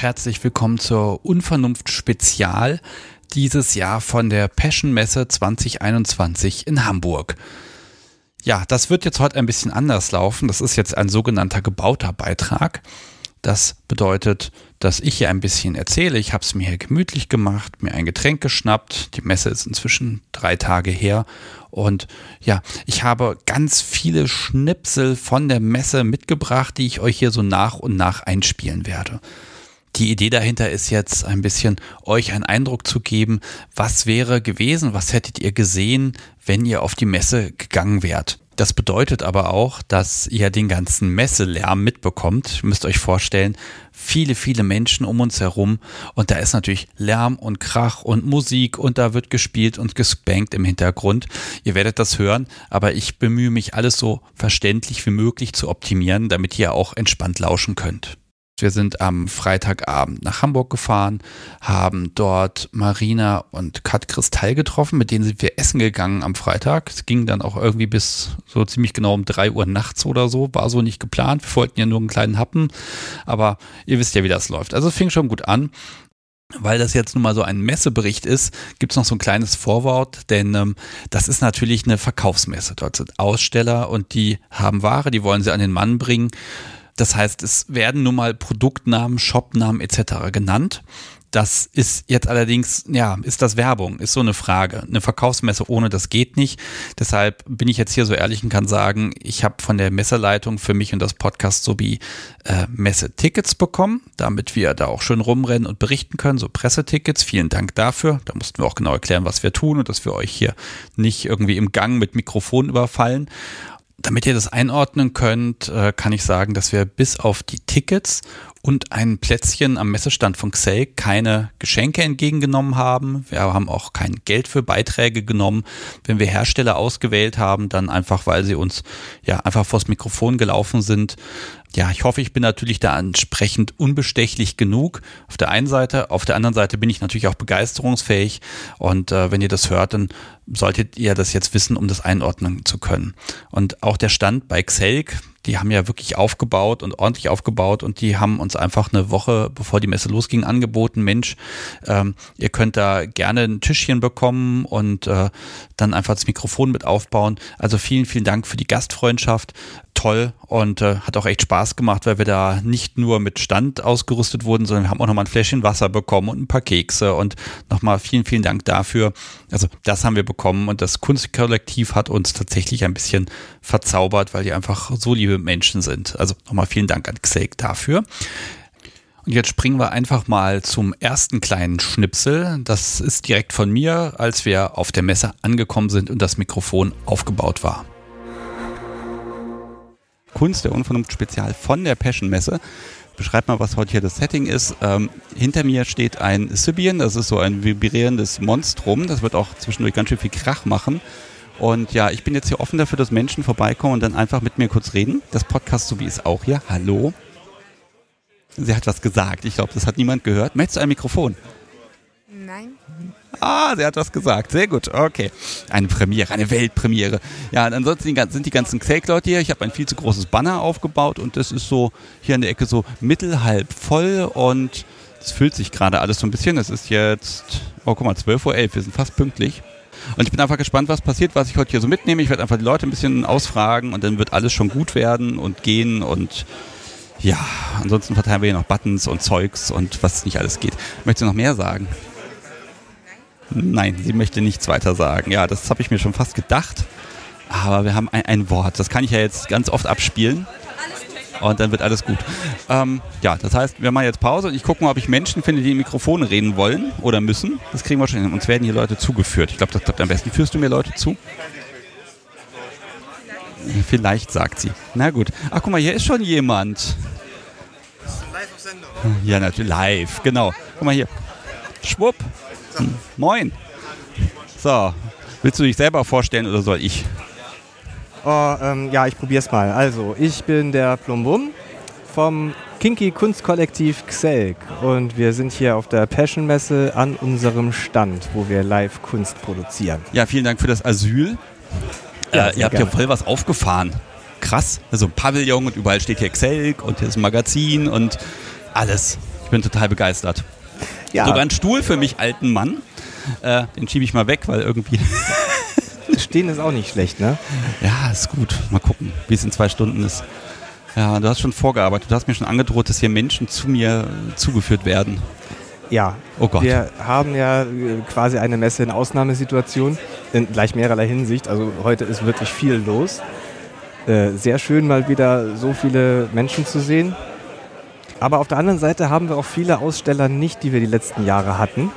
Herzlich willkommen zur Unvernunft Spezial dieses Jahr von der Passion Messe 2021 in Hamburg. Ja, das wird jetzt heute ein bisschen anders laufen. Das ist jetzt ein sogenannter gebauter Beitrag. Das bedeutet, dass ich hier ein bisschen erzähle. Ich habe es mir hier gemütlich gemacht, mir ein Getränk geschnappt. Die Messe ist inzwischen drei Tage her. Und ja, ich habe ganz viele Schnipsel von der Messe mitgebracht, die ich euch hier so nach und nach einspielen werde. Die Idee dahinter ist jetzt ein bisschen euch einen Eindruck zu geben, was wäre gewesen, was hättet ihr gesehen, wenn ihr auf die Messe gegangen wärt. Das bedeutet aber auch, dass ihr den ganzen Messelärm mitbekommt. Ihr müsst euch vorstellen, viele, viele Menschen um uns herum und da ist natürlich Lärm und Krach und Musik und da wird gespielt und gespankt im Hintergrund. Ihr werdet das hören, aber ich bemühe mich alles so verständlich wie möglich zu optimieren, damit ihr auch entspannt lauschen könnt. Wir sind am Freitagabend nach Hamburg gefahren, haben dort Marina und Kat Kristall getroffen, mit denen sind wir essen gegangen am Freitag. Es ging dann auch irgendwie bis so ziemlich genau um drei Uhr nachts oder so. War so nicht geplant. Wir wollten ja nur einen kleinen Happen, aber ihr wisst ja, wie das läuft. Also es fing schon gut an. Weil das jetzt nun mal so ein Messebericht ist, gibt es noch so ein kleines Vorwort, denn ähm, das ist natürlich eine Verkaufsmesse. Dort sind Aussteller und die haben Ware, die wollen sie an den Mann bringen. Das heißt, es werden nun mal Produktnamen, Shopnamen etc. genannt. Das ist jetzt allerdings, ja, ist das Werbung? Ist so eine Frage. Eine Verkaufsmesse ohne das geht nicht. Deshalb bin ich jetzt hier so ehrlich und kann sagen, ich habe von der Messeleitung für mich und das Podcast sowie äh, Messetickets bekommen, damit wir da auch schön rumrennen und berichten können, so Pressetickets. Vielen Dank dafür. Da mussten wir auch genau erklären, was wir tun und dass wir euch hier nicht irgendwie im Gang mit Mikrofon überfallen. Damit ihr das einordnen könnt, äh, kann ich sagen, dass wir bis auf die Tickets und ein Plätzchen am Messestand von Xell keine Geschenke entgegengenommen haben. Wir haben auch kein Geld für Beiträge genommen. Wenn wir Hersteller ausgewählt haben, dann einfach, weil sie uns ja einfach vors Mikrofon gelaufen sind, ja, ich hoffe, ich bin natürlich da entsprechend unbestechlich genug. Auf der einen Seite, auf der anderen Seite bin ich natürlich auch begeisterungsfähig. Und äh, wenn ihr das hört, dann solltet ihr das jetzt wissen, um das einordnen zu können. Und auch der Stand bei Xelk, die haben ja wirklich aufgebaut und ordentlich aufgebaut und die haben uns einfach eine Woche, bevor die Messe losging, angeboten, Mensch, ähm, ihr könnt da gerne ein Tischchen bekommen und äh, dann einfach das Mikrofon mit aufbauen. Also vielen, vielen Dank für die Gastfreundschaft toll und äh, hat auch echt Spaß gemacht, weil wir da nicht nur mit Stand ausgerüstet wurden, sondern wir haben auch nochmal ein Fläschchen Wasser bekommen und ein paar Kekse und nochmal vielen, vielen Dank dafür. Also das haben wir bekommen und das Kunstkollektiv hat uns tatsächlich ein bisschen verzaubert, weil die einfach so liebe Menschen sind. Also nochmal vielen Dank an Xake dafür. Und jetzt springen wir einfach mal zum ersten kleinen Schnipsel. Das ist direkt von mir, als wir auf der Messe angekommen sind und das Mikrofon aufgebaut war. Kunst der Unvernunft Spezial von der Passion Messe. Beschreib mal, was heute hier das Setting ist. Ähm, hinter mir steht ein Sibian, das ist so ein vibrierendes Monstrum. Das wird auch zwischendurch ganz schön viel Krach machen. Und ja, ich bin jetzt hier offen dafür, dass Menschen vorbeikommen und dann einfach mit mir kurz reden. Das Podcast Subi ist auch hier. Hallo. Sie hat was gesagt. Ich glaube, das hat niemand gehört. Möchtest du ein Mikrofon? Nein. Ah, sie hat was gesagt. Sehr gut. Okay. Eine Premiere, eine Weltpremiere. Ja, ansonsten sind die ganzen Quake-Leute hier. Ich habe ein viel zu großes Banner aufgebaut und das ist so hier in der Ecke so mittelhalb voll und es füllt sich gerade alles so ein bisschen. Es ist jetzt, oh guck mal, 12.11 Uhr. Wir sind fast pünktlich. Und ich bin einfach gespannt, was passiert, was ich heute hier so mitnehme. Ich werde einfach die Leute ein bisschen ausfragen und dann wird alles schon gut werden und gehen und ja, ansonsten verteilen wir hier noch Buttons und Zeugs und was nicht alles geht. Möchtest du noch mehr sagen? Nein, sie möchte nichts weiter sagen. Ja, das habe ich mir schon fast gedacht. Aber wir haben ein, ein, Wort. Das kann ich ja jetzt ganz oft abspielen. Und dann wird alles gut. Ähm, ja, das heißt, wir machen jetzt Pause und ich gucke mal, ob ich Menschen finde, die in Mikrofone reden wollen oder müssen. Das kriegen wir schon hin. Uns werden hier Leute zugeführt. Ich glaube, das klappt am besten. Führst du mir Leute zu? Vielleicht, sagt sie. Na gut. Ach, guck mal, hier ist schon jemand. Live auf. Ja, natürlich. Live, genau. Guck mal hier. Schwupp. Moin. So, willst du dich selber vorstellen oder soll ich? Oh, ähm, ja, ich probier's mal. Also, ich bin der Plumbum vom Kinky Kunstkollektiv Xelk und wir sind hier auf der Passion Messe an unserem Stand, wo wir live Kunst produzieren. Ja, vielen Dank für das Asyl. Ja, äh, ihr habt ja voll was aufgefahren. Krass. Also ein Pavillon und überall steht hier Xelk und hier ist ein Magazin und alles. Ich bin total begeistert. Ja, Sogar ein Stuhl für mich, alten Mann. Äh, den schiebe ich mal weg, weil irgendwie. stehen ist auch nicht schlecht, ne? ja, ist gut. Mal gucken, wie es in zwei Stunden ist. Ja, du hast schon vorgearbeitet. Du hast mir schon angedroht, dass hier Menschen zu mir zugeführt werden. Ja. Oh Gott. Wir haben ja äh, quasi eine Messe in Ausnahmesituation, in gleich mehrerlei Hinsicht. Also heute ist wirklich viel los. Äh, sehr schön, mal wieder so viele Menschen zu sehen. Aber auf der anderen Seite haben wir auch viele Aussteller nicht, die wir die letzten Jahre hatten.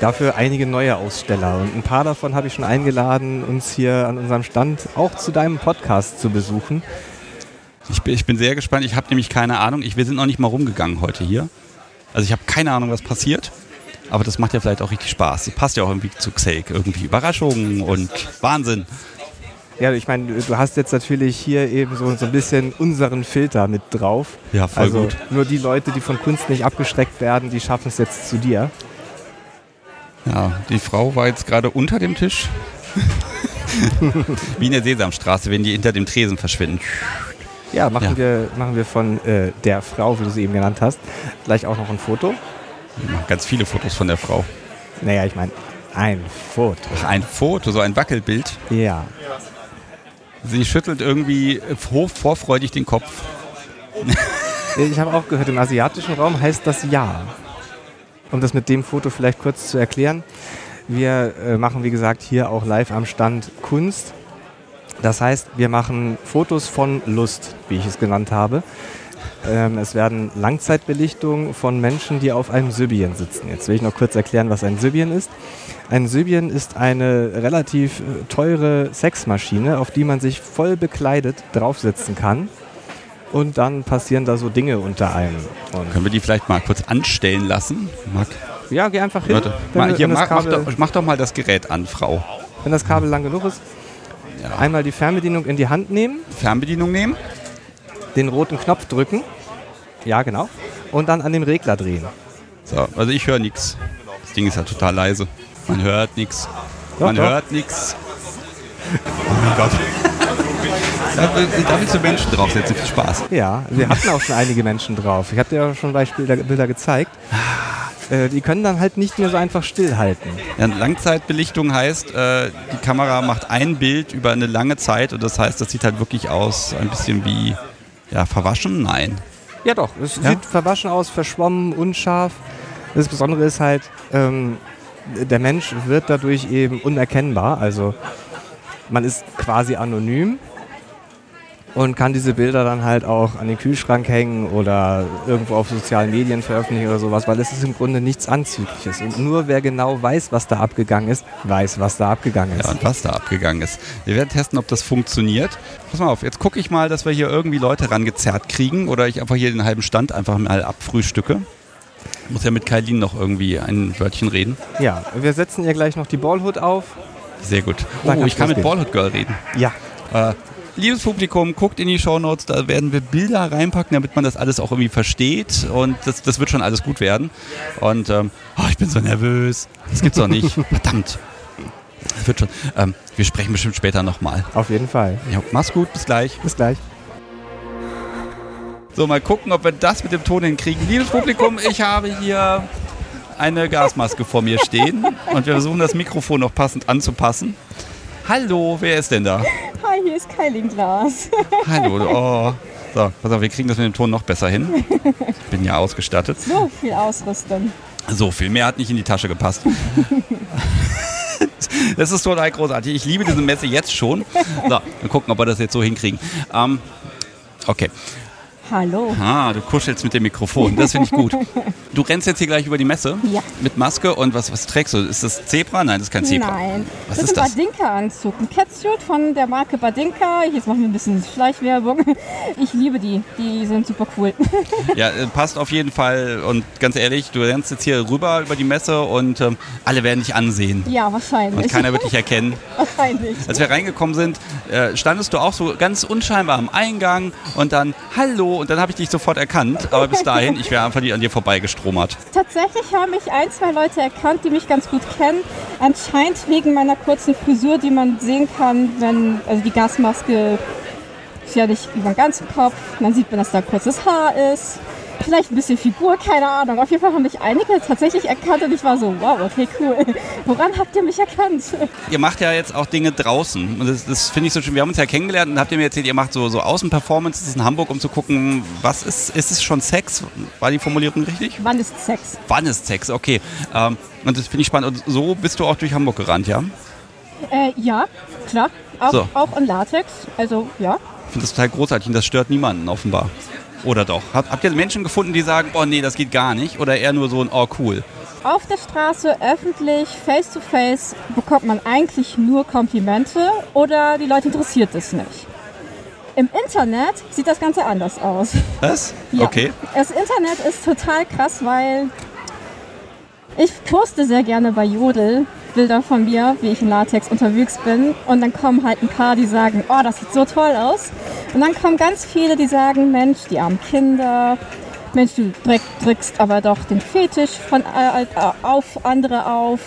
Dafür einige neue Aussteller. Und ein paar davon habe ich schon eingeladen, uns hier an unserem Stand auch zu deinem Podcast zu besuchen. Ich bin, ich bin sehr gespannt. Ich habe nämlich keine Ahnung. Ich, wir sind noch nicht mal rumgegangen heute hier. Also ich habe keine Ahnung, was passiert. Aber das macht ja vielleicht auch richtig Spaß. Das passt ja auch irgendwie zu Xake. Irgendwie Überraschungen und Wahnsinn. Ja, ich meine, du hast jetzt natürlich hier eben so, so ein bisschen unseren Filter mit drauf. Ja, voll also gut. nur die Leute, die von Kunst nicht abgeschreckt werden, die schaffen es jetzt zu dir. Ja, die Frau war jetzt gerade unter dem Tisch. Wie in der Sesamstraße, wenn die hinter dem Tresen verschwinden. Ja, machen, Ja. Wir, machen wir von äh, der Frau, wie du sie eben genannt hast, gleich auch noch ein Foto. Wir machen ganz viele Fotos von der Frau. Naja, ich meine, ein Foto. Ach, ein Foto, so ein Wackelbild. Ja. Sie schüttelt irgendwie vorfreudig den Kopf. Ich habe auch gehört, im asiatischen Raum heißt das Ja. Um das mit dem Foto vielleicht kurz zu erklären. Wir äh, machen, wie gesagt, hier auch live am Stand Kunst. Das heißt, wir machen Fotos von Lust, wie ich es genannt habe. Ähm, es werden Langzeitbelichtungen von Menschen, die auf einem Sybien sitzen. Jetzt will ich noch kurz erklären, was ein Sybien ist. Ein Sybien ist eine relativ äh, teure Sexmaschine, auf die man sich voll bekleidet draufsetzen kann. Und dann passieren da so Dinge unter einem. Und Können wir die vielleicht mal kurz anstellen lassen? Marc, ja, geh einfach hin. warte. Mal, hier, mach, mach, doch, mach doch mal das Gerät an, Frau. wenn das Kabel lang genug ist, Ja. einmal die Fernbedienung in die Hand nehmen, Fernbedienung nehmen. Den roten Knopf drücken. Ja, genau. Und dann an dem Regler drehen. So, also ich höre nichts. Das Ding ist ja total leise. Man hört nichts. Man doch. hört nichts. Oh mein Gott. Da, da willst du Menschen draufsetzen. Viel Spaß. Ja, wir hatten auch schon einige Menschen drauf. Ich habe dir ja schon Beispiele Bilder gezeigt. Äh, die können dann halt nicht mehr so einfach stillhalten. Ja, Langzeitbelichtung heißt, äh, die Kamera macht ein Bild über eine lange Zeit und das heißt, das sieht halt wirklich aus, ein bisschen wie ja, verwaschen? Nein. Ja doch, es Ja? sieht verwaschen aus, verschwommen, unscharf. Das Besondere ist halt, ähm, der Mensch wird dadurch eben unerkennbar. Also man ist quasi anonym und kann diese Bilder dann halt auch an den Kühlschrank hängen oder irgendwo auf sozialen Medien veröffentlichen oder sowas, weil es ist im Grunde nichts Anzügliches. Und nur wer genau weiß, was da abgegangen ist, weiß, was da abgegangen ist. Ja, und was da abgegangen ist. Wir werden testen, ob das funktioniert. Pass mal auf, jetzt gucke ich mal, dass wir hier irgendwie Leute rangezerrt kriegen oder ich einfach hier den halben Stand einfach mal abfrühstücke. Ich muss ja mit Kailin noch irgendwie ein Wörtchen reden. Ja, wir setzen ihr gleich noch die Ballhood auf. Sehr gut. Oh, ich kann mit. Ballhood Girl reden. Ja, Äh, liebes Publikum, guckt in die Shownotes, da werden wir Bilder reinpacken, damit man das alles auch irgendwie versteht und das, das wird schon alles gut werden. Und ähm, oh, ich bin so nervös. Das gibt's doch nicht. Verdammt. Das wird schon. Ähm, wir sprechen bestimmt später nochmal. auf jeden Fall. Ja, mach's gut, bis gleich. Bis gleich. So, mal gucken, ob wir das mit dem Ton hinkriegen. Liebes Publikum, ich habe hier eine Gasmaske vor mir stehen und wir versuchen das Mikrofon noch passend anzupassen. Hallo, wer ist denn da? Hi, hier ist Kylie Glas. Hallo, oh. So, pass auf, wir kriegen das mit dem Ton noch besser hin. Ich bin ja ausgestattet. So viel Ausrüstung. So viel mehr hat nicht in die Tasche gepasst. Das ist total großartig. Ich liebe diese Messe jetzt schon. So, mal gucken, ob wir das jetzt so hinkriegen. Ähm, okay. Hallo. Ah, du kuschelst mit dem Mikrofon. Das finde ich gut. Du rennst jetzt hier gleich über die Messe Ja. mit Maske und was, was trägst du? Ist das Zebra? Nein, das ist kein Zebra. Nein, Was das ist ist ein? Badinka-Anzug. Ein Catsuit von der Marke Badinka. Jetzt machen wir ein bisschen Schleichwerbung. Ich liebe die. Die sind super cool. Ja, äh, passt auf jeden Fall. Und ganz ehrlich, du rennst jetzt hier rüber über die Messe und ähm, alle werden dich ansehen. Ja, Und wahrscheinlich. keiner wird dich erkennen. wahrscheinlich. Als wir reingekommen sind, äh, standest du auch so ganz unscheinbar am Eingang und dann Hallo und dann habe ich dich sofort erkannt. Aber bis dahin, ich wäre einfach an dir vorbeigestromert. Tatsächlich haben mich ein, zwei Leute erkannt, die mich ganz gut kennen. Anscheinend wegen meiner kurzen Frisur, die man sehen kann, wenn also die Gasmaske ist ja nicht über den ganzen Kopf. Dann sieht man, dass da kurzes Haar ist. Vielleicht ein bisschen Figur, keine Ahnung. Auf jeden Fall haben mich einige tatsächlich erkannt und ich war so, wow, okay, cool. Woran habt ihr mich erkannt? Ihr macht ja jetzt auch Dinge draußen. Und das, das finde ich so schön. Wir haben uns ja kennengelernt und habt ihr mir erzählt, ihr macht so, so Außenperformances in Hamburg, um zu gucken, was ist, ist es schon Sex? War die Formulierung richtig? Wann ist Sex? Wann ist Sex? Okay. Ähm, und das finde ich spannend. Und so bist du auch durch Hamburg gerannt, ja? Äh, ja, klar. Auch, So. auch in Latex. Also, ja. Ich finde das total großartig und das stört niemanden offenbar. Oder doch? Habt, habt ihr Menschen gefunden, die sagen, oh nee, das geht gar nicht? Oder eher nur so ein, oh cool? Auf der Straße, öffentlich, face to face, bekommt man eigentlich nur Komplimente oder die Leute interessiert es nicht. Im Internet sieht das Ganze anders aus. Was? Ja. Okay. Das Internet ist total krass, weil ich poste sehr gerne bei Jodel Bilder von mir, wie ich in Latex unterwegs bin. Und dann kommen halt ein paar, die sagen, oh, das sieht so toll aus. Und dann kommen ganz viele, die sagen, Mensch, die armen Kinder, Mensch, du drück, drückst aber doch den Fetisch von äh, äh, auf andere auf.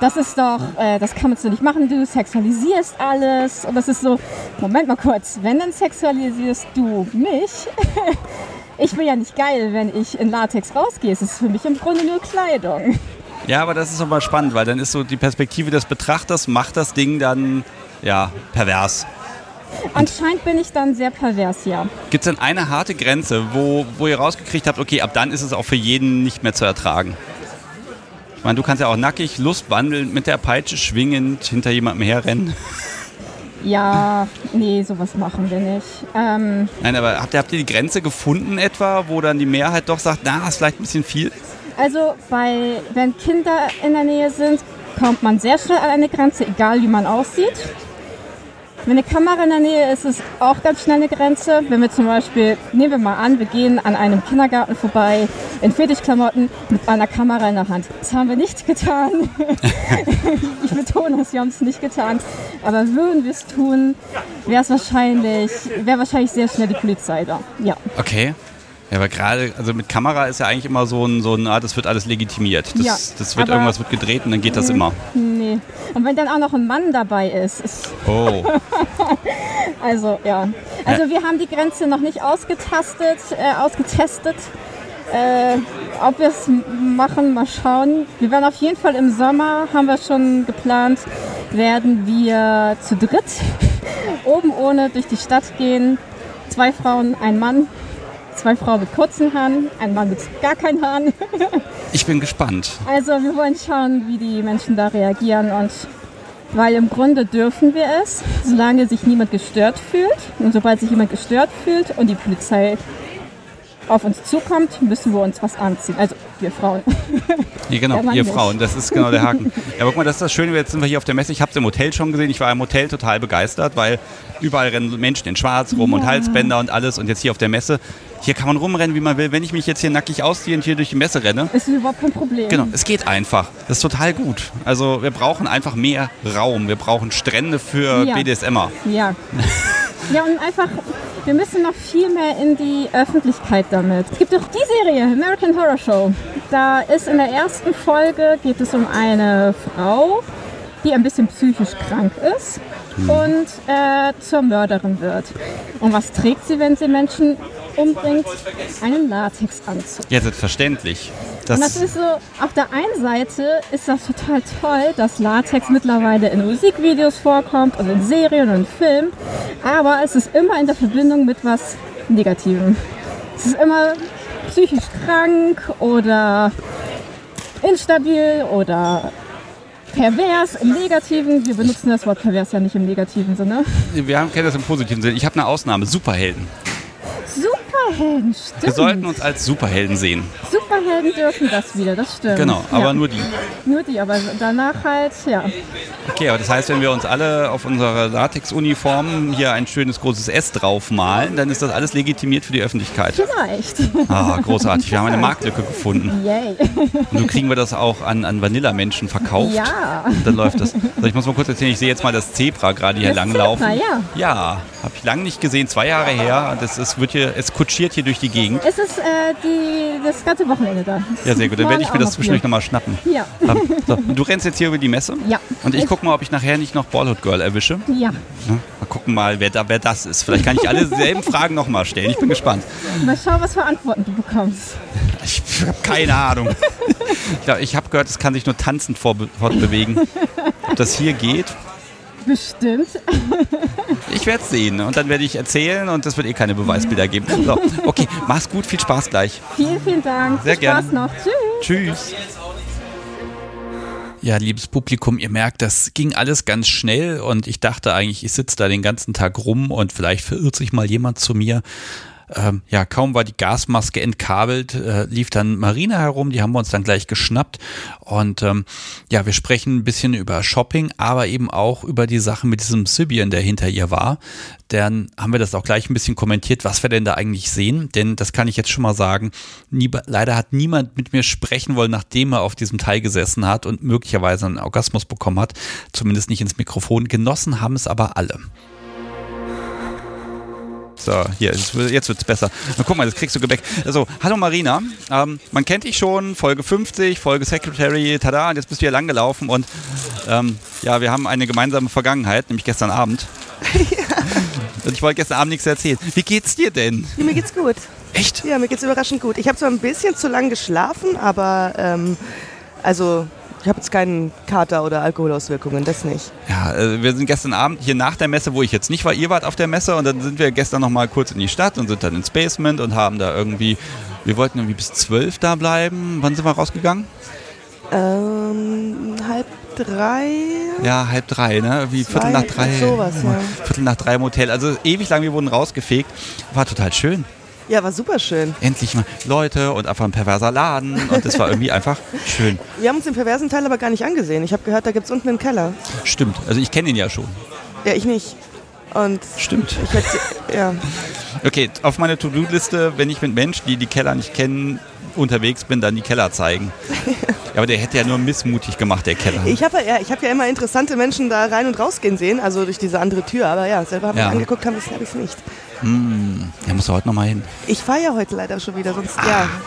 Das ist doch, äh, das kann man so nicht machen, du sexualisierst alles. Und das ist so, Moment mal kurz, wenn, dann sexualisierst du mich. Ich bin ja nicht geil, wenn ich in Latex rausgehe. Es ist für mich im Grunde nur Kleidung. Ja, aber das ist aber spannend, weil dann ist so die Perspektive des Betrachters, macht das Ding dann, ja, pervers. Anscheinend bin ich dann sehr pervers, ja. Gibt es denn eine harte Grenze, wo, wo ihr rausgekriegt habt, okay, ab dann ist es auch für jeden nicht mehr zu ertragen? Ich meine, du kannst ja auch nackig, lustwandelnd, mit der Peitsche schwingend hinter jemandem herrennen. Ja, nee, sowas machen wir nicht. Ähm, Nein, aber habt ihr, habt ihr die Grenze gefunden etwa, wo dann die Mehrheit doch sagt, na, das ist vielleicht ein bisschen viel? Also bei, wenn Kinder in der Nähe sind, kommt man sehr schnell an eine Grenze, egal wie man aussieht. Wenn eine Kamera in der Nähe ist, ist auch ganz schnell eine Grenze. Wenn wir zum Beispiel, nehmen wir mal an, wir gehen an einem Kindergarten vorbei in Fetischklamotten mit einer Kamera in der Hand. Das haben wir nicht getan. ich betone es, wir haben es nicht getan. Aber würden wir es tun, wäre es wahrscheinlich, wäre wahrscheinlich sehr schnell die Polizei da. Ja. Okay. Ja, aber gerade, also mit Kamera ist ja eigentlich immer so ein, so ein ah, das wird alles legitimiert. Das, Ja, das wird irgendwas wird gedreht und dann geht das immer. Nee. Und wenn dann auch noch ein Mann dabei ist, ist Oh. Also ja. Also wir haben die Grenze noch nicht ausgetastet, äh, ausgetestet. Äh, ob wir es machen, mal schauen. Wir werden auf jeden Fall im Sommer, haben wir schon geplant, werden wir zu dritt oben ohne durch die Stadt gehen. Zwei Frauen, ein Mann. Zwei Frauen mit kurzen Haaren, ein Mann mit gar keinen Haaren. Ich bin gespannt. Also wir wollen schauen, wie die Menschen da reagieren und weil im Grunde dürfen wir es, solange sich niemand gestört fühlt. Und sobald sich jemand gestört fühlt und die Polizei auf uns zukommt, müssen wir uns was anziehen. Also wir Frauen. Ja, genau, ihr nicht. Frauen, das ist genau der Haken. Ja, guck mal, das ist das Schöne, jetzt sind wir hier auf der Messe. Ich habe es im Hotel schon gesehen. Ich war im Hotel total begeistert, weil überall rennen Menschen in Schwarz rum und Ja. Halsbänder und alles. Und jetzt hier auf der Messe, hier kann man rumrennen, wie man will. Wenn ich mich jetzt hier nackig ausziehe und hier durch die Messe renne, Ist überhaupt kein Problem. Genau, es geht einfach. Das ist total gut. Also wir brauchen einfach mehr Raum. Wir brauchen Strände für Ja. BDSMer. Ja. Ja, und einfach, wir müssen noch viel mehr in die Öffentlichkeit damit. Es gibt doch die Serie, American Horror Show. Da ist in der ersten Folge, geht es um eine Frau, die ein bisschen psychisch krank ist und äh, zur Mörderin wird. Und was trägt sie, wenn sie Menschen umbringt? Einen Latexanzug. Ja, selbstverständlich. Und das ist so, auf der einen Seite ist das total toll, dass Latex mittlerweile in Musikvideos vorkommt und in Serien und in Filmen, aber es ist immer in der Verbindung mit was Negativem. Es ist immer psychisch krank oder instabil oder pervers im Negativen. Wir benutzen das Wort pervers ja nicht im negativen Sinne. wir haben, kennen das im positiven Sinn. Ich habe eine Ausnahme, Superhelden. Superhelden, stimmt. Wir sollten uns als Superhelden sehen. Superhelden dürfen das wieder, das stimmt. Genau, aber ja. nur die. Nur die, aber danach halt, ja. Okay, aber das heißt, wenn wir uns alle auf unsere Latex-Uniformen hier ein schönes großes S draufmalen, dann ist das alles legitimiert für die Öffentlichkeit. Vielleicht. Ah, großartig. Wir haben eine Marktlücke gefunden. Yay. Und nun kriegen wir das auch an, an Vanilla-Menschen verkauft. Ja. Dann läuft das. Also ich muss mal kurz erzählen, ich sehe jetzt mal das Zebra gerade hier Das langlaufen. Zebra, ja. Ja, habe ich lange nicht gesehen, zwei Jahre her. Das ist, wird hier, es kutschiert hier durch die Gegend. Es ist äh, die, das ganze Wochenende da. Ja, sehr gut. Dann werde ich mir das zwischendurch noch nochmal schnappen. Ähm, So, du rennst jetzt hier über die Messe? Ja. Und ich Ich- gucke mal, ob ich nachher nicht noch Ballhood Girl erwische. Ja. Ja, gucken mal, wer, da, wer das ist. Vielleicht kann ich alle selben Fragen nochmal stellen. Ich bin gespannt. Mal schauen, was für Antworten du bekommst. Ich habe keine Ahnung. Ich, glaub, ich habe gehört, es kann sich nur tanzend fortbewegen. Ob das hier geht? Bestimmt. Ich werde es sehen und dann werde ich erzählen und es wird eh keine Beweisbilder geben. So, okay, mach's gut, viel Spaß gleich. Vielen, vielen Dank. Sehr Viel Spaß gerne. noch. Tschüss. Tschüss. Ja, liebes Publikum, ihr merkt, das ging alles ganz schnell und ich dachte eigentlich, ich sitze da den ganzen Tag rum und vielleicht verirrt sich mal jemand zu mir. Ähm, ja, kaum war die Gasmaske entkabelt, äh, lief dann Marina herum, die haben wir uns dann gleich geschnappt und ähm, ja, wir sprechen ein bisschen über Shopping, aber eben auch über die Sache mit diesem Sibian, der hinter ihr war. Dann haben wir das auch gleich ein bisschen kommentiert, was wir denn da eigentlich sehen, denn das kann ich jetzt schon mal sagen, nie, leider hat niemand mit mir sprechen wollen, nachdem er auf diesem Teil gesessen hat und möglicherweise einen Orgasmus bekommen hat, zumindest nicht ins Mikrofon. Genossen haben es aber alle. So, hier, jetzt, jetzt wird's besser. Na, guck mal, das kriegst du Gebäck. Also, hallo Marina. Ähm, man kennt dich schon, Folge 50, Folge Secretary, tada, und jetzt bist du hier langgelaufen und ähm, ja, wir haben eine gemeinsame Vergangenheit, nämlich gestern Abend. Und ich wollte gestern Abend nichts erzählen. Wie geht's dir denn? Ja, mir geht's gut. Echt? Ja, mir geht's überraschend gut. Ich habe zwar ein bisschen zu lang geschlafen, aber ähm, also ich habe jetzt keinen Kater oder Alkoholauswirkungen, das nicht. Ja, äh, wir sind gestern Abend hier nach der Messe, wo ich jetzt nicht war, ihr wart auf der Messe und dann sind wir gestern noch mal kurz in die Stadt und sind dann ins Basement und haben da irgendwie, wir wollten irgendwie bis zwölf da bleiben. Wann sind wir rausgegangen? Ähm, halb drei. Ja, halb drei, ne? Wie Viertel nach drei. sowas, ja. Viertel nach drei im Hotel. Also ewig lang, wir wurden rausgefegt. War total schön. Ja, war super schön. Endlich mal Leute und einfach ein perverser Laden. Und das war irgendwie einfach schön. Wir haben uns den perversen Teil aber gar nicht angesehen. Ich habe gehört, da gibt's unten einen Keller. Stimmt. Also ich kenne ihn ja schon. Ja, ich nicht. Und Stimmt. ich hätte, ja. Okay, auf meine To-Do-Liste, wenn ich mit Menschen, die die Keller nicht kennen, unterwegs bin, dann die Keller zeigen. Ja, aber der hätte ja nur missmutig gemacht, der Keller. Ich habe ja, ich hab ja immer interessante Menschen da rein und rausgehen sehen, also durch diese andere Tür. Aber ja, selber haben Ja. wir angeguckt, haben ich es nicht. Der muss heute nochmal hin. Ich fahre ja heute leider schon wieder, sonst Ah. ja.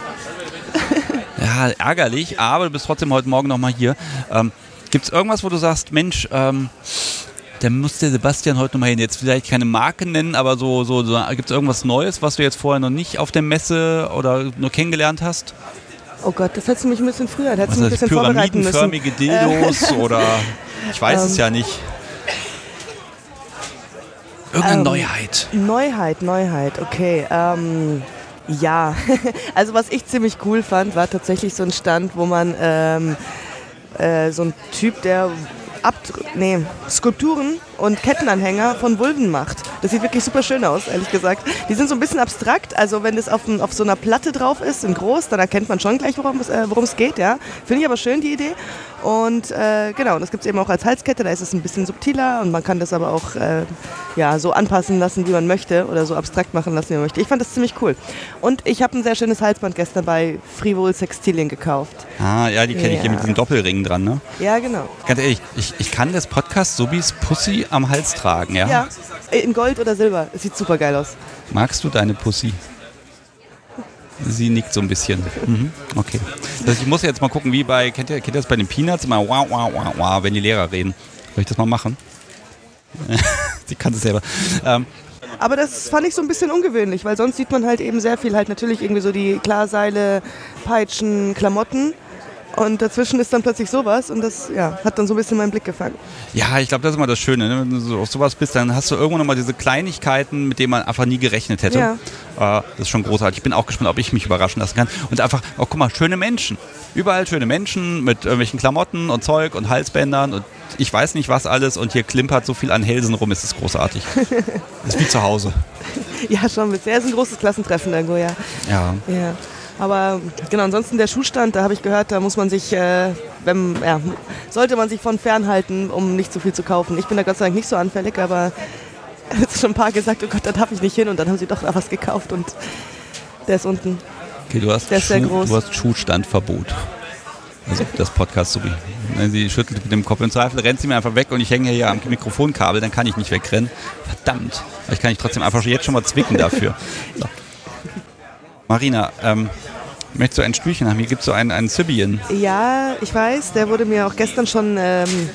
Ja, ärgerlich, aber du bist trotzdem heute Morgen nochmal hier. Ähm, Gibt es irgendwas, wo du sagst, Mensch, ähm, da muss der Sebastian heute nochmal hin. Jetzt vielleicht keine Marke nennen, aber so, so, so gibt es irgendwas Neues, was du jetzt vorher noch nicht auf der Messe oder nur kennengelernt hast? Oh Gott, das hättest du mich ein bisschen früher, da hättest du mich ein bisschen vorbereiten müssen. Ähm. pyramidenförmige Dildos oder ich weiß es ja nicht. Irgendeine Ähm, Neuheit. Neuheit, Neuheit, okay. Ähm, ja, also was ich ziemlich cool fand, war tatsächlich so ein Stand, wo man ähm, äh, so ein Typ, der Abdr nee, Skulpturen und Kettenanhänger von Vulven macht. Das sieht wirklich super schön aus, ehrlich gesagt. Die sind so ein bisschen abstrakt, also wenn das auf, ein- auf so einer Platte drauf ist, in groß, dann erkennt man schon gleich, worum es, äh, geht. Ja. Finde ich aber schön, die Idee. Und äh, genau, das gibt es eben auch als Halskette, da ist es ein bisschen subtiler und man kann das aber auch äh, ja, so anpassen lassen, wie man möchte oder so abstrakt machen lassen, wie man möchte. Ich fand das ziemlich cool. Und ich habe ein sehr schönes Halsband gestern bei Frivol Sextilien gekauft. Ah, ja, die kenne ich hier Ja. mit diesen Doppelringen dran, ne? Ja, genau. Ganz ehrlich, ich, ich kann das Podcast Subis Pussy am Hals tragen, ja? Ja, in Gold oder Silber. Es sieht super geil aus. Magst du deine Pussy? Sie nickt so ein bisschen. Mhm. Okay. Das, ich muss jetzt mal gucken, wie bei, kennt ihr, kennt ihr das bei den Peanuts? Immer wow, wow, wow, wow, wenn die Lehrer reden. Soll ich das mal machen? Sie kann es selber. Ähm, Aber das fand ich so ein bisschen ungewöhnlich, weil sonst sieht man halt eben sehr viel, halt natürlich irgendwie so die Klarseile, Peitschen, Klamotten. Und dazwischen ist dann plötzlich sowas und das ja, hat dann so ein bisschen meinen Blick gefangen. ja, ich glaube, das ist immer das Schöne. Ne? Wenn du so auf sowas bist, dann hast du irgendwann nochmal diese Kleinigkeiten, mit denen man einfach nie gerechnet hätte. Ja. Äh, das ist schon großartig. Ich bin auch gespannt, ob ich mich überraschen lassen kann. Und einfach, oh, guck mal, schöne Menschen. Überall schöne Menschen mit irgendwelchen Klamotten und Zeug und Halsbändern und ich weiß nicht was alles. Und hier klimpert so viel an Hälsen rum, es ist großartig. ist wie zu Hause. Ja, schon bisher ist ein großes Klassentreffen irgendwo, ja. Ja. ja. Aber genau, ansonsten der Schuhstand, da habe ich gehört, da muss man sich, äh, wenn, ja, sollte man sich von fernhalten, um nicht zu viel zu kaufen. Ich bin da Gott sei Dank nicht so anfällig, aber es schon ein paar gesagt, oh Gott, da darf ich nicht hin und dann haben sie doch da was gekauft und der ist unten. Okay, du hast, Der ist sehr Schuh, groß. du hast Schuhstandverbot. Also das Podcast so wie. Sie schüttelt mit dem Kopf. Im Zweifel rennt sie mir einfach weg und ich hänge hier am Mikrofonkabel, dann kann ich nicht wegrennen. Verdammt. Ich kann dich trotzdem einfach jetzt schon mal zwicken dafür. So. Marina, ähm, möchtest du ein Stühlchen haben? Hier gibt es so einen, einen Sibian. Ja, ich weiß, der wurde mir auch gestern schon ähm,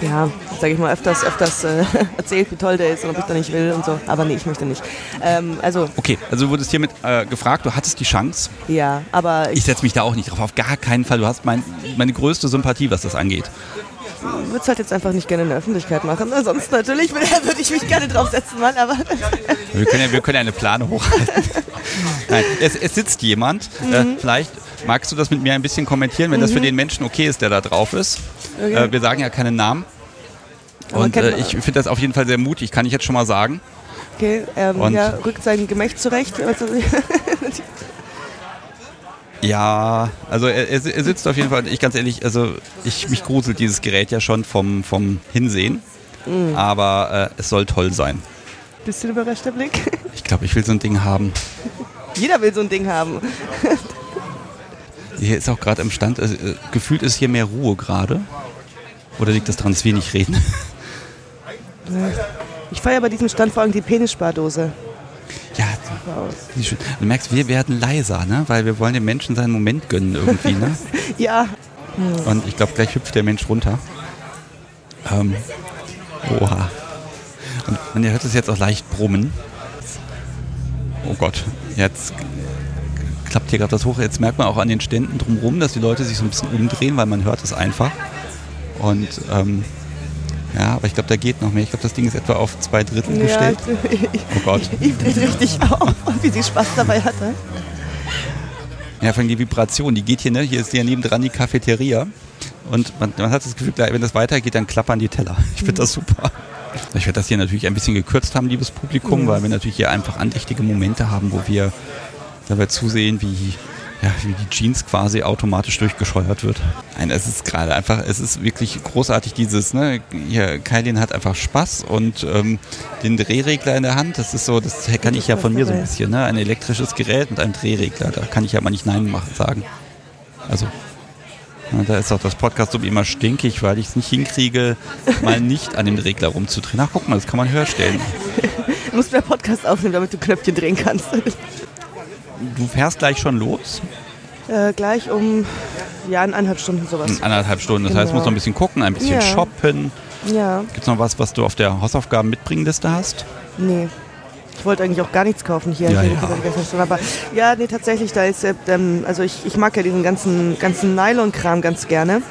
ja, sage ich mal, öfters, öfters äh, erzählt, wie toll der ist und ob ich da nicht will und so. Aber nee, ich möchte nicht. Ähm, also, Okay, also du wurdest hiermit äh, gefragt, du hattest die Chance. ja, aber Ich ich setze mich da auch nicht drauf, auf gar keinen Fall. Du hast mein, meine größte Sympathie, was das angeht. Würde es halt jetzt einfach nicht gerne in der Öffentlichkeit machen. Sonst natürlich würde würd ich mich gerne draufsetzen, Mann, aber Wir können ja, wir können ja eine Plane hochhalten. Nein, es, es sitzt jemand. Äh, vielleicht magst du das mit mir ein bisschen kommentieren, wenn das für den Menschen okay ist, der da drauf ist. Okay. Äh, wir sagen ja keinen Namen. Aber Und äh, ich finde das auf jeden Fall sehr mutig, kann ich jetzt schon mal sagen. okay, ähm, ja, rückt sein Gemächt zurecht. Ja, also er, er sitzt auf jeden Fall, ich ganz ehrlich, also ich, mich gruselt dieses Gerät ja schon vom, vom Hinsehen. Aber äh, es soll toll sein. bisschen überraschter Blick. Ich glaube, ich will so ein Ding haben. Jeder will so ein Ding haben. Hier ist auch gerade im Stand, also, äh, gefühlt ist hier mehr Ruhe gerade. Oder liegt das daran, dass wir nicht reden? Ich feiere bei diesem Stand vor allem die Penisspardose. Wie schön. Du merkst, wir werden leiser, ne? weil wir wollen dem Menschen seinen Moment gönnen irgendwie. Ne? Ja, Und ich glaube, gleich hüpft der Mensch runter. Ähm, oha. Und man hört es jetzt auch leicht brummen. Oh Gott, jetzt klappt hier gerade das hoch. Jetzt merkt man auch an den Ständen drumherum, dass die Leute sich so ein bisschen umdrehen, weil man hört es einfach. Und ähm, ja, aber ich glaube, da geht noch mehr. Ich glaube, das Ding ist etwa auf zwei Drittel ja gestellt. Oh Gott. ich drehe richtig auf, wie sie Spaß dabei hatte. Ja, vor allem die Vibration, die geht hier, ne? Hier ist ja nebendran die Cafeteria. Und man, man hat das Gefühl, wenn das weitergeht, dann klappern die Teller. Ich finde das super. Ich werde das hier natürlich ein bisschen gekürzt haben, liebes Publikum, weil wir natürlich hier einfach andächtige Momente haben, wo wir dabei zusehen, wie, ja, wie die Jeans quasi automatisch durchgescheuert wird. Nein, es ist gerade einfach, es ist wirklich großartig dieses, ne, hier, Kailin hat einfach Spaß und ähm, den Drehregler in der Hand, das ist so, das kann ich ja von mir so ein bisschen, ne, ein elektrisches Gerät mit einem Drehregler, da kann ich ja mal nicht Nein machen, sagen. Also, ja, da ist auch das Podcast so wie immer stinkig, weil ich es nicht hinkriege, mal nicht an dem Regler rumzudrehen. Ach, guck mal, das kann man höher stellen. Du musst mehr Podcast aufnehmen, damit du Knöpfchen drehen kannst. Du fährst gleich schon los, äh, gleich um ja, in eineinhalb Stunden sowas. in anderthalb Stunden. Das heißt, du musst noch ein bisschen gucken, ein bisschen Ja. shoppen. Ja, Gibt es noch was, was du auf der Hausaufgaben mitbringenliste hast? nee. Ich wollte eigentlich auch gar nichts kaufen hier. Ja, Ich ja. Aber ja, nee, tatsächlich, da ist, äh, ähm, also ich, ich mag ja diesen ganzen, ganzen Nylon-Kram ganz gerne.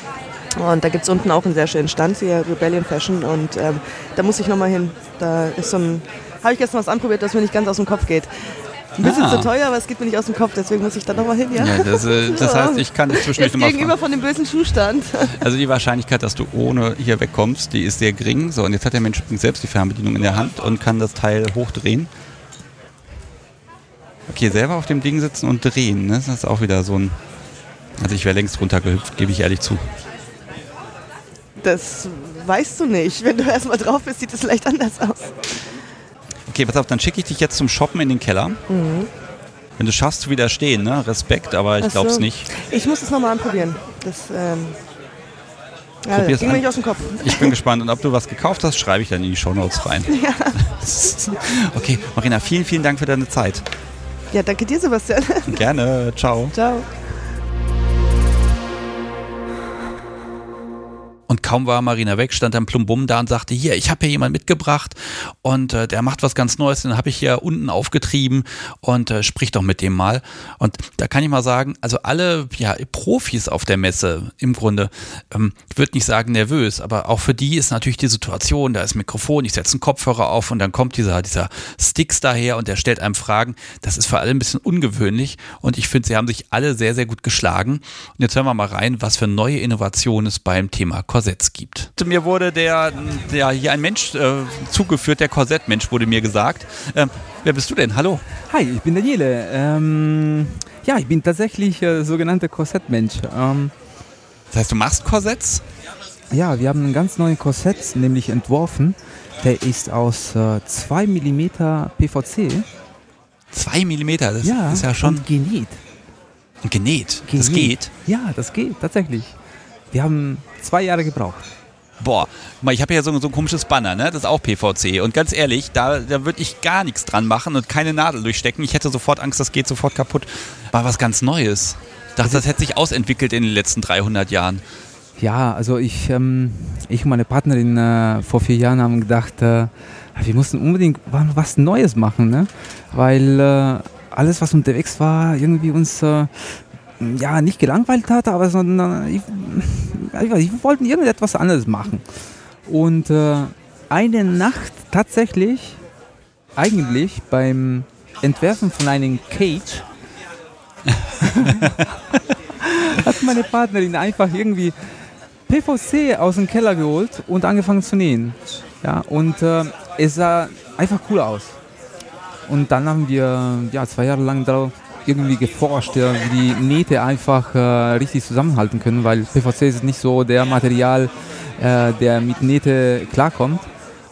Und da gibt es unten auch einen sehr schönen Stand, hier Rebellion Fashion. Und ähm, da muss ich nochmal hin. Da ist so ein, habe ich gestern was anprobiert, das mir nicht ganz aus dem Kopf geht. Ein bisschen Ah. zu teuer, aber es geht mir nicht aus dem Kopf, deswegen muss ich da nochmal hin, ja. Ja, das, äh, das heißt, ich kann dich zwischendurch nochmal gegenüber fragen. von dem bösen Schuhstand. Also die Wahrscheinlichkeit, dass du ohne hier wegkommst, die ist sehr gering. So, und jetzt hat der Mensch selbst die Fernbedienung in der Hand und kann das Teil hochdrehen. Okay, selber auf dem Ding sitzen und drehen, ne? das ist auch wieder so ein... Also ich wäre längst runtergehüpft, gebe ich ehrlich zu. Das weißt du nicht. Wenn du erstmal drauf bist, sieht es vielleicht anders aus. Okay, pass auf, dann schicke ich dich jetzt zum Shoppen in den Keller. Wenn du schaffst zu widerstehen, ne? Respekt, aber ich Mhm. Glaube es so. nicht. Ich muss es nochmal anprobieren. Das ähm, ja, Probier's ging mir nicht aus dem Kopf. Ich bin gespannt und ob du was gekauft hast, schreibe ich dann in die Shownotes rein. Ja. Okay, Marina, vielen, vielen Dank für deine Zeit. Ja, danke dir, Sebastian. Gerne, ciao. Ciao. Und kaum war Marina weg, stand dann Plumbum da und sagte, hier, ich habe hier jemand mitgebracht und äh, der macht was ganz Neues, den habe ich hier unten aufgetrieben und äh, sprich doch mit dem mal. Und da kann ich mal sagen, also alle ja, Profis auf der Messe im Grunde, ähm, ich würde nicht sagen nervös, aber auch für die ist natürlich die Situation, da ist Mikrofon, ich setze einen Kopfhörer auf und dann kommt dieser, dieser Sticks daher und der stellt einem Fragen. Das ist für alle ein bisschen ungewöhnlich und ich finde, sie haben sich alle sehr, sehr gut geschlagen. Und jetzt hören wir mal rein, was für neue Innovationen es beim Thema Korsetts gibt. Mir wurde der, der hier ein Mensch äh, zugeführt, der Korsettmensch wurde mir gesagt. Ähm, wer bist du denn? Hallo. Hi, ich bin Daniele. Ähm, ja, ich bin tatsächlich äh, sogenannter Korsettmensch. Ähm, Das heißt, du machst Korsetts? ja, wir haben einen ganz neuen Korsett, nämlich entworfen. Der ist aus äh, 2 mm PVC. Zwei Millimeter, das ja, ist ja schon und genäht. genäht. Das Genäht. geht. Ja, das geht, tatsächlich. Wir haben zwei Jahre gebraucht. Boah, ich habe ja so, so ein komisches Banner, ne? Das ist auch PVC. Und ganz ehrlich, da, da würde ich gar nichts dran machen und keine Nadel durchstecken. Ich hätte sofort Angst, das geht sofort kaputt. War was ganz Neues. Ich dachte, das hätte sich ausentwickelt in den letzten 300 Jahren. Ja, also ich, ähm, ich und meine Partnerin äh, vor vier Jahren haben gedacht, äh, wir mussten unbedingt was Neues machen, ne? weil äh, alles, was unterwegs war, irgendwie uns äh, ja nicht gelangweilt hat, aber sondern ich, ich, wir wollten irgendetwas anderes machen. Und äh, eine Nacht tatsächlich, eigentlich beim Entwerfen von einem Cage, hat meine Partnerin einfach irgendwie PVC aus dem Keller geholt und angefangen zu nähen. Ja, und äh, es sah einfach cool aus. Und dann haben wir ja, zwei Jahre lang darauf irgendwie geforscht, ja, wie die Nähte einfach äh, richtig zusammenhalten können, weil PVC ist nicht so der Material, äh, der mit Nähte klarkommt.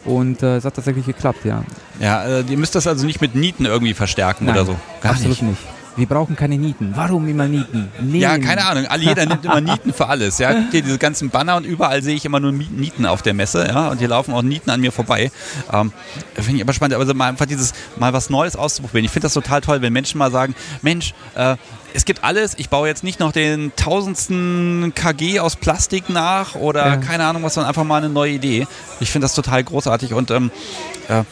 Und äh, es hat tatsächlich geklappt, ja. Ja, äh, ihr müsst das also nicht mit Nieten irgendwie verstärken Nein, oder so. Gar absolut nicht. nicht. Wir brauchen keine Nieten. Warum immer Nieten? Nähen. Ja, keine Ahnung. Jeder nimmt immer Nieten für alles. Ja, hier diese ganzen Banner und überall sehe ich immer nur Nieten auf der Messe. Ja, und hier laufen auch Nieten an mir vorbei. Ähm, Finde ich aber spannend. Aber also mal einfach dieses mal was Neues auszuprobieren. Ich finde das total toll, wenn Menschen mal sagen, Mensch, äh, es gibt alles. Ich baue jetzt nicht noch den tausendsten KG aus Plastik nach oder ja. keine Ahnung was, sondern einfach mal eine neue Idee. Ich finde das total großartig und ähm, äh,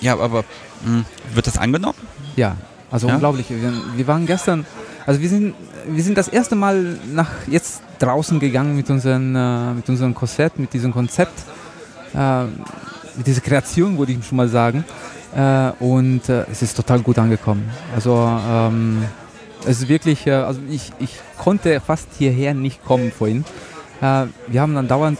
ja, aber mh, hm, wird das angenommen? Ja, also ja? unglaublich. Wir, wir, waren gestern, also wir sind, wir sind das erste Mal nach jetzt draußen gegangen mit, unseren, äh, mit unserem Korsett, mit diesem Konzept, äh, mit dieser Kreation, würde ich schon mal sagen. Äh, und äh, es ist total gut angekommen. Also ähm, es ist wirklich, äh, also ich, ich konnte fast hierher nicht kommen vorhin. Äh, wir haben dann dauernd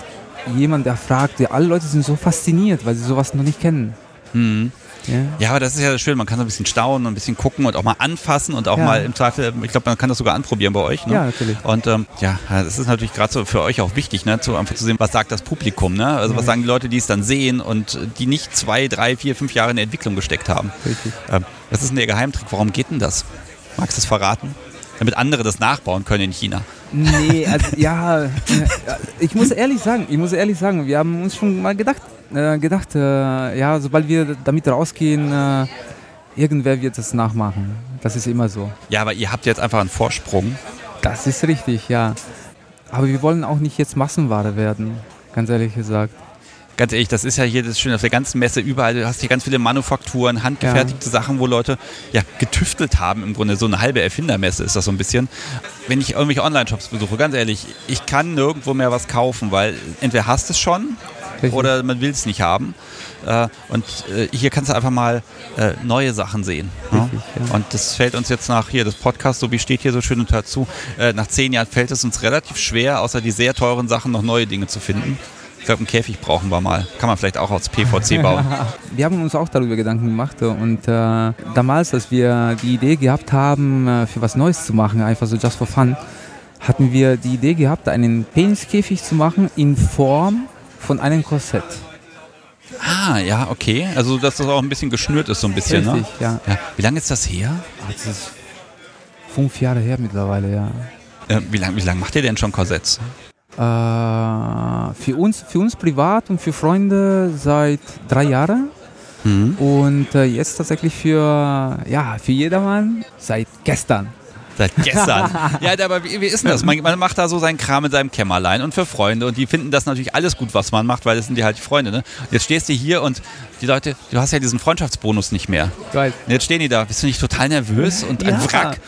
jemanden, der fragt, alle Leute sind so fasziniert, weil sie sowas noch nicht kennen. Mhm. Ja. ja, aber das ist ja schön, man kann so ein bisschen staunen und ein bisschen gucken und auch mal anfassen und auch ja. mal im Zweifel, ich glaube, man kann das sogar anprobieren bei euch. Ne? Ja, natürlich. Und ähm, ja, das ist natürlich gerade so für euch auch wichtig, ne? zu, einfach zu sehen, was sagt das Publikum, ne? Also ja. was sagen die Leute, die es dann sehen und die nicht zwei, drei, vier, fünf Jahre in der Entwicklung gesteckt haben. Richtig. Ähm, das ist der Geheimtrick. Warum geht denn das? Magst du das verraten? Damit andere das nachbauen können in China. Nee, also ja, ich muss ehrlich sagen, ich muss ehrlich sagen, wir haben uns schon mal gedacht, äh, gedacht, äh, ja, sobald wir damit rausgehen, äh, irgendwer wird es nachmachen. Das ist immer so. Ja, aber ihr habt jetzt einfach einen Vorsprung. Das ist richtig, ja. Aber wir wollen auch nicht jetzt Massenware werden, ganz ehrlich gesagt ganz ehrlich, das ist ja hier das Schöne auf der ganzen Messe überall. Du hast hier ganz viele Manufakturen, handgefertigte ja. Sachen, wo Leute ja getüftelt haben. Im Grunde so eine halbe Erfindermesse ist das so ein bisschen. Wenn ich irgendwelche Online-Shops besuche, ganz ehrlich, ich kann nirgendwo mehr was kaufen, weil entweder hast es schon Richtig. oder man will es nicht haben. Äh, und äh, hier kannst du einfach mal äh, neue Sachen sehen. Ne? Richtig, ja. Und das fällt uns jetzt nach hier, das Podcast, so wie steht hier so schön und dazu, nach zehn Jahren fällt es uns relativ schwer, außer die sehr teuren Sachen noch neue Dinge zu finden. Ich glaube, einen Käfig brauchen wir mal. Kann man vielleicht auch aus PVC bauen. wir haben uns auch darüber Gedanken gemacht und äh, damals, als wir die Idee gehabt haben, äh, für was Neues zu machen, einfach so just for fun, hatten wir die Idee gehabt, einen Peniskäfig zu machen in Form von einem Korsett. Ah, ja, okay. Also, dass das auch ein bisschen geschnürt ist, so ein bisschen, ne? Richtig, ne? Ja. ja. Wie lange ist das her? Das ist fünf Jahre her mittlerweile, ja. Äh, wie lange wie lang macht ihr denn schon Korsetts? Äh, für, uns, für uns privat und für Freunde seit drei Jahren. Mhm. Und äh, jetzt tatsächlich für, ja, für jedermann seit gestern. Seit gestern. ja, aber wie, wie ist denn das? Man, man, macht da so seinen Kram in seinem Kämmerlein und für Freunde und die finden das natürlich alles gut, was man macht, weil das sind die halt die Freunde. Ne? Jetzt stehst du hier und die Leute, du hast ja diesen Freundschaftsbonus nicht mehr. Geil. Und jetzt stehen die da. Bist du nicht total nervös und ein Wrack?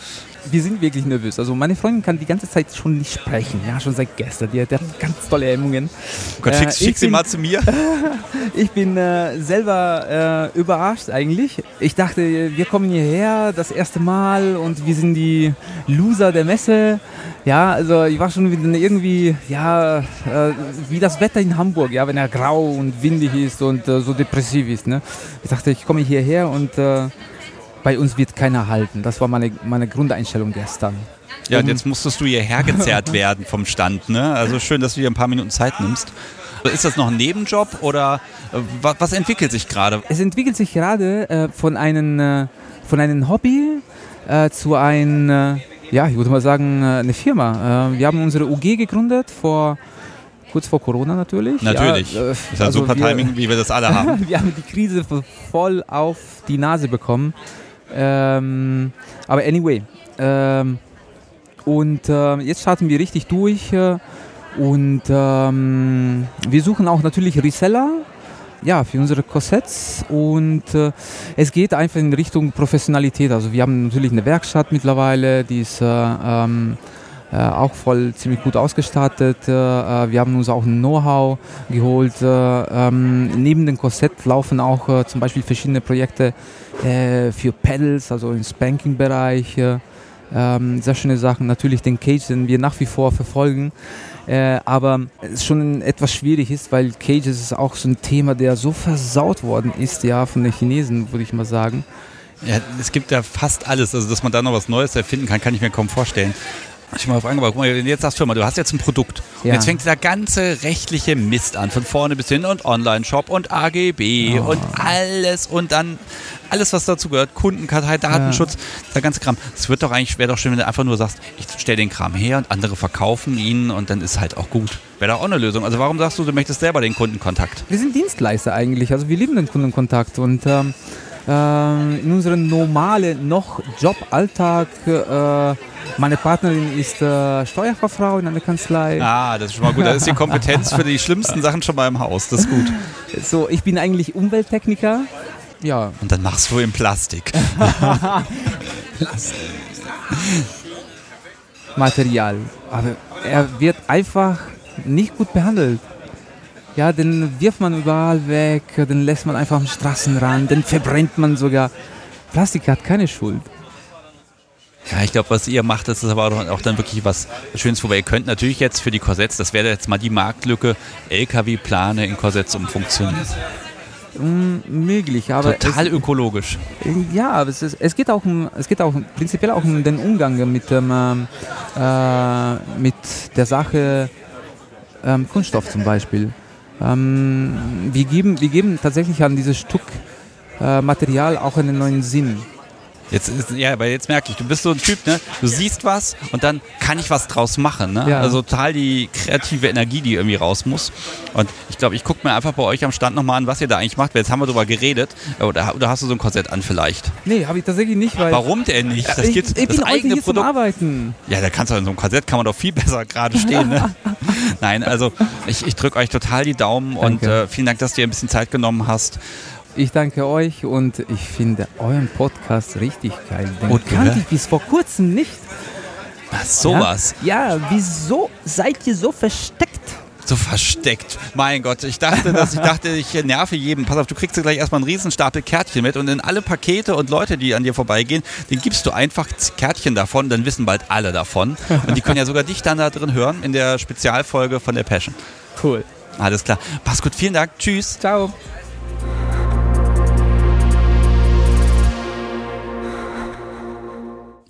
Wir sind wirklich nervös. Also meine Freundin kann die ganze Zeit schon nicht sprechen, ja, schon seit gestern. Die, die hat ganz tolle Hemmungen. Oh Gott, schick, äh, schick sie bin, mal zu mir. ich bin äh, selber äh, überrascht eigentlich. Ich dachte, wir kommen hierher das erste Mal und wir sind die Loser der Messe. Ja, also ich war schon irgendwie, ja, äh, wie das Wetter in Hamburg, ja, wenn er grau und windig ist und äh, so depressiv ist. Ne? Ich dachte, ich komme hierher und äh, bei uns wird keiner halten. Das war meine, meine Grundeinstellung gestern. Ja, und jetzt musstest du hierher gezerrt werden vom Stand. Ne? Also schön, dass du dir ein paar Minuten Zeit nimmst. Ist das noch ein Nebenjob oder äh, was, was entwickelt sich gerade? Es entwickelt sich gerade äh, von, einem, äh, von einem Hobby äh, zu einem, äh, ja, ich würde mal sagen, äh, eine Firma. wir haben unsere UG gegründet vor kurz vor Corona natürlich. Natürlich. Ja, äh, ist ein also super wir, Timing, wie wir das alle haben. wir haben die Krise voll auf die Nase bekommen. Ähm, aber anyway. Ähm, und äh, jetzt starten wir richtig durch. Äh, Und ähm, wir suchen auch natürlich Reseller ja, für unsere Korsetts und äh, es geht einfach in Richtung Professionalität. Also wir haben natürlich eine Werkstatt mittlerweile, die ist äh, ähm, äh, auch voll ziemlich gut ausgestattet. Äh, äh, wir haben uns auch ein Know-how geholt. Äh, ähm, neben dem Korsett laufen auch zum Beispiel verschiedene Projekte für Pedals, also im Spanking-Bereich. Ähm, sehr schöne Sachen. Natürlich den Cage, den wir nach wie vor verfolgen. Äh, aber es schon etwas schwierig ist, weil Cages ist auch so ein Thema, der so versaut worden ist, ja, von den Chinesen, würde ich mal sagen. Ja, es gibt ja fast alles, also dass man da noch was Neues erfinden kann, kann ich mir kaum vorstellen. Ich mal fragen, aber guck mal, jetzt sagst du mal, du hast jetzt ein Produkt. Und jetzt fängt dieser ganze rechtliche Mist an, von vorne bis hin und Online-Shop und AGB oh. und alles und dann alles, was dazu gehört, Kundenkartei, Datenschutz, ja. der ganze Kram. Es wird doch eigentlich, wäre doch schön, wenn du einfach nur sagst, ich stelle den Kram her und andere verkaufen ihn und dann ist halt auch gut. Wäre doch auch eine Lösung. Also warum sagst du, du möchtest selber den Kundenkontakt? Wir sind Dienstleister eigentlich, also wir lieben den Kundenkontakt und ähm, äh, in unserem normalen noch Joballtag äh, meine Partnerin ist äh, Steuerfachfrau in einer Kanzlei. Ah, das ist schon mal gut. Da ist die Kompetenz für die schlimmsten Sachen schon mal im Haus. Das ist gut. So, ich bin eigentlich Umwelttechniker. Ja. Und dann machst du in Plastik. Plastik. Material. Aber er wird einfach nicht gut behandelt. Ja, den wirft man überall weg, den lässt man einfach am Straßenrand, den verbrennt man sogar. Plastik hat keine Schuld. Ja, ich glaube, was ihr macht, das ist aber auch dann wirklich was Schönes, wobei ihr könnt natürlich jetzt für die Korsetts, das wäre jetzt mal die Marktlücke, LKW-Plane in Korsetts umfunktionieren. Mm, möglich, aber total es, ökologisch. Ja, aber es, ist, es geht auch um, es geht auch prinzipiell auch um den Umgang mit ähm, äh, mit der Sache ähm, Kunststoff zum Beispiel. Ähm, wir geben, wir geben tatsächlich an dieses Stück äh, Material auch einen neuen Sinn. Jetzt ist, ja, aber jetzt merke ich, du bist so ein Typ, ne? Du siehst was und dann kann ich was draus machen, ne? Ja. Also total die kreative Energie, die irgendwie raus muss. Und ich glaube, ich gucke mir einfach bei euch am Stand nochmal an, was ihr da eigentlich macht, weil jetzt haben wir darüber geredet. Oder, oder hast du so ein Korsett an vielleicht? Nee, habe ich tatsächlich nicht, weil. Warum denn nicht? Das ich, geht, ich das bin eigene hier Produkt. Arbeiten. Ja, da kannst du in so einem Korsett kann man doch viel besser gerade stehen, ne? Nein, also ich, ich drücke euch total die Daumen Danke. und äh, vielen Dank, dass du dir ein bisschen Zeit genommen hast. Ich danke euch und ich finde euren Podcast richtig geil. Den und kannte ich bis vor kurzem nicht. Was, sowas? Ja? ja, wieso seid ihr so versteckt? So versteckt. Mein Gott, ich dachte, dass ich dachte, ich nerve jeden. Pass auf, du kriegst gleich erstmal einen Riesenstapel Kärtchen mit und in alle Pakete und Leute, die an dir vorbeigehen, den gibst du einfach Kärtchen davon, dann wissen bald alle davon. Und die können ja sogar dich dann da drin hören in der Spezialfolge von der Passion. Cool. Alles klar. Pass gut, vielen Dank. Tschüss. Ciao.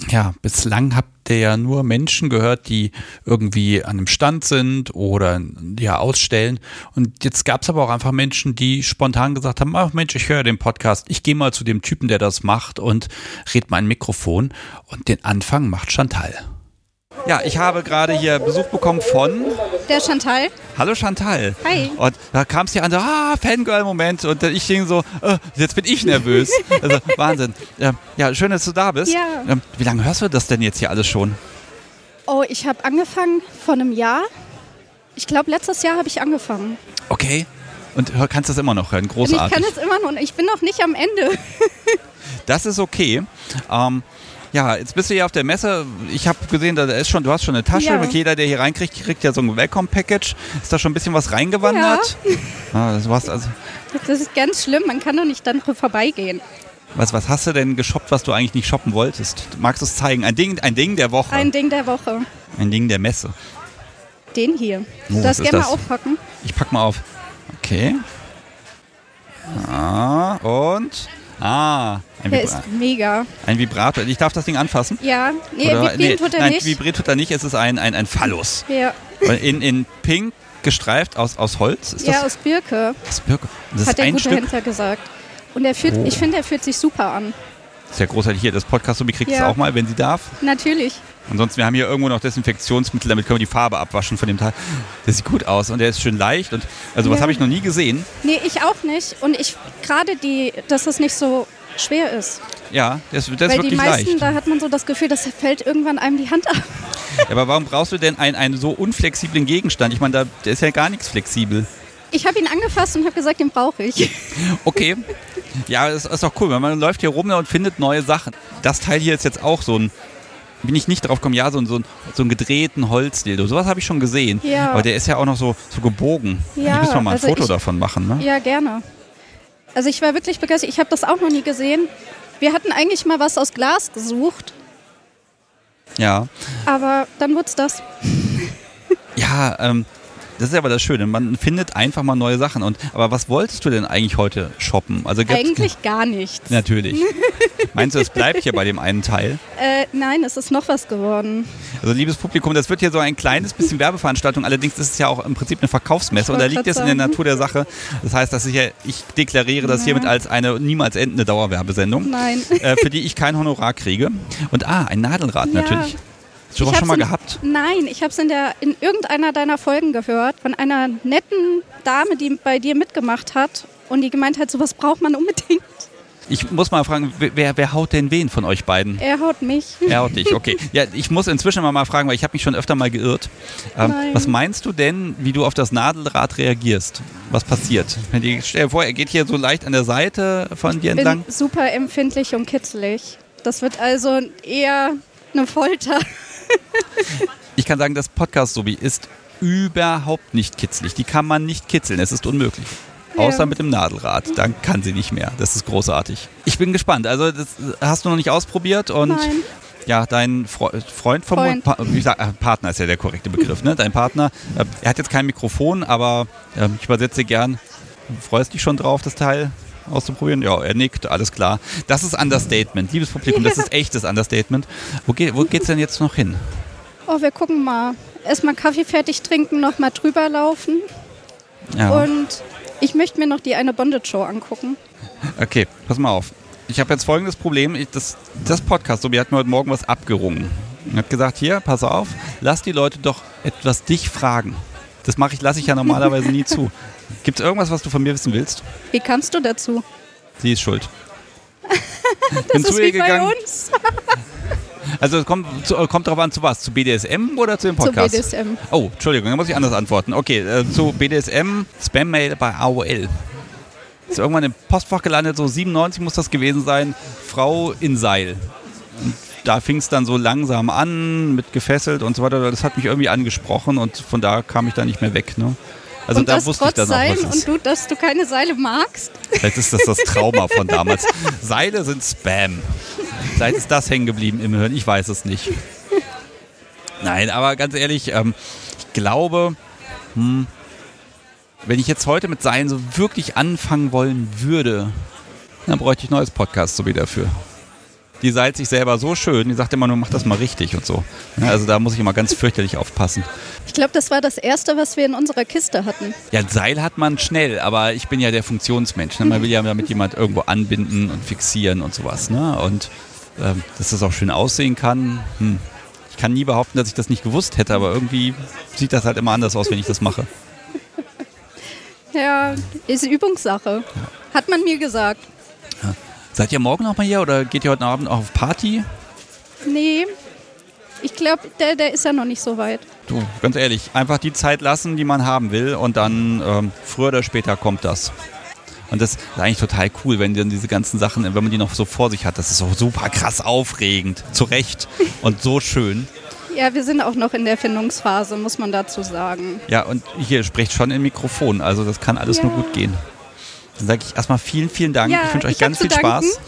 Ja, bislang habt ihr ja nur Menschen gehört, die irgendwie an einem Stand sind oder ja ausstellen. Und jetzt gab es aber auch einfach Menschen, die spontan gesagt haben, ach Mensch, ich höre den Podcast, ich gehe mal zu dem Typen, der das macht und red mal ein Mikrofon. Und den Anfang macht Chantal. Ja, ich habe gerade hier Besuch bekommen von der Chantal. Hallo Chantal. Hi. Und da kam es hier an, so, ah, Fangirl-Moment. Und ich ging so, äh, jetzt bin ich nervös. Also Wahnsinn. Ja, ja, schön, dass du da bist. Ja. Ähm, wie lange hörst du das denn jetzt hier alles schon? Oh, ich habe angefangen vor einem Jahr. Ich glaube, letztes Jahr habe ich angefangen. Okay. Und kannst du das immer noch hören? Großartig. Ich kann es immer noch. Ich bin noch nicht am Ende. das ist okay. Ähm, ja, jetzt bist du hier auf der Messe. Ich habe gesehen, da ist schon, du hast schon eine Tasche. Ja. Jeder, der hier reinkriegt, kriegt ja so ein Welcome-Package. Ist da schon ein bisschen was reingewandert? Ja. Ah, das, war's also. das ist ganz schlimm. Man kann doch nicht dann vorbeigehen. Was, was hast du denn geshoppt, was du eigentlich nicht shoppen wolltest? Magst du es zeigen? Ein Ding, ein Ding der Woche. Ein Ding der Woche. Ein Ding der Messe. Den hier. Oh, du darfst gerne mal aufpacken. Ich pack mal auf. Okay. Ah, und Ah, ein Der ist mega. Ein Vibrator. Ich darf das Ding anfassen? Ja, nee, Oder, vibrieren nee, tut er nein, nicht. vibriert tut er nicht, es ist ein, ein, ein Phallus. Ja. In, in pink gestreift aus, aus Holz? Ist ja, das? aus Birke. Aus Birke. Das Hat der gute Stück? Händler gesagt. Und er fühlt, oh. ich finde, er fühlt sich super an. Sehr großartig. Hier, das Podcast, Sobi kriegt es ja. auch mal, wenn sie darf. Natürlich. Ansonsten, wir haben hier irgendwo noch Desinfektionsmittel, damit können wir die Farbe abwaschen von dem Teil. Das sieht gut aus und der ist schön leicht. Und, also, ja. was habe ich noch nie gesehen. Nee, ich auch nicht. Und ich, gerade die, dass es nicht so schwer ist. Ja, das, das ist Weil wirklich die meisten, leicht. da hat man so das Gefühl, das fällt irgendwann einem die Hand ab. Aber warum brauchst du denn einen, einen so unflexiblen Gegenstand? Ich meine, da, da ist ja gar nichts flexibel. Ich habe ihn angefasst und habe gesagt, den brauche ich. Okay. Ja, das ist doch cool. weil Man läuft hier rum und findet neue Sachen. Das Teil hier ist jetzt auch so ein. Bin ich nicht drauf gekommen, ja, so, ein- so, ein, so einen gedrehten Holzdildo. Sowas habe ich schon gesehen. Ja. Aber der ist ja auch noch so, so gebogen. Ja, Hier müssen wir mal ein also Foto ich- davon machen, ne? Ja, gerne. Also ich war wirklich begeistert. Ich habe das auch noch nie gesehen. Wir hatten eigentlich mal was aus Glas gesucht, Ja. aber dann wurde es das. Ja, ähm, das ist aber das Schöne. Man findet einfach mal neue Sachen. Und, aber was wolltest du denn eigentlich heute shoppen? Also Eigentlich gar nichts. Natürlich. Meinst du, es bleibt hier bei dem einen Teil? Äh, nein, es ist noch was geworden. Also liebes Publikum, das wird hier so ein kleines bisschen Werbeveranstaltung. Allerdings ist es ja auch im Prinzip eine Verkaufsmesse und da liegt es in der. Natur der Sache. Das heißt, dass ich, ja, ich deklariere das hiermit als eine niemals endende Dauerwerbesendung, Nein. äh, für die ich kein Honorar kriege. Und ah, ein Nadelrad Ja. natürlich. Hast du Ich was schon mal in- gehabt? Nein, ich habe es in, der- in irgendeiner deiner Folgen gehört von einer netten Dame, die bei dir mitgemacht hat und die gemeint hat, sowas braucht man unbedingt. Ich muss mal fragen, wer, wer haut denn wen von euch beiden? Er haut mich. Er haut dich, okay. Ja, ich muss inzwischen mal, mal fragen, weil ich habe mich schon öfter mal geirrt. Ähm, was meinst du denn, wie du auf das Nadelrad reagierst? Was passiert? Die, stell dir vor, er geht hier so leicht an der Seite von dir bin entlang. super empfindlich und kitzlig. Das wird also eher eine Folter. Ich kann sagen, das Podcast-Sobi ist überhaupt nicht kitzlig. Die kann man nicht kitzeln, es ist unmöglich. Ja. Außer mit dem Nadelrad. Dann kann sie nicht mehr. Das ist großartig. Ich bin gespannt. Also, das hast du noch nicht ausprobiert und Nein. ja, dein Fre Freund vom Freund. Pa sag, äh, Partner ist ja der korrekte Begriff, ne? Dein Partner, äh, er hat jetzt kein Mikrofon, aber äh, ich übersetze gern. Freust dich schon drauf, das Teil auszuprobieren? Ja, er nickt, alles klar. Das ist Understatement. Liebes Publikum, das ist echtes Understatement. Wo, geht, wo geht's denn jetzt noch hin? Oh, wir gucken mal. Erstmal Kaffee fertig trinken, nochmal drüber laufen. Ja. Und ich möchte mir noch die eine Bondage-Show angucken. Okay, pass mal auf. Ich habe jetzt folgendes Problem. Ich, das, das Podcast, so, wir hatten heute Morgen was abgerungen. Er hat gesagt, hier, pass auf, lass die Leute doch etwas dich fragen. Das mache ich, lasse ich ja normalerweise nie zu. Gibt es irgendwas, was du von mir wissen willst? Wie kamst du dazu? Sie ist schuld. Bin Das zu ist ihr wie bei gegangen. uns. Also es kommt, zu, äh, kommt darauf an, zu was? Zu BDSM oder zu dem Zu Podcast? BDSM. Oh, Entschuldigung, da muss ich anders antworten. Okay, äh, zu BDSM, Spam-Mail bei AOL. Ist irgendwann im Postfach gelandet, so 97 muss das gewesen sein. Frau in Seil. Und da fing es dann so langsam an, mit gefesselt und so weiter. Das hat mich irgendwie angesprochen und von da kam ich da nicht mehr weg. Ne? Also und da das wusste ich trotz dann auch, Seilen ist. und du, dass du keine Seile magst. Vielleicht ist das das Trauma von damals. Seile sind Spam. Vielleicht ist das hängen geblieben im Hirn. Ich weiß es nicht. Nein, aber ganz ehrlich, ähm, ich glaube, hm, wenn ich jetzt heute mit Seilen so wirklich anfangen wollen würde, dann bräuchte ich ein neues Podcast so wie dafür. Die seilt sich selber so schön, die sagt immer nur, mach das mal richtig und so. Ja, also da muss ich immer ganz fürchterlich aufpassen. Ich glaube, das war das Erste, was wir in unserer Kiste hatten. Ja, Seil hat man schnell, aber ich bin ja der Funktionsmensch. Ne? Man will ja damit jemand irgendwo anbinden und fixieren und sowas. Ne? Und ähm, dass das auch schön aussehen kann. Hm. Ich kann nie behaupten, dass ich das nicht gewusst hätte, aber irgendwie sieht das halt immer anders aus, wenn ich das mache. Ja, ist Übungssache. Hat man mir gesagt. Seid ihr morgen noch mal hier oder geht ihr heute Abend auch auf Party? Nee, ich glaube, der, der ist ja noch nicht so weit. Du, ganz ehrlich, einfach die Zeit lassen, die man haben will und dann ähm, früher oder später kommt das. Und das ist eigentlich total cool, wenn dann diese ganzen Sachen, wenn man die noch so vor sich hat, das ist so super krass aufregend, zu Recht und so schön. Ja, wir sind auch noch in der Findungsphase, muss man dazu sagen. Ja, und hier spricht schon im Mikrofon, also das kann alles nur Ja. gut gehen. Dann sage ich erstmal vielen, vielen Dank. Ja, ich wünsche euch ich ganz viel. Spaß.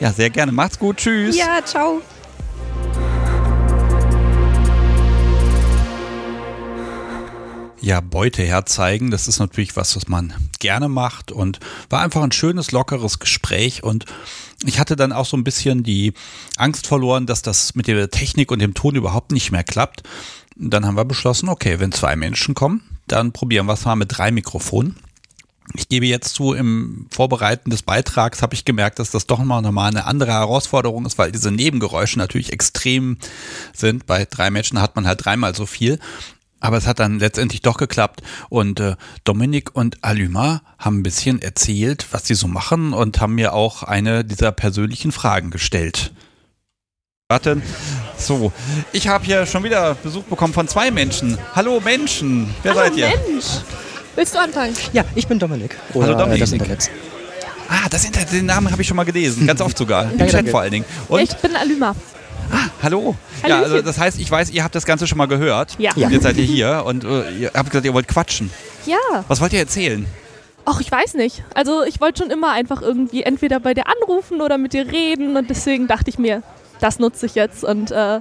Ja, sehr gerne. Macht's gut. Tschüss. Ja, ciao. ja, Beute herzeigen, das ist natürlich was, was man gerne macht und war einfach ein schönes, lockeres Gespräch und ich hatte dann auch so ein bisschen die Angst verloren, dass das mit der Technik und dem Ton überhaupt nicht mehr klappt. Dann haben wir beschlossen, okay, wenn zwei Menschen kommen, dann probieren wir es mal mit drei Mikrofonen. Ich gebe jetzt zu, im Vorbereiten des Beitrags habe ich gemerkt, dass das doch mal nochmal eine andere Herausforderung ist, weil diese Nebengeräusche natürlich extrem sind. Bei drei Menschen hat man halt dreimal so viel. Aber es hat dann letztendlich doch geklappt und äh, Dominik und Alüma haben ein bisschen erzählt, was sie so machen und haben mir auch eine dieser persönlichen Fragen gestellt. Warte, So, ich habe hier schon wieder Besuch bekommen von zwei Menschen. Hallo Menschen, wer seid ihr? Mensch. Willst du anfangen? Ja, ich bin Dominik. Oder Hallo Dominik. Das Internet. Ah, das Internet, den Namen habe ich schon mal gelesen, ganz oft sogar. Im Chat vor allen Dingen. Und Ich bin Alüma. hallo. Ja, Hallöchen. also das heißt, ich weiß, ihr habt das Ganze schon mal gehört. Ja. Und jetzt seid ihr hier und äh, ihr habt gesagt, ihr wollt quatschen. Ja. Was wollt ihr erzählen? Ach, ich weiß nicht. Also ich wollte schon immer einfach irgendwie entweder bei dir anrufen oder mit dir reden und deswegen dachte ich mir, das nutze ich jetzt und äh,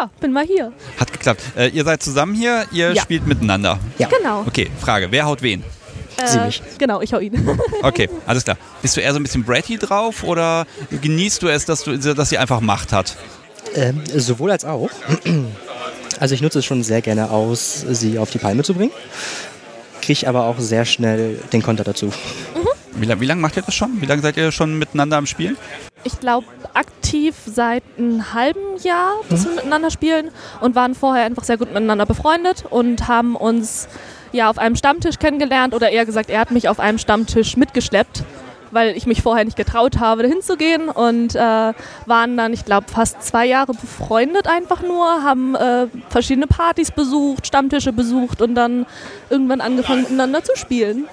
ja, bin mal hier. Hat geklappt. Äh, ihr seid zusammen hier, ihr Ja. spielt miteinander. Ja, Genau. Okay, Frage, wer haut wen? Sie Äh, mich. Genau, ich hau ihn. Okay, alles klar. Bist du eher so ein bisschen bratty drauf oder genießt du es, dass, du, dass sie einfach Macht hat? Ähm, sowohl als auch. Also ich nutze es schon sehr gerne aus, sie auf die Palme zu bringen. Kriege aber auch sehr schnell den Konter dazu. Wie, lang- wie lange macht ihr das schon? Wie lange seid ihr schon miteinander am Spielen? Ich glaube, aktiv seit einem halben Jahr, dass wir miteinander spielen und waren vorher einfach sehr gut miteinander befreundet und haben uns ja auf einem Stammtisch kennengelernt oder eher gesagt, er hat mich auf einem Stammtisch mitgeschleppt, weil ich mich vorher nicht getraut habe, dahin zu gehen und äh, waren dann, ich glaube, fast zwei Jahre befreundet einfach nur, haben äh, verschiedene Partys besucht, Stammtische besucht und dann irgendwann angefangen miteinander zu spielen.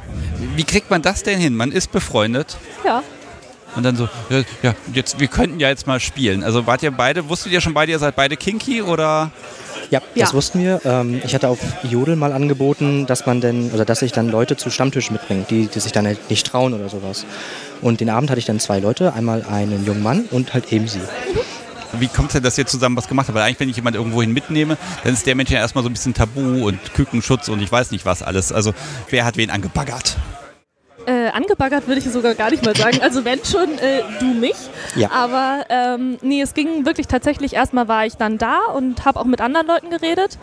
Wie kriegt man das denn hin? Man ist befreundet Ja. Und dann so, ja, ja jetzt, wir könnten ja jetzt mal spielen. Also wart ihr beide, wusstet ihr schon beide, ihr seid beide kinky oder? Ja, das Ja. wussten wir. Ähm, ich hatte auf Jodel mal angeboten, dass man denn, oder dass ich dann Leute zu Stammtisch mitbringt, die, die sich dann halt nicht trauen oder sowas. Und den Abend hatte ich dann zwei Leute, einmal einen jungen Mann und halt eben sie. Wie kommt es denn, dass ihr zusammen was gemacht habt? Weil eigentlich, wenn ich jemanden irgendwohin mitnehme, dann ist der Mensch ja erstmal so ein bisschen Tabu und Kükenschutz und ich weiß nicht was alles. Also wer hat wen angebaggert? Äh, angebaggert würde ich sogar gar nicht mal sagen. Also wenn schon, äh, du mich. Ja. Aber ähm, nee, es ging wirklich tatsächlich, erstmal war ich dann da und habe auch mit anderen Leuten geredet.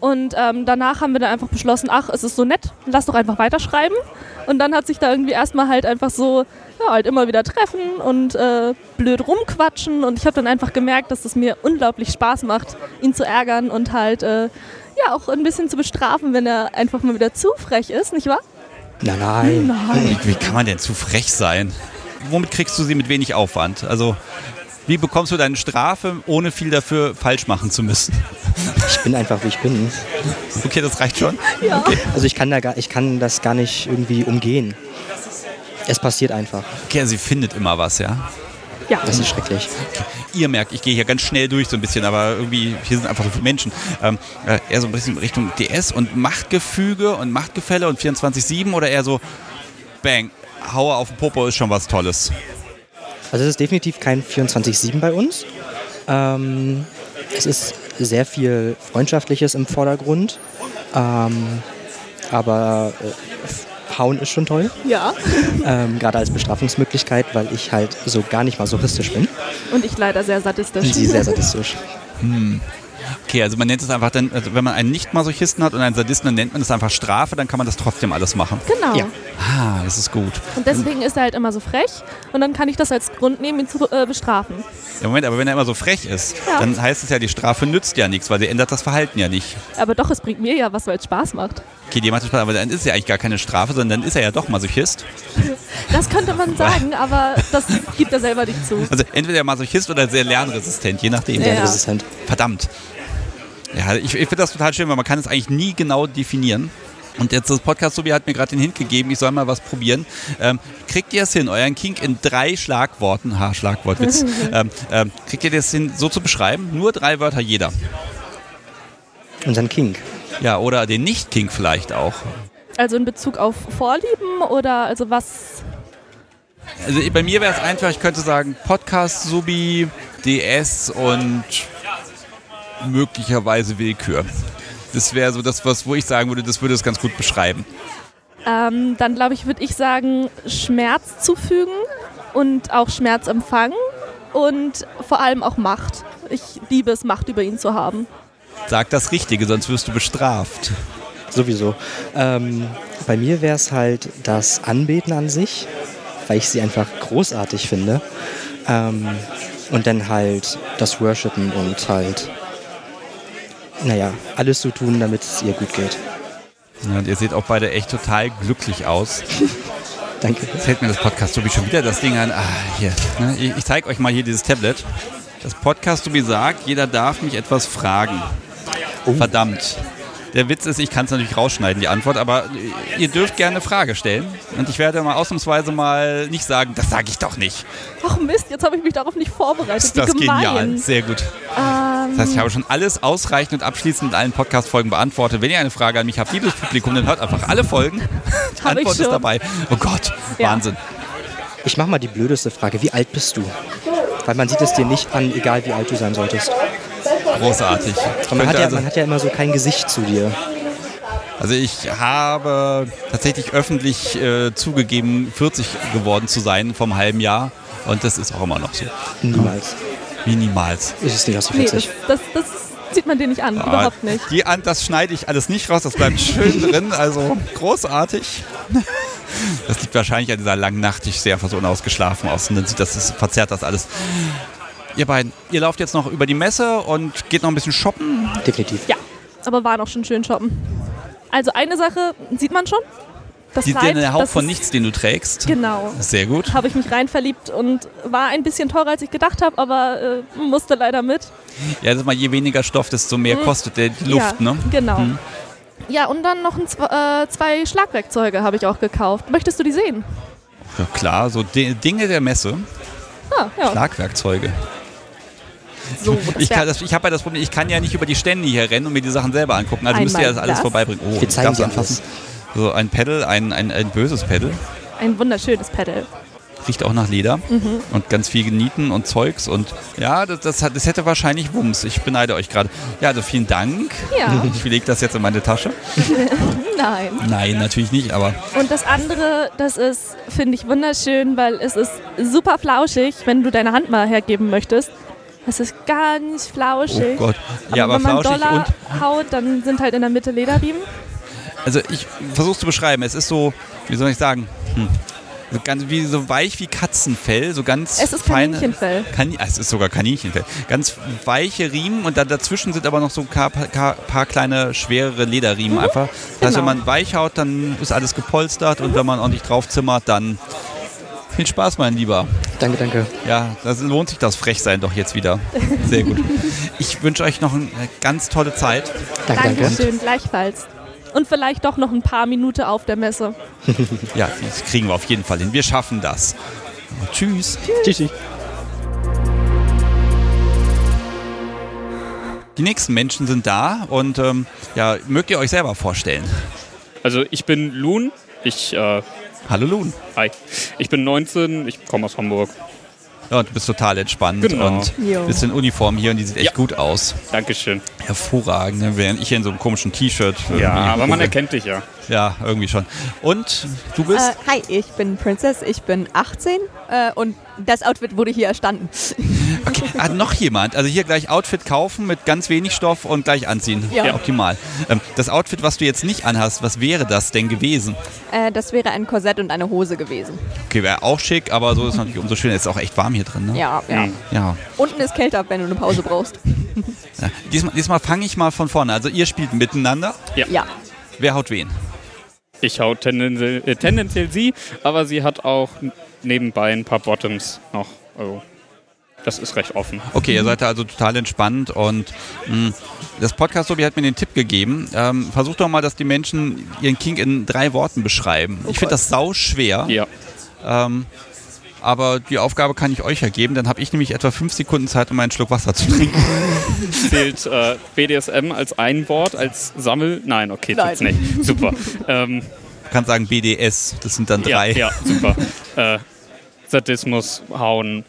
Und ähm, danach haben wir dann einfach beschlossen, ach, es ist so nett, lass doch einfach weiterschreiben. Und dann hat sich da irgendwie erstmal halt einfach so, ja, halt immer wieder treffen und äh, blöd rumquatschen. Und ich habe dann einfach gemerkt, dass es mir unglaublich Spaß macht, ihn zu ärgern und halt, äh, ja, auch ein bisschen zu bestrafen, wenn er einfach mal wieder zu frech ist, nicht wahr? Nein, nein. Wie, wie kann man denn zu frech sein? Womit kriegst du sie mit wenig Aufwand? Also wie bekommst du deine Strafe, ohne viel dafür falsch machen zu müssen? Ich bin einfach, wie ich bin. Okay, das reicht schon. Also ich kann, da gar, ich kann das gar nicht irgendwie umgehen. Es passiert einfach. Okay, also sie findet immer was, ja? Ja. Das ist schrecklich. Ihr merkt, ich gehe hier ganz schnell durch so ein bisschen, aber irgendwie, hier sind einfach so viele Menschen. Ähm, äh, eher so ein bisschen Richtung DS und Machtgefüge und Machtgefälle und 24-7 oder eher so, bang, Haue auf den Popo ist schon was Tolles. Also es ist definitiv kein 24-7 bei uns. Ähm, es ist sehr viel Freundschaftliches im Vordergrund. Ähm, aber äh, Hauen ist schon toll. Ja. Ähm, Gerade als Bestrafungsmöglichkeit, weil ich halt so gar nicht masochistisch bin. Und ich leider sehr sadistisch. Und sie sehr sadistisch. Okay, also man nennt es einfach dann, also wenn man einen Nicht-Masochisten hat und einen Sadisten, dann nennt man es einfach Strafe, dann kann man das trotzdem alles machen. Genau. Ja. Ah, das ist gut. Und deswegen ist er halt immer so frech und dann kann ich das als Grund nehmen, ihn zu äh, bestrafen. Ja, Moment, aber wenn er immer so frech ist, Ja. dann heißt es ja, die Strafe nützt ja nichts, weil sie ändert das Verhalten ja nicht. Aber doch, es bringt mir ja was, weil es Spaß macht. Okay, die macht Spaß, aber dann ist es ja eigentlich gar keine Strafe, sondern dann ist er ja doch Masochist. Das könnte man sagen, aber das gibt er selber nicht zu. Also entweder Masochist oder sehr lernresistent, je nachdem. Ja. Resistent. Verdammt. Ja, ich, ich finde das total schön, weil man kann es eigentlich nie genau definieren. Und jetzt das Podcast Sobi hat mir gerade den Hint gegeben, ich soll mal was probieren. Ähm, kriegt ihr es hin, euren Kink in drei Schlagworten, ha, Schlagwortwitz, ähm, ähm, kriegt ihr das hin, so zu beschreiben? Nur drei Wörter jeder. Unseren King. Ja, oder den Nicht-Kink vielleicht auch. Also in Bezug auf Vorlieben oder also was. Also bei mir wäre es einfach, ich könnte sagen Podcast, Subi, DS und möglicherweise Willkür. Das wäre so das, was, wo ich sagen würde, das würde es ganz gut beschreiben. Ähm, dann glaube ich, würde ich sagen, Schmerz zufügen und auch Schmerz empfangen und vor allem auch Macht. Ich liebe es, Macht über ihn zu haben. Sag das Richtige, sonst wirst du bestraft. Sowieso. Ähm, bei mir wäre es halt das Anbeten an sich, weil ich sie einfach großartig finde. Ähm, und dann halt das Worshipen und halt, naja, alles zu tun, damit es ihr gut geht. Ja, und ihr seht auch beide echt total glücklich aus. Danke. Jetzt hält mir das Podcast Sobi schon wieder das Ding an. Ah, hier. Ne? Ich, ich zeige euch mal hier dieses Tablet. Das Podcast, wie sagt, jeder darf mich etwas fragen. Verdammt. Der Witz ist, ich kann es natürlich rausschneiden, die Antwort, aber ihr dürft gerne eine Frage stellen. Und ich werde mal ausnahmsweise mal nicht sagen, das sage ich doch nicht. Ach Mist, jetzt habe ich mich darauf nicht vorbereitet. Ist das gemein. genial. Sehr gut. Ähm, Das heißt, ich habe schon alles ausreichend und abschließend in allen Podcast-Folgen beantwortet. Wenn ihr eine Frage an mich habt, liebes Publikum, dann hört einfach alle Folgen. Die Hab ich Antwort ist dabei. Oh Gott, Ja. Wahnsinn. Ich mache mal die blödeste Frage. Wie alt bist du? Weil man sieht es dir nicht an, egal wie alt du sein solltest. Großartig. Man hat, ja, also, man hat ja immer so kein Gesicht zu dir. also ich habe tatsächlich öffentlich äh, zugegeben, 40 geworden zu sein vom halben Jahr. Und das ist auch immer noch so. Niemals. Minimals. Ist es nicht aus nee, 40. das, das, das sieht man dir nicht an, überhaupt nicht. Die an, das schneide ich alles nicht raus, das bleibt schön drin, also großartig. Das liegt wahrscheinlich an dieser langen Nacht. Ich sehe einfach so unausgeschlafen aus und dann sieht das, das verzerrt das alles. Ihr beiden, ihr lauft jetzt noch über die Messe und geht noch ein bisschen shoppen. Definitiv. Ja, aber war noch schon schön shoppen. Also eine Sache sieht man schon. Das Die, Kleid, Hauch das von nichts, den du trägst. Genau. Sehr gut. Habe ich mich rein verliebt und war ein bisschen teurer, als ich gedacht habe, aber äh, musste leider mit. Ja, das ist mal, je weniger Stoff, desto mehr kostet der die Luft, ja, ne? Genau. Ja, und dann noch ein, äh, zwei Schlagwerkzeuge habe ich auch gekauft. Möchtest du die sehen? Ja, klar, so Di- Dinge der Messe, Ah, ja. Schlagwerkzeuge. So, Ich, kann das- ich habe ja das Problem, ich kann ja nicht über die Stände hier rennen und mir die Sachen selber angucken. Also müsst ihr das alles das. vorbeibringen. Oh, Wir ich zeigen darf's dir anfassen. So ein Pedal, ein, ein, ein böses Pedal. ein wunderschönes Pedal. Riecht auch nach Leder Mhm. und ganz viel Nieten und Zeugs. Und ja, das, das, hat, das hätte wahrscheinlich Wumms. Ich beneide euch gerade. Ja, also vielen Dank. Ja, Ich lege das jetzt in meine Tasche. nein. Nein, natürlich nicht, aber Und das andere, das ist, finde ich, wunderschön, weil es ist super flauschig, wenn du deine Hand mal hergeben möchtest. Es ist ganz flauschig. oh Gott. Ja, aber, wenn man flauschig Dollar und haut, dann sind halt in der Mitte Lederriemen. Also ich versuche zu beschreiben. Es ist so, wie soll ich sagen, hm, so ganz wie so weich wie Katzenfell, so ganz Es ist feine. Kaninchenfell. Kani ah, es ist sogar Kaninchenfell. Ganz weiche Riemen und dann dazwischen sind aber noch so ein paar, paar, kleine schwerere Lederriemen einfach. Das heißt, wenn genau. man weich haut, dann ist alles gepolstert und wenn man ordentlich draufzimmert, dann viel Spaß, mein Lieber. Danke, danke. Ja, das lohnt sich das Frechsein doch jetzt wieder. Sehr gut. Ich wünsche euch noch eine ganz tolle Zeit. Danke, danke. Dankeschön, gleichfalls. Und vielleicht doch noch ein paar Minuten auf der Messe. Ja, das kriegen wir auf jeden Fall hin. Wir schaffen das. Tschüss. Tschüssi. Die nächsten Menschen sind da und ähm, ja, mögt ihr euch selber vorstellen? Also ich bin Loon. Ich, äh, Hallo Lun. hi. Ich bin 19, ich komme aus Hamburg. Ja, und du bist total entspannt Genau. und Jo. bist in Uniform hier und die sieht echt Ja. gut aus. Dankeschön. Hervorragend, ne? während ich hier in so einem komischen T-Shirt. irgendwie Ja, aber man erkennt dich ja. Ja, irgendwie schon. Und du bist? Äh, hi, ich bin Princess, ich bin 18 äh, und das Outfit wurde hier erstanden. Okay, hat noch jemand? Also hier gleich Outfit kaufen mit ganz wenig Stoff und gleich anziehen. Ja. Optimal. Ähm, das Outfit, was du jetzt nicht anhast, was wäre das denn gewesen? Äh, das wäre ein Korsett und eine Hose gewesen. Okay, wäre auch schick, aber so ist natürlich umso schöner. Es ist auch echt warm hier drin, ne? Ja, ja. Ja. Unten ist kälter, wenn du eine Pause brauchst. ja. Diesmal, diesmal fange ich mal von vorne. Also ihr spielt miteinander. Ja. Wer haut wen? Ich hau tendenziell, äh, tendenziell sie, aber sie hat auch nebenbei ein paar Bottoms noch. Also das ist recht offen. Okay, ihr seid da also total entspannt und mh, das Podcast Sobi hat mir den Tipp gegeben. Ähm, versucht doch mal, dass die Menschen ihren King in drei Worten beschreiben. ich finde das sau schwer. Ja. Ähm, aber die Aufgabe kann ich euch ja geben. Dann habe ich nämlich etwa fünf Sekunden Zeit, um einen Schluck Wasser zu trinken. Zählt äh, BDSM als ein Wort, als Sammel? Nein, okay, Nein. tut's nicht. Super. ähm, Du kannst sagen BDS, das sind dann ja, drei. ja, super. äh, Sadismus, Hauen,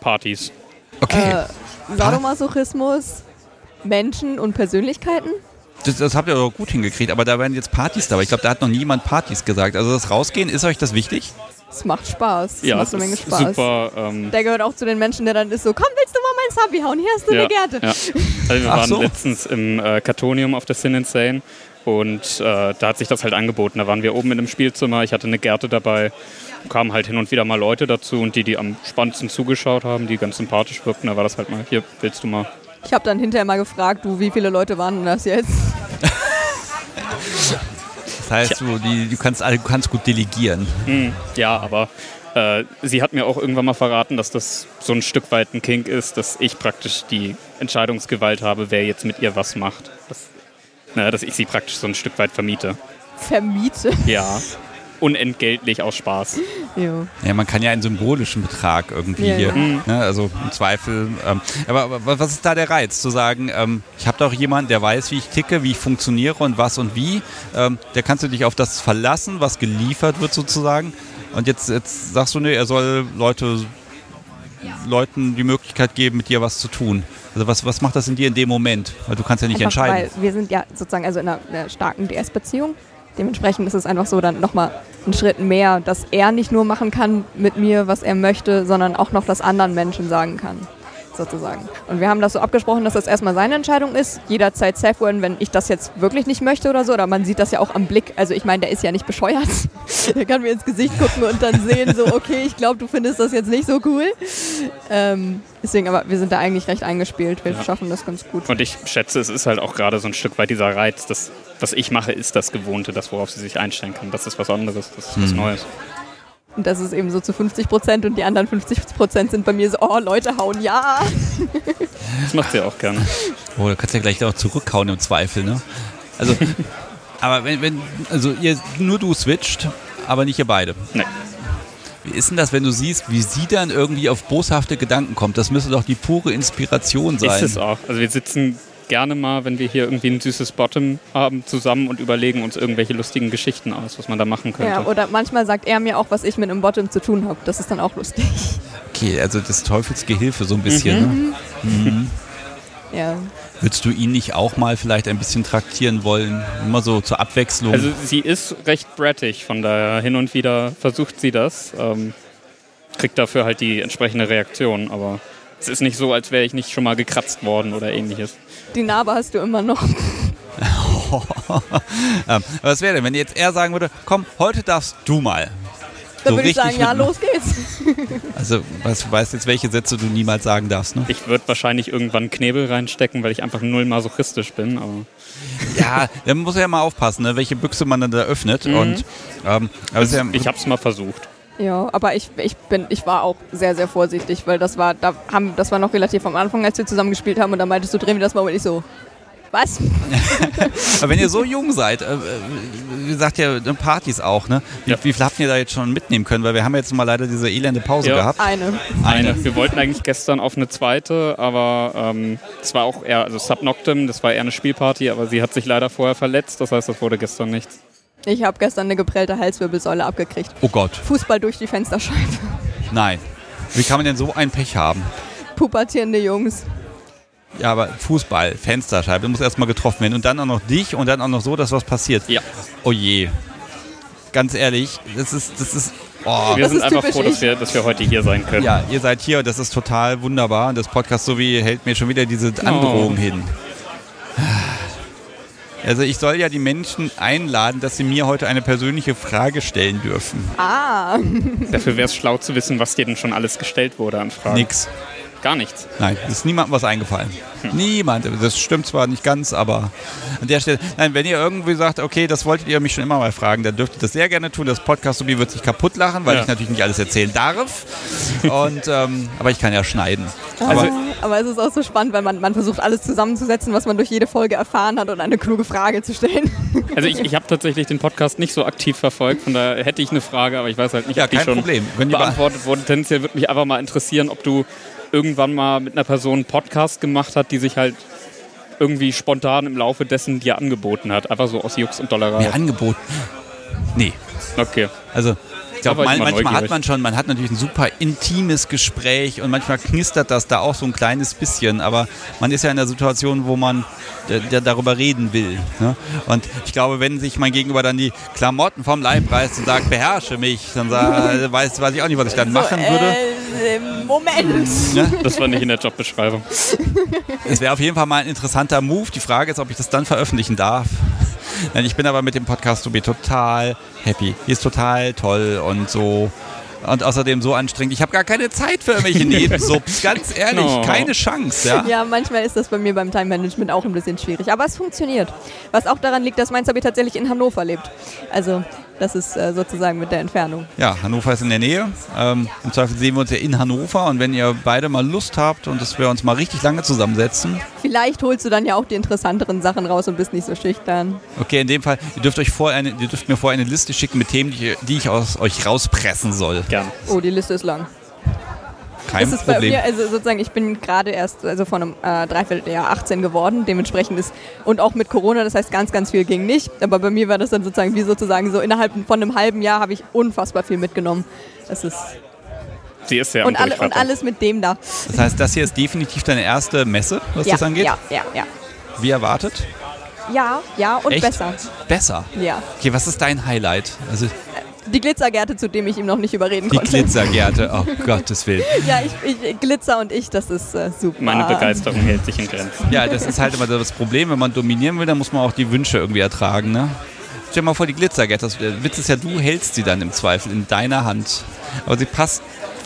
Partys. Okay, Äh, Sadomasochismus, Menschen und Persönlichkeiten. das, das habt ihr doch gut hingekriegt, aber da werden jetzt Partys dabei. Ich glaube, da hat noch niemand Partys gesagt. Also das Rausgehen, ist euch das wichtig? Es macht Spaß. Es Ja, macht es eine Menge Spaß. super. Ähm, Der gehört auch zu den Menschen, der dann ist so, komm, willst du mal mein Subby hauen? Hier hast du ja, eine Gerte. Ja. Also wir Ach waren so. letztens im äh, Cartonium auf der Sin Insane und äh, da hat sich das halt angeboten. Da waren wir oben in einem Spielzimmer, ich hatte eine Gerte dabei, kamen halt hin und wieder mal Leute dazu und die, die am spannendsten zugeschaut haben, die ganz sympathisch wirkten, da war das halt mal, hier willst du mal. Ich habe dann hinterher mal gefragt, du, wie viele Leute waren denn das jetzt? Das heißt, du, die, du, kannst, alle- du kannst gut delegieren. Hm, ja, aber äh, sie hat mir auch irgendwann mal verraten, dass das so ein Stück weit ein Kink ist, dass ich praktisch die Entscheidungsgewalt habe, wer jetzt mit ihr was macht. Das, na, dass ich sie praktisch so ein Stück weit vermiete. Vermiete. Ja. Unentgeltlich aus Spaß. Jo. Ja, man kann ja einen symbolischen Betrag irgendwie Ja, hier, genau. ne, also im Zweifel. Ähm, aber, aber was ist da der Reiz? Zu sagen, ähm, ich habe doch jemanden, der weiß, wie ich ticke, wie ich funktioniere und was und wie. Ähm, der kannst du dich auf das verlassen, was geliefert wird sozusagen. Und jetzt, jetzt sagst du, ne, er soll Leute, Leuten die Möglichkeit geben, mit dir was zu tun. Also was, was macht das in dir in dem Moment? Weil du kannst ja nicht Einfach, entscheiden. Weil wir sind ja sozusagen also in einer, einer starken DS-Beziehung. Dementsprechend ist es einfach so dann nochmal ein Schritt mehr, dass er nicht nur machen kann mit mir, was er möchte, sondern auch noch das anderen Menschen sagen kann. Sozusagen. Und wir haben das so abgesprochen, dass das erstmal seine Entscheidung ist. Jederzeit safe werden, wenn ich das jetzt wirklich nicht möchte oder so. Oder man sieht das ja auch am Blick. Also ich meine, der ist ja nicht bescheuert. der kann mir ins Gesicht gucken und dann sehen, so, okay, ich glaube, du findest das jetzt nicht so cool. Ähm, deswegen, aber wir sind da eigentlich recht eingespielt. Wir Ja. schaffen das ganz gut. Und ich schätze, es ist halt auch gerade so ein Stück weit dieser Reiz, dass was ich mache, ist das Gewohnte, das, worauf sie sich einstellen kann. Das ist was anderes, das ist was Hm. Neues. Und das ist eben so zu 50 Prozent und die anderen 50 Prozent sind bei mir so, oh, Leute hauen ja. Das macht sie auch gerne. Oh, da kannst du ja gleich auch zurückhauen im Zweifel, ne? Also, aber wenn, wenn, also ihr, nur du switcht, aber nicht ihr beide. Nee. Wie ist denn das, wenn du siehst, wie sie dann irgendwie auf boshafte Gedanken kommt? Das müsste doch die pure Inspiration sein. Ist es auch. Also wir sitzen gerne mal, wenn wir hier irgendwie ein süßes Bottom haben, zusammen und überlegen uns irgendwelche lustigen Geschichten aus, was man da machen könnte. ja. Oder manchmal sagt er mir auch, was ich mit einem Bottom zu tun habe. Das ist dann auch lustig. Okay, also des Teufels Gehilfe so ein bisschen. Ne? Mhm. Ja. Würdest du ihn nicht auch mal vielleicht ein bisschen traktieren wollen? Immer so zur Abwechslung. Also sie ist recht brattig, von daher hin und wieder versucht sie das. Ähm, kriegt dafür halt die entsprechende Reaktion, aber es ist nicht so, als wäre ich nicht schon mal gekratzt worden oder ähnliches. Die Narbe hast du immer noch. ähm, was wäre denn, wenn jetzt er sagen würde, komm, heute darfst du mal. Dann So würde ich sagen, ja, los geht's. Also, weißt, du weißt jetzt, welche Sätze du niemals sagen darfst, ne? Ich würde wahrscheinlich irgendwann Knebel reinstecken, weil ich einfach null masochistisch bin, aber Ja, da muss er ja mal aufpassen, ne, welche Büchse man dann da öffnet. Mhm. Und, ähm, ist ja, ich habe es mal versucht. Ja, aber ich, ich, bin, ich war auch sehr, sehr vorsichtig, weil das war, da haben, das war noch relativ am Anfang, als wir zusammen gespielt haben und da meintest du, drehen wir das mal und ich so, was? aber wenn ihr so jung seid, äh, äh, wie gesagt ja, ne, Partys auch, ne? Wie, Ja. wie viel habt ihr da jetzt schon mitnehmen können? Weil wir haben jetzt mal leider diese elende Pause Ja. gehabt. Eine. Eine. Wir wollten eigentlich gestern auf eine zweite, aber ähm, es war auch eher, also Subnoctem, das war eher eine Spielparty, aber sie hat sich leider vorher verletzt, das heißt, das wurde gestern nichts. Ich habe gestern eine geprellte Halswirbelsäule abgekriegt. Oh Gott, Fußball durch die Fensterscheibe. nein. Wie kann man denn so ein Pech haben? Pubertierende Jungs. Ja, aber Fußball, Fensterscheibe, das muss erstmal getroffen werden. Und dann auch noch dich und dann auch noch so, dass was passiert. Ja. Oh je. Ganz ehrlich, das ist, das ist, oh. Wir Das sind ist einfach froh, dass wir, dass wir heute hier sein können. Ja, ihr seid hier und das ist total wunderbar. Das Podcast sowie hält mir schon wieder diese Androhung Oh. hin. Also ich soll ja die Menschen einladen, dass sie mir heute eine persönliche Frage stellen dürfen. Ah. Dafür wäre es schlau zu wissen, was dir denn schon alles gestellt wurde an Fragen. Nix. Gar nichts. Nein, ist niemandem was eingefallen. Niemand. Das stimmt zwar nicht ganz, aber an der Stelle. Nein, wenn ihr irgendwie sagt, okay, das wolltet ihr mich schon immer mal fragen, dann dürft ihr das sehr gerne tun. Das Podcast Sobi wird sich kaputt lachen, weil Ja. ich natürlich nicht alles erzählen darf. Und, ähm, aber ich kann ja schneiden. Aber, Aber aber es ist auch so spannend, weil man, man versucht alles zusammenzusetzen, was man durch jede Folge erfahren hat und eine kluge Frage zu stellen. Also ich, ich habe tatsächlich den Podcast nicht so aktiv verfolgt, von daher hätte ich eine Frage, aber ich weiß halt nicht, Ja, ob die kein schon Problem. Wenn die beantwortet wurde. Tendenziell würde mich einfach mal interessieren, ob du irgendwann mal mit einer Person einen Podcast gemacht hat, die sich halt irgendwie spontan im Laufe dessen dir angeboten hat. Einfach so aus Jux und Dollerei. mir angeboten. Nee. Okay. Also, glaube, man, mal manchmal hat man schon, man hat natürlich ein super intimes Gespräch und manchmal knistert das da auch so ein kleines bisschen, aber man ist ja in der Situation, wo man äh, der darüber reden will. Ne? Und ich glaube, wenn sich mein Gegenüber dann die Klamotten vom Leib reißt und sagt, beherrsche mich, dann sag, weiß, weiß ich auch nicht, was ich dann machen würde. Äh, Moment. Ne? Das war nicht in der Jobbeschreibung. Es wäre auf jeden Fall mal ein interessanter Move. Die Frage ist, ob ich das dann veröffentlichen darf. Nein, ich bin aber mit dem Podcast Tobi total happy. Die ist total toll und so. Und außerdem so anstrengend. Ich habe gar keine Zeit für irgendwelche Nebensubs. Ganz ehrlich, No. keine Chance. Ja? Ja, manchmal ist das bei mir beim Time Management auch ein bisschen schwierig. Aber es funktioniert. Was auch daran liegt, dass mein Zabi tatsächlich in Hannover lebt. Also Das ist äh, sozusagen mit der Entfernung. Ja, Hannover ist in der Nähe. Ähm, Im Zweifel sehen wir uns ja in Hannover und wenn ihr beide mal Lust habt und dass wir uns mal richtig lange zusammensetzen. Vielleicht holst du dann ja auch die interessanteren Sachen raus und bist nicht so schüchtern. Okay, in dem Fall, ihr dürft, euch vor eine, ihr dürft mir vorher eine Liste schicken mit Themen, die, die ich aus euch rauspressen soll. Gern. Oh, die Liste ist lang. Kein ist es bei Problem. mir, also sozusagen, ich bin gerade erst also vor einem äh, Dreivierteljahr 18 geworden, dementsprechend ist, und auch mit Corona, das heißt ganz, ganz viel ging nicht, aber bei mir war das dann sozusagen wie sozusagen so innerhalb von einem halben Jahr habe ich unfassbar viel mitgenommen. Das ist, Sie ist sehr und, alle, und alles mit dem da. Das heißt, das hier ist definitiv deine erste Messe, was ja, das angeht? Ja, ja, ja. Wie erwartet? Ja, ja und Echt? besser. Besser. Ja. Okay, was ist dein Highlight? Also Die Glitzergärte, zu dem ich ihm noch nicht überreden die konnte. Glitzergärte, oh Gottes Willen. Ja, ich, ich, Glitzer und ich, das ist äh, super. Meine Begeisterung hält sich in Grenzen. Ja, das ist halt immer das Problem, wenn man dominieren will, dann muss man auch die Wünsche irgendwie ertragen, ne? Stell dir mal vor, die Glitzergärte, das- der Witz ist ja, du hältst sie dann im Zweifel in deiner Hand. Aber sie passt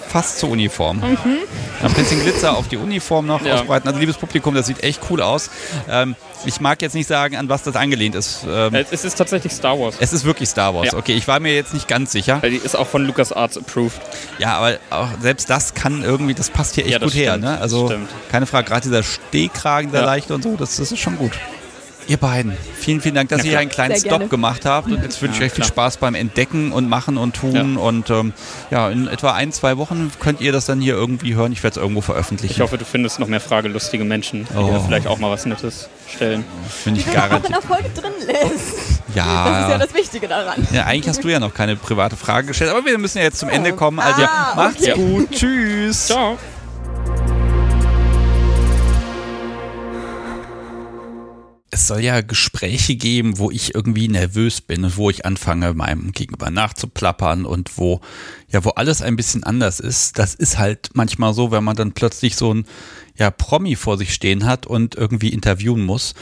fast zur Uniform. Ein bisschen Glitzer auf die Uniform noch Ja. ausbreiten. Also liebes Publikum, das sieht echt cool aus. Ähm, ich mag jetzt nicht sagen, an was das angelehnt ist. Ähm, Äh, Es ist tatsächlich Star Wars. es ist wirklich Star Wars. Ja. Okay, ich war mir jetzt nicht ganz sicher. Weil Die ist auch von LucasArts approved. Ja, aber auch selbst das kann irgendwie, das passt hier echt Ja, gut her. stimmt, Ne? Also keine Frage, gerade dieser Stehkragen, der Ja. leichte und so, das, das ist schon gut. Ihr beiden, vielen, vielen Dank, dass ihr einen kleinen Sehr Stop gerne. gemacht habt. Und jetzt wünsche ich euch viel. Spaß beim Entdecken und Machen und Tun. Und ähm, ja, in etwa ein, zwei Wochen könnt ihr das dann hier irgendwie hören. Ich werde es irgendwo veröffentlichen. Ich hoffe, du findest noch mehr fragelustige Menschen, die Oh. dir vielleicht auch mal was Nettes stellen. Finde ich Auch in garantiert. der Folge drin lässt. Ja, Das ist ja das Wichtige daran. ja, eigentlich hast du ja noch keine private Frage gestellt, aber wir müssen ja jetzt zum Ende kommen. Also Ah, macht's okay. gut. Tschüss. Ciao. Es soll ja Gespräche geben, wo ich irgendwie nervös bin und wo ich anfange, meinem Gegenüber nachzuplappern und wo, ja, wo alles ein bisschen anders ist. Das ist halt manchmal so, wenn man dann plötzlich so ein, ja, Promi vor sich stehen hat und irgendwie interviewen muss.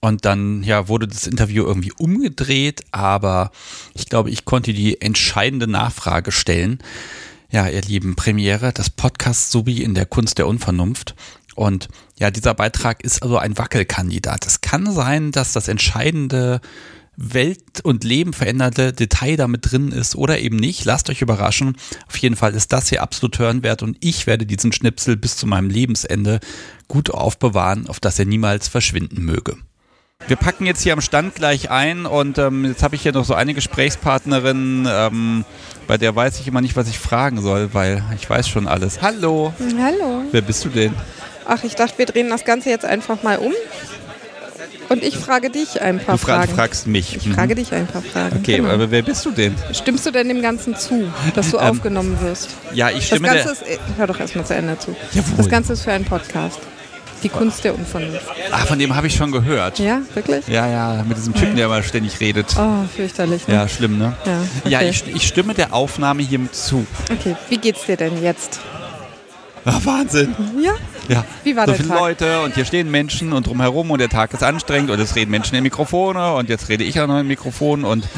Und dann, ja, wurde das Interview irgendwie umgedreht, aber ich glaube, ich konnte die entscheidende Nachfrage stellen. Ja, ihr lieben Premiere, das Podcast sowie in der Kunst der Unvernunft. Und ja, dieser Beitrag ist also ein Wackelkandidat. Es kann sein, dass das entscheidende Welt und Leben veränderte Detail damit drin ist oder eben nicht. Lasst euch überraschen. Auf jeden Fall ist das hier absolut hörenswert und ich werde diesen Schnipsel bis zu meinem Lebensende gut aufbewahren, auf dass er niemals verschwinden möge. Wir packen jetzt hier am Stand gleich ein und ähm, jetzt habe ich hier noch so eine Gesprächspartnerin, ähm, bei der weiß ich immer nicht, was ich fragen soll, weil ich weiß schon alles. Hallo, Hallo. wer bist du denn? Ach, ich dachte, wir drehen das Ganze jetzt einfach mal um. Und ich frage dich ein paar Du fra Fragen. fragst mich. Ich Mhm. frage dich ein paar Fragen. Okay, Genau. aber wer bist du denn? Stimmst du denn dem Ganzen zu, dass du Ähm, aufgenommen wirst? Ja, ich Das stimme Ganze der. ist, äh, hör doch erstmal zu Ende zu. Jawohl. Das Ganze ist für einen Podcast. Die Kunst der Unvernunft. Ah, von dem habe ich schon gehört. Ja, wirklich? Ja, ja, mit diesem Typen, der immer ständig redet. Oh, fürchterlich. Ne? Ja, schlimm, ne? Ja, Ja, okay. ich, ich stimme der Aufnahme hiermit zu. Okay, wie geht's dir denn jetzt? Ah, Wahnsinn. Ja? Ja. Wie war so der viele Tag? Leute und hier stehen Menschen und drumherum und der Tag ist anstrengend und es reden Menschen in Mikrofone und jetzt rede ich auch noch in Mikrofon und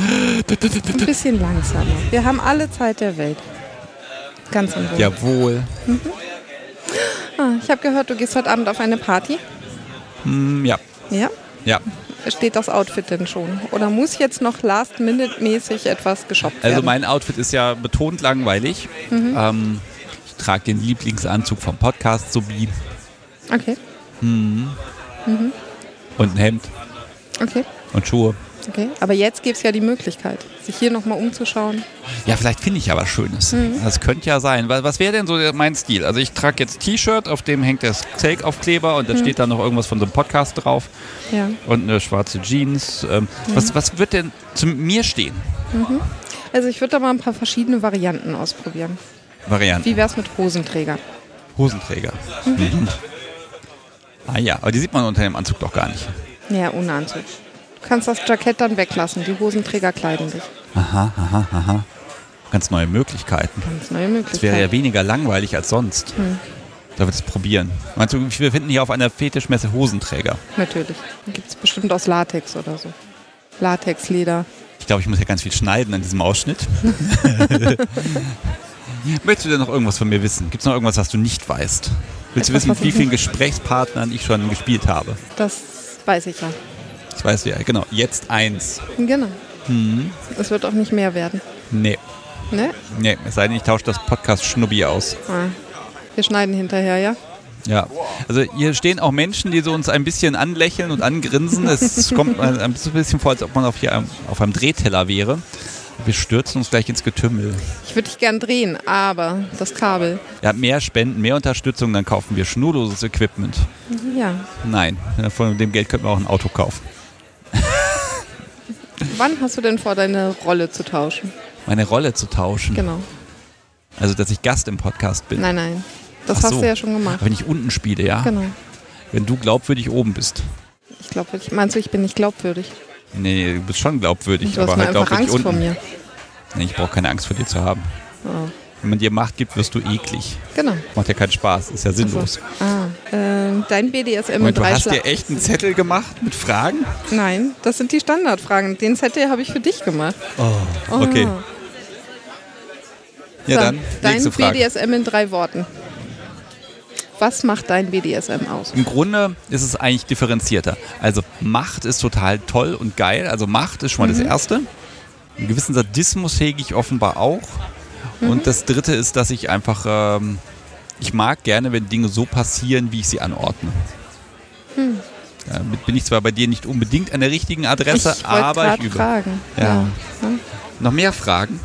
Ein bisschen langsamer. Wir haben alle Zeit der Welt. Ganz in Ruhe. jawohl. Ah, ich habe gehört, du gehst heute Abend auf eine Party. Hm, ja, Ja? ja. Steht das Outfit denn schon? Oder muss jetzt noch last-minute-mäßig etwas geshoppt werden? Also mein Outfit ist ja betont langweilig. Mhm. Ähm, trage den Lieblingsanzug vom Podcast sowie Okay, hm, mhm. und ein Hemd okay, und Schuhe. okay. Aber jetzt gibt es ja die Möglichkeit, sich hier nochmal umzuschauen. Ja, vielleicht finde ich ja was Schönes. Mhm. Das könnte ja sein. Was, wäre denn so mein Stil? Also ich trage jetzt T-Shirt, auf dem hängt der Steak-Aufkleber und da Mhm. steht da noch irgendwas von so einem Podcast drauf Ja. und eine schwarze Jeans. Ähm, Mhm. was, was wird denn zu mir stehen? Mhm. Also ich würde da mal ein paar verschiedene Varianten ausprobieren. Varianten. Wie wär's mit Hosenträger? Hosenträger. Mhm. Mhm. Ah ja, aber die sieht man unter dem Anzug doch gar nicht. Ja, ohne Anzug. Du kannst das Jackett dann weglassen. Die Hosenträger kleiden dich. Aha, aha, aha. Ganz neue Möglichkeiten. Ganz neue Das Möglichkeiten. wäre ja weniger langweilig als sonst. Hm. Da wird es probieren. Meinst du, wir finden hier auf einer Fetischmesse Hosenträger? Natürlich. Gibt es bestimmt aus Latex oder so. Latex, Leder. Ich glaube, ich muss ja ganz viel schneiden an diesem Ausschnitt. Möchtest du denn noch irgendwas von mir wissen? Gibt es noch irgendwas, was du nicht weißt? Willst du Etwas, wissen, was mit wie vielen Gesprächspartnern ich schon gespielt habe? Das weiß ich ja. Das weißt du ja, genau. Jetzt eins. Genau. Hm. Es wird auch nicht mehr werden. Nee. Ne? Nee, es sei denn, ich tausche das Podcast Schnubbi aus. Ah. Wir schneiden hinterher, ja? Ja, also hier stehen auch Menschen, die so uns ein bisschen anlächeln und angrinsen. Es kommt ein bisschen vor, als ob man auf, hier einem, auf einem Drehteller wäre. Wir stürzen uns gleich ins Getümmel. Ich würde dich gern drehen, aber das Kabel. Ja, mehr Spenden, mehr Unterstützung, dann kaufen wir schnurloses Equipment. Ja. Nein, von dem Geld könnten wir auch ein Auto kaufen. Wann hast du denn vor, deine Rolle zu tauschen? Meine Rolle zu tauschen. Genau. Also, dass ich Gast im Podcast bin. Nein, nein. Das Ach hast so. du ja schon gemacht. Wenn ich unten spiele, ja? Genau. Wenn du glaubwürdig oben bist. Ich glaubwürdig. Meinst du, ich bin nicht glaubwürdig? Nee, du bist schon glaubwürdig, Du hast aber halt glaubwürdig Angst unten. vor mir. Nee, ich brauche keine Angst vor dir zu haben. Oh. Wenn man dir Macht gibt, wirst du eklig. Genau. Macht ja keinen Spaß, ist ja sinnlos. Ah, ähm, dein BDSM mit du hast dir echt einen Zettel gemacht mit Fragen? Nein, das sind die Standardfragen. Den Zettel habe ich für dich gemacht. Oh, okay. Ja, So, dann, Dein. BDSM in drei Worten. Was macht dein BDSM aus? Im Grunde ist es eigentlich differenzierter. Also Macht ist total toll und geil. Also Macht ist schon mal Mhm. das Erste. Einen gewissen Sadismus hege ich offenbar auch. Mhm. Und das Dritte ist, dass ich einfach, ähm, ich mag gerne, wenn Dinge so passieren, wie ich sie anordne. Hm. Damit bin ich zwar bei dir nicht unbedingt an der richtigen Adresse, Ich aber ich grad übe. fragen. Ja. Ja. Noch mehr Fragen,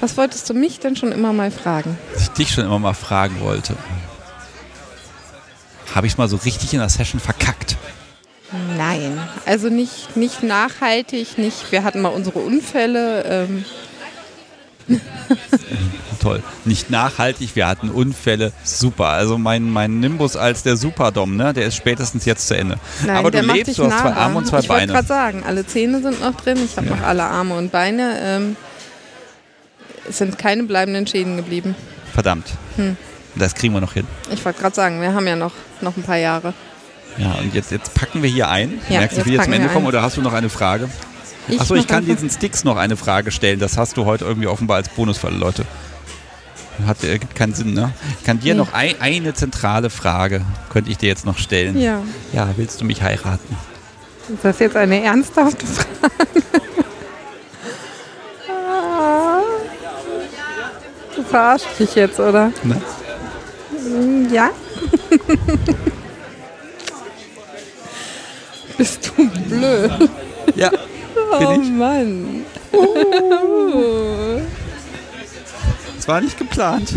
Was wolltest du mich denn schon immer mal fragen? die ich dich schon immer mal fragen wollte. Habe ich mal so richtig in der Session verkackt? Nein, also nicht, nicht nachhaltig, nicht. Wir hatten mal unsere Unfälle. Ähm, Toll. Nicht nachhaltig, wir hatten Unfälle. Super. Also mein, mein Nimbus als der Superdom, ne, der ist spätestens jetzt zu Ende. nein, Aber du lebst, du hast zwei. Arme und zwei ich wollte Beine. gerade sagen, alle Zähne sind noch drin. Ich habe Ja. noch alle Arme und Beine. Ähm, es sind keine bleibenden Schäden geblieben. Verdammt. Hm. Das kriegen wir noch hin. Ich wollte gerade sagen, wir haben ja noch, noch ein paar Jahre. Ja, und jetzt, jetzt packen wir hier ein. Ja, Merkst du, jetzt wie wir zum packen Ende kommen oder hast du noch eine Frage? Ich Achso, ich kann diesen Sticks noch eine Frage stellen. Das hast du heute irgendwie offenbar als Bonus für alle Leute. Hat, äh, gibt keinen Sinn, ne? Ich kann dir Nee. noch ein, eine zentrale Frage, könnte ich dir jetzt noch stellen. Ja. Ja, willst du mich heiraten? Ist das jetzt eine ernsthafte Frage? Ah. du verarschst mich jetzt, oder? Ne? Mm, Ja. Bist du blöd? Ja. Oh? Mann. Es war nicht geplant.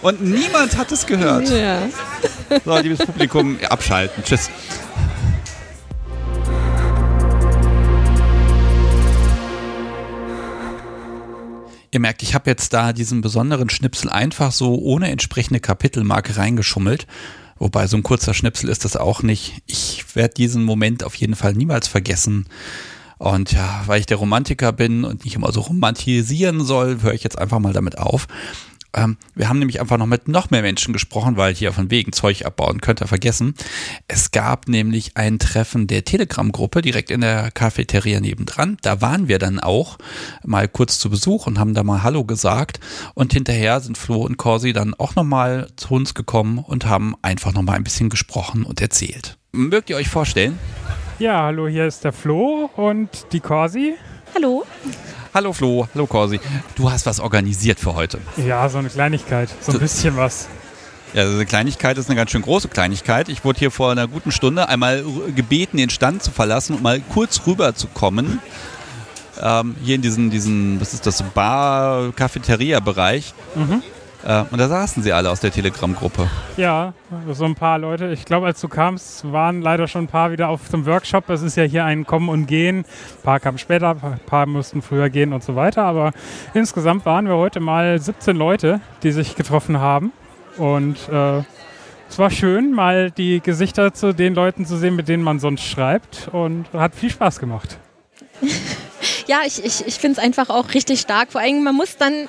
Und niemand hat es gehört. Ja. So, liebes Publikum, abschalten. Tschüss. Ihr merkt, ich habe jetzt da diesen besonderen Schnipsel einfach so ohne entsprechende Kapitelmarke reingeschummelt. Wobei so ein kurzer Schnipsel ist das auch nicht. Ich werde diesen Moment auf jeden Fall niemals vergessen. Und ja, weil ich der Romantiker bin und nicht immer so romantisieren soll, höre ich jetzt einfach mal damit auf. Ähm, wir haben nämlich einfach noch mit noch mehr Menschen gesprochen, weil hier von wegen Zeug abbauen könnt ihr vergessen. Es gab nämlich ein Treffen der Telegram-Gruppe direkt in der Cafeteria nebendran. Da waren wir dann auch mal kurz zu Besuch und haben da mal Hallo gesagt. Und hinterher sind Flo und Corsi dann auch nochmal zu uns gekommen und haben einfach nochmal ein bisschen gesprochen und erzählt. Mögt ihr euch vorstellen? Ja, hallo, hier ist der Flo und die Corsi. Hallo. Hallo Flo, hallo Corsi. Du hast was organisiert für heute. Ja, so eine Kleinigkeit, so ein bisschen was. Ja, also eine Kleinigkeit ist eine ganz schön große Kleinigkeit. Ich wurde hier vor einer guten Stunde einmal gebeten, den Stand zu verlassen und mal kurz rüber zu kommen. Ähm, hier in diesen, diesen, was ist das, Bar-Cafeteria-Bereich. Mhm. Äh, und da saßen sie alle aus der Telegram-Gruppe. Ja, so ein paar Leute. Ich glaube, als du kamst, waren leider schon ein paar wieder auf dem Workshop. Es ist ja hier ein Kommen und Gehen. Ein paar kamen später, ein paar mussten früher gehen und so weiter. Aber insgesamt waren wir heute mal 17 Leute, die sich getroffen haben. Und äh, es war schön, mal die Gesichter zu den Leuten zu sehen, mit denen man sonst schreibt. Und hat viel Spaß gemacht. Ja, ich, ich, ich finde es einfach auch richtig stark. Vor allem, man muss dann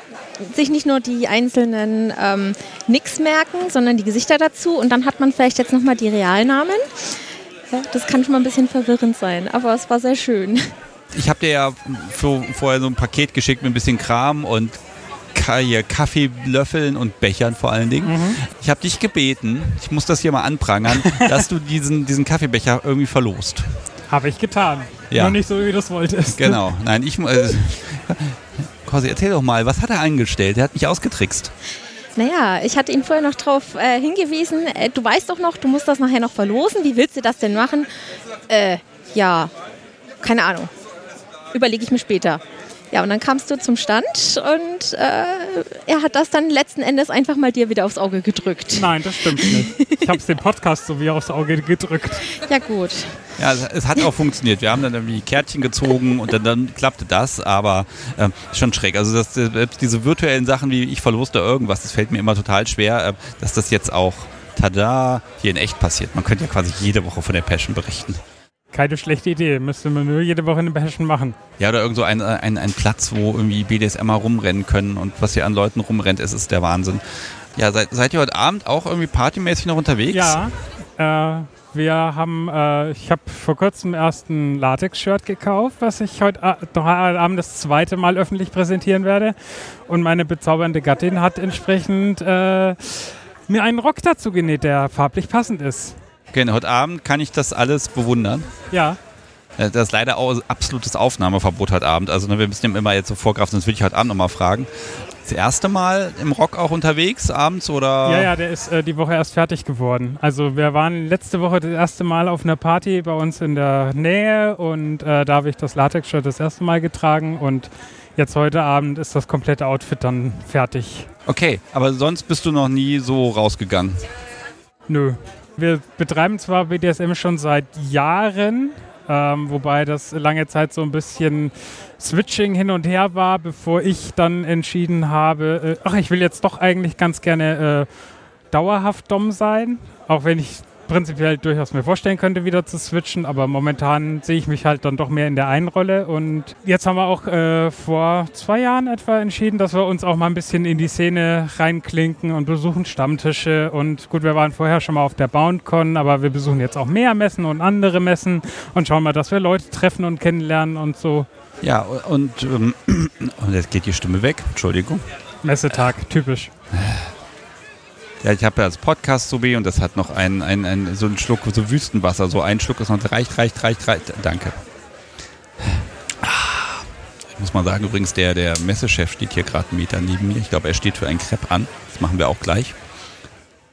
sich nicht nur die einzelnen ähm, Nicks merken, sondern die Gesichter dazu. Und dann hat man vielleicht jetzt nochmal die Realnamen. Ja, das kann schon mal ein bisschen verwirrend sein, aber es war sehr schön. Ich habe dir ja für, vorher so ein Paket geschickt mit ein bisschen Kram und hier Kaffeelöffeln und Bechern vor allen Dingen. Mhm. Ich habe dich gebeten, ich muss das hier mal anprangern, dass du diesen, diesen Kaffeebecher irgendwie verlost. Habe ich getan. Ja. Nur nicht so, wie du es wolltest. Genau. Nein, ich. Äh, Corsi, erzähl doch mal, was hat er angestellt? Der hat mich ausgetrickst. Naja, ich hatte ihn vorher noch darauf äh, hingewiesen, äh, du weißt doch noch, du musst das nachher noch verlosen. Wie willst du das denn machen? Äh, ja, keine Ahnung. Überlege ich mir später. Ja, und dann kamst du zum Stand und äh, er hat das dann letzten Endes einfach mal dir wieder aufs Auge gedrückt. Nein, das stimmt nicht. Ich habe es dem Podcast so wie aufs Auge gedrückt. Ja, gut. Ja, es, hat auch funktioniert. Wir haben dann irgendwie Kärtchen gezogen und dann, dann klappte das, aber äh, schon schräg. Also das, selbst diese virtuellen Sachen wie ich verloste irgendwas, das fällt mir immer total schwer, äh, dass das jetzt auch, tada, hier in echt passiert. Man könnte ja quasi jede Woche von der Passion berichten. Keine schlechte Idee. Müsste man nur jede Woche eine Passion machen. Ja, oder irgend so ein, ein, ein Platz, wo irgendwie BDSMer rumrennen können und was hier an Leuten rumrennt, ist, ist der Wahnsinn. Ja, seid, seid ihr heute Abend auch irgendwie partymäßig noch unterwegs? Ja, äh, wir haben, äh, ich habe vor kurzem erst ein Latex-Shirt gekauft, was ich heute äh, Abend das zweite Mal öffentlich präsentieren werde. Und meine bezaubernde Gattin hat entsprechend äh, mir einen Rock dazu genäht, der farblich passend ist. Okay, heute Abend kann ich das alles bewundern. Ja. Äh, Das ist leider auch absolutes Aufnahmeverbot heute Abend. Also ne, wir müssen immer jetzt so vorgreifen, sonst würde ich heute Abend nochmal fragen. Das erste Mal im Rock auch unterwegs abends oder? Ja, ja, der ist äh, die Woche erst fertig geworden. Also wir waren letzte Woche das erste Mal auf einer Party bei uns in der Nähe und äh, da habe ich das Latex-Shirt das erste Mal getragen und jetzt heute Abend ist das komplette Outfit dann fertig. Okay, aber sonst bist du noch nie so rausgegangen. Nö. Wir betreiben zwar BDSM schon seit Jahren, ähm, wobei das lange Zeit so ein bisschen Switching hin und her war, bevor ich dann entschieden habe, äh, ach, ich will jetzt doch eigentlich ganz gerne äh, dauerhaft Dom sein, auch wenn ich prinzipiell durchaus mir vorstellen könnte, wieder zu switchen, aber momentan sehe ich mich halt dann doch mehr in der einen Rolle und jetzt haben wir auch äh, vor zwei Jahren etwa entschieden, dass wir uns auch mal ein bisschen in die Szene reinklinken und besuchen Stammtische und gut, wir waren vorher schon mal auf der BoundCon, aber wir besuchen jetzt auch mehr Messen und andere Messen und schauen mal, dass wir Leute treffen und kennenlernen und so. Ja, und, ähm, und jetzt geht die Stimme weg. Entschuldigung. Messetag, typisch. Ja, ich habe ja das Podcast so weh und das hat noch ein, ein, ein, so einen Schluck, so Wüstenwasser. So ein Schluck ist noch, reicht, reicht, reicht, reicht. Danke. Ich muss mal sagen, übrigens, der, der Messechef steht hier gerade einen Meter neben mir. Ich glaube, er steht für ein Crepe an. Das machen wir auch gleich.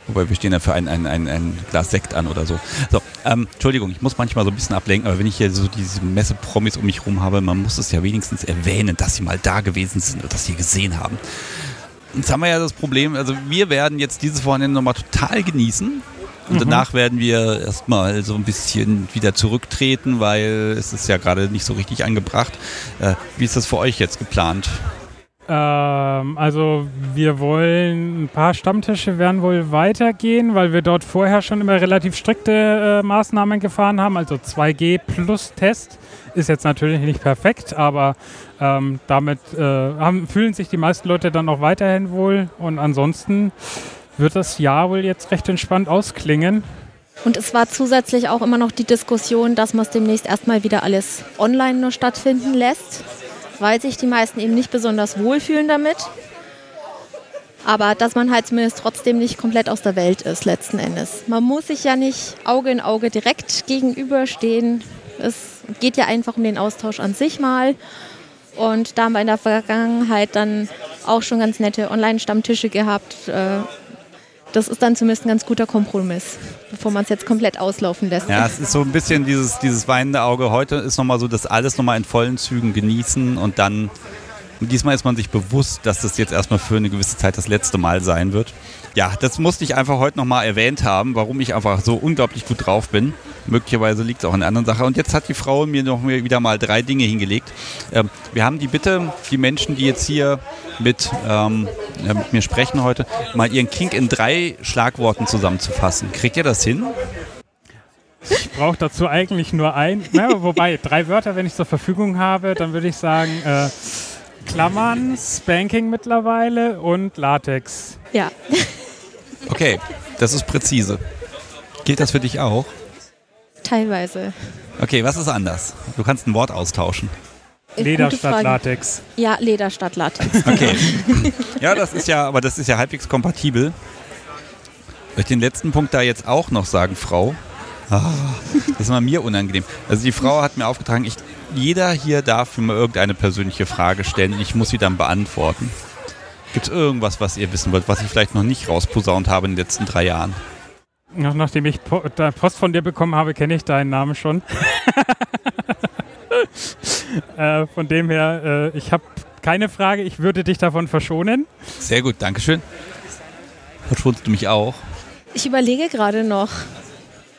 Wobei wir stehen ja für ein, ein, ein, ein Glas Sekt an oder so. So, ähm, Entschuldigung, ich muss manchmal so ein bisschen ablenken, aber wenn ich hier so diese Messe-Promis um mich rum habe, man muss es ja wenigstens erwähnen, dass sie mal da gewesen sind oder dass sie gesehen haben. Jetzt haben wir ja das Problem, also wir werden jetzt dieses Wochenende nochmal total genießen. Und Mhm. danach werden wir erstmal so ein bisschen wieder zurücktreten, weil es ist ja gerade nicht so richtig angebracht. Äh, wie ist das für euch jetzt geplant? Ähm, also wir wollen, ein paar Stammtische werden wohl weitergehen, weil wir dort vorher schon immer relativ strikte äh, Maßnahmen gefahren haben. Also 2G plus Test ist jetzt natürlich nicht perfekt, aber ähm, damit äh, haben, fühlen sich die meisten Leute dann auch weiterhin wohl. Und ansonsten wird das Jahr wohl jetzt recht entspannt ausklingen. Und es war zusätzlich auch immer noch die Diskussion, dass man es demnächst erstmal wieder alles online nur stattfinden lässt, weil sich die meisten eben nicht besonders wohlfühlen damit. Aber dass man halt zumindest trotzdem nicht komplett aus der Welt ist, letzten Endes. Man muss sich ja nicht Auge in Auge direkt gegenüberstehen. Es geht ja einfach um den Austausch an sich mal. Und da haben wir in der Vergangenheit dann auch schon ganz nette Online-Stammtische gehabt. Äh, Das ist dann zumindest ein ganz guter Kompromiss, bevor man es jetzt komplett auslaufen lässt. Ja, es ist so ein bisschen dieses, dieses weinende Auge. Heute ist nochmal so, das alles nochmal in vollen Zügen genießen und dann, und diesmal ist man sich bewusst, dass das jetzt erstmal für eine gewisse Zeit das letzte Mal sein wird. Ja, das musste ich einfach heute nochmal erwähnt haben, warum ich einfach so unglaublich gut drauf bin. Möglicherweise liegt es auch in anderen Sache. Und jetzt hat die Frau mir noch wieder mal drei Dinge hingelegt. Ähm, wir haben die Bitte, die Menschen, die jetzt hier mit, ähm, ja, mit mir sprechen heute, mal ihren Kink in drei Schlagworten zusammenzufassen. Kriegt ihr das hin? Ich brauche dazu eigentlich nur ein, na, wobei drei Wörter, wenn ich zur Verfügung habe, dann würde ich sagen äh, Klammern, Spanking mittlerweile und Latex. Ja. Okay, das ist präzise. Gilt das für dich auch? Teilweise. Okay, was ist anders? Du kannst ein Wort austauschen. Leder Gute statt Frage. Latex. Ja, Leder statt Latex. Okay. ja, das ist ja, aber das ist ja halbwegs kompatibel. Soll ich den letzten Punkt da jetzt auch noch sagen, Frau? Ah, das ist mal mir unangenehm. Also die Frau hat mir aufgetragen, ich, jeder hier darf mir irgendeine persönliche Frage stellen und ich muss sie dann beantworten. Gibt es irgendwas, was ihr wissen wollt, was ich vielleicht noch nicht rausposaunt habe in den letzten drei Jahren? Nach, nachdem ich po Post von dir bekommen habe, kenne ich deinen Namen schon. äh, von dem her, äh, ich habe keine Frage, ich würde dich davon verschonen. Sehr gut, Dankeschön. Verschonst du mich auch? Ich überlege gerade noch,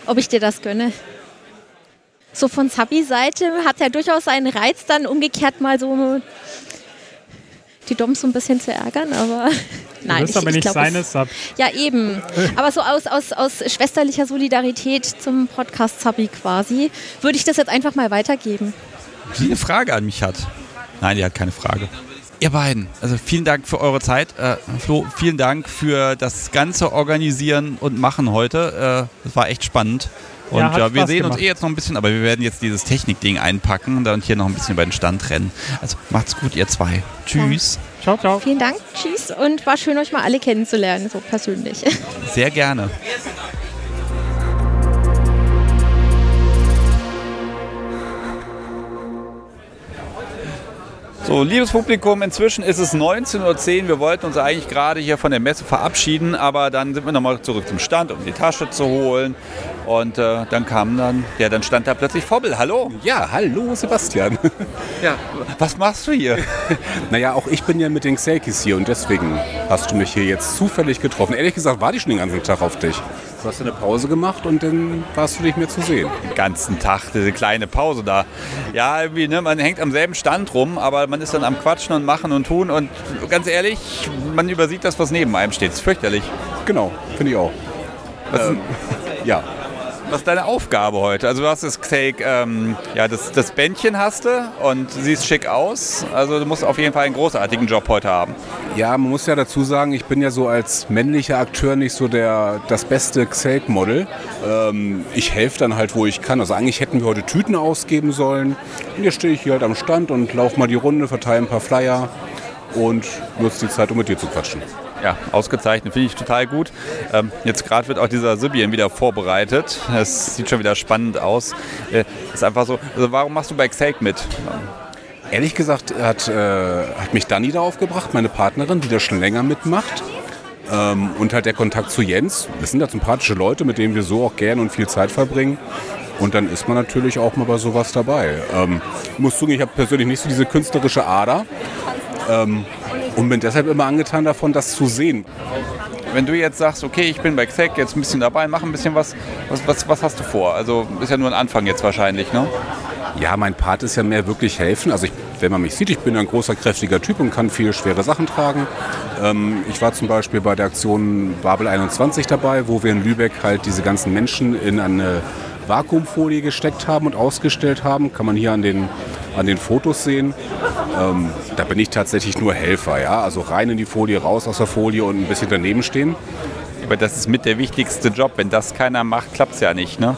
ob ich dir das gönne. So von Sabi-Seite hat ja durchaus seinen Reiz, dann umgekehrt mal so die Doms so ein bisschen zu ärgern, aber nein. Du bist aber nicht glaub, seine Sub. Ja, eben. Aber so aus, aus, aus schwesterlicher Solidarität zum Podcast Sabi quasi, würde ich das jetzt einfach mal weitergeben. Die eine Frage an mich hat. Nein, die hat keine Frage. Ihr beiden, also vielen Dank für eure Zeit. Äh, Flo, vielen Dank für das ganze Organisieren und Machen heute. Äh, das war echt spannend. Und ja, ja wir Spaß sehen gemacht. uns eh jetzt noch ein bisschen, aber wir werden jetzt dieses Technikding einpacken und hier noch ein bisschen über den Stand rennen. Also macht's gut, ihr zwei. Tschüss. Ja. Ciao, ciao. Vielen Dank. Tschüss. Und war schön, euch mal alle kennenzulernen, so persönlich. Sehr gerne. So, liebes Publikum, inzwischen ist es 19.10 Uhr. Wir wollten uns eigentlich gerade hier von der Messe verabschieden, aber dann sind wir nochmal zurück zum Stand, um die Tasche zu holen. Und äh, dann kam dann, ja, dann stand da plötzlich Vobbel. Hallo. Ja, hallo Sebastian. ja, was machst du hier? naja, auch ich bin ja mit den Xelkis hier und deswegen hast du mich hier jetzt zufällig getroffen. Ehrlich gesagt, warte ich schon den ganzen Tag auf dich. Du hast eine Pause gemacht und dann warst du nicht mehr zu sehen. Den ganzen Tag, diese kleine Pause da. Ja, irgendwie, ne, man hängt am selben Stand rum, aber man ist dann am Quatschen und Machen und Tun und ganz ehrlich, man übersieht das, was neben einem steht. Das ist fürchterlich. Genau, finde ich auch. Ähm, ja. Was ist deine Aufgabe heute? Also du hast das Take, ähm, ja, das, das Bändchen hast du und siehst schick aus. Also du musst auf jeden Fall einen großartigen Job heute haben. Ja, man muss ja dazu sagen, ich bin ja so als männlicher Akteur nicht so der, das beste Xelk-Model. Ähm, ich helfe dann halt, wo ich kann. Also eigentlich hätten wir heute Tüten ausgeben sollen. Und jetzt stehe ich hier halt am Stand und laufe mal die Runde, verteile ein paar Flyer und nutze die Zeit, um mit dir zu quatschen. Ja, ausgezeichnet, finde ich total gut. Ähm, jetzt gerade wird auch dieser Sibien wieder vorbereitet. Das sieht schon wieder spannend aus. Äh, ist einfach so, also warum machst du bei Xake mit? Ehrlich gesagt hat, äh, hat mich Dani darauf gebracht, meine Partnerin, die da schon länger mitmacht. Ähm, und halt der Kontakt zu Jens. Das sind ja sympathische Leute, mit denen wir so auch gerne und viel Zeit verbringen. Und dann ist man natürlich auch mal bei sowas dabei. Ähm, muss zugeben, ich habe persönlich nicht so diese künstlerische Ader. Ähm, und bin deshalb immer angetan davon, das zu sehen. Wenn du jetzt sagst, okay, ich bin bei XEC jetzt ein bisschen dabei, mach ein bisschen was, was, was, was hast du vor? Also ist ja nur ein Anfang jetzt wahrscheinlich, ne? Ja, mein Part ist ja mehr wirklich helfen. Also ich, wenn man mich sieht, ich bin ein großer, kräftiger Typ und kann viele schwere Sachen tragen. Ähm, ich war zum Beispiel bei der Aktion Babel 21 dabei, wo wir in Lübeck halt diese ganzen Menschen in eine Vakuumfolie gesteckt haben und ausgestellt haben. Kann man hier an den, an den Fotos sehen. Ähm, da bin ich tatsächlich nur Helfer. Ja? Also rein in die Folie, raus aus der Folie und ein bisschen daneben stehen. Aber das ist mit der wichtigste Job. Wenn das keiner macht, klappt es ja nicht. Ne?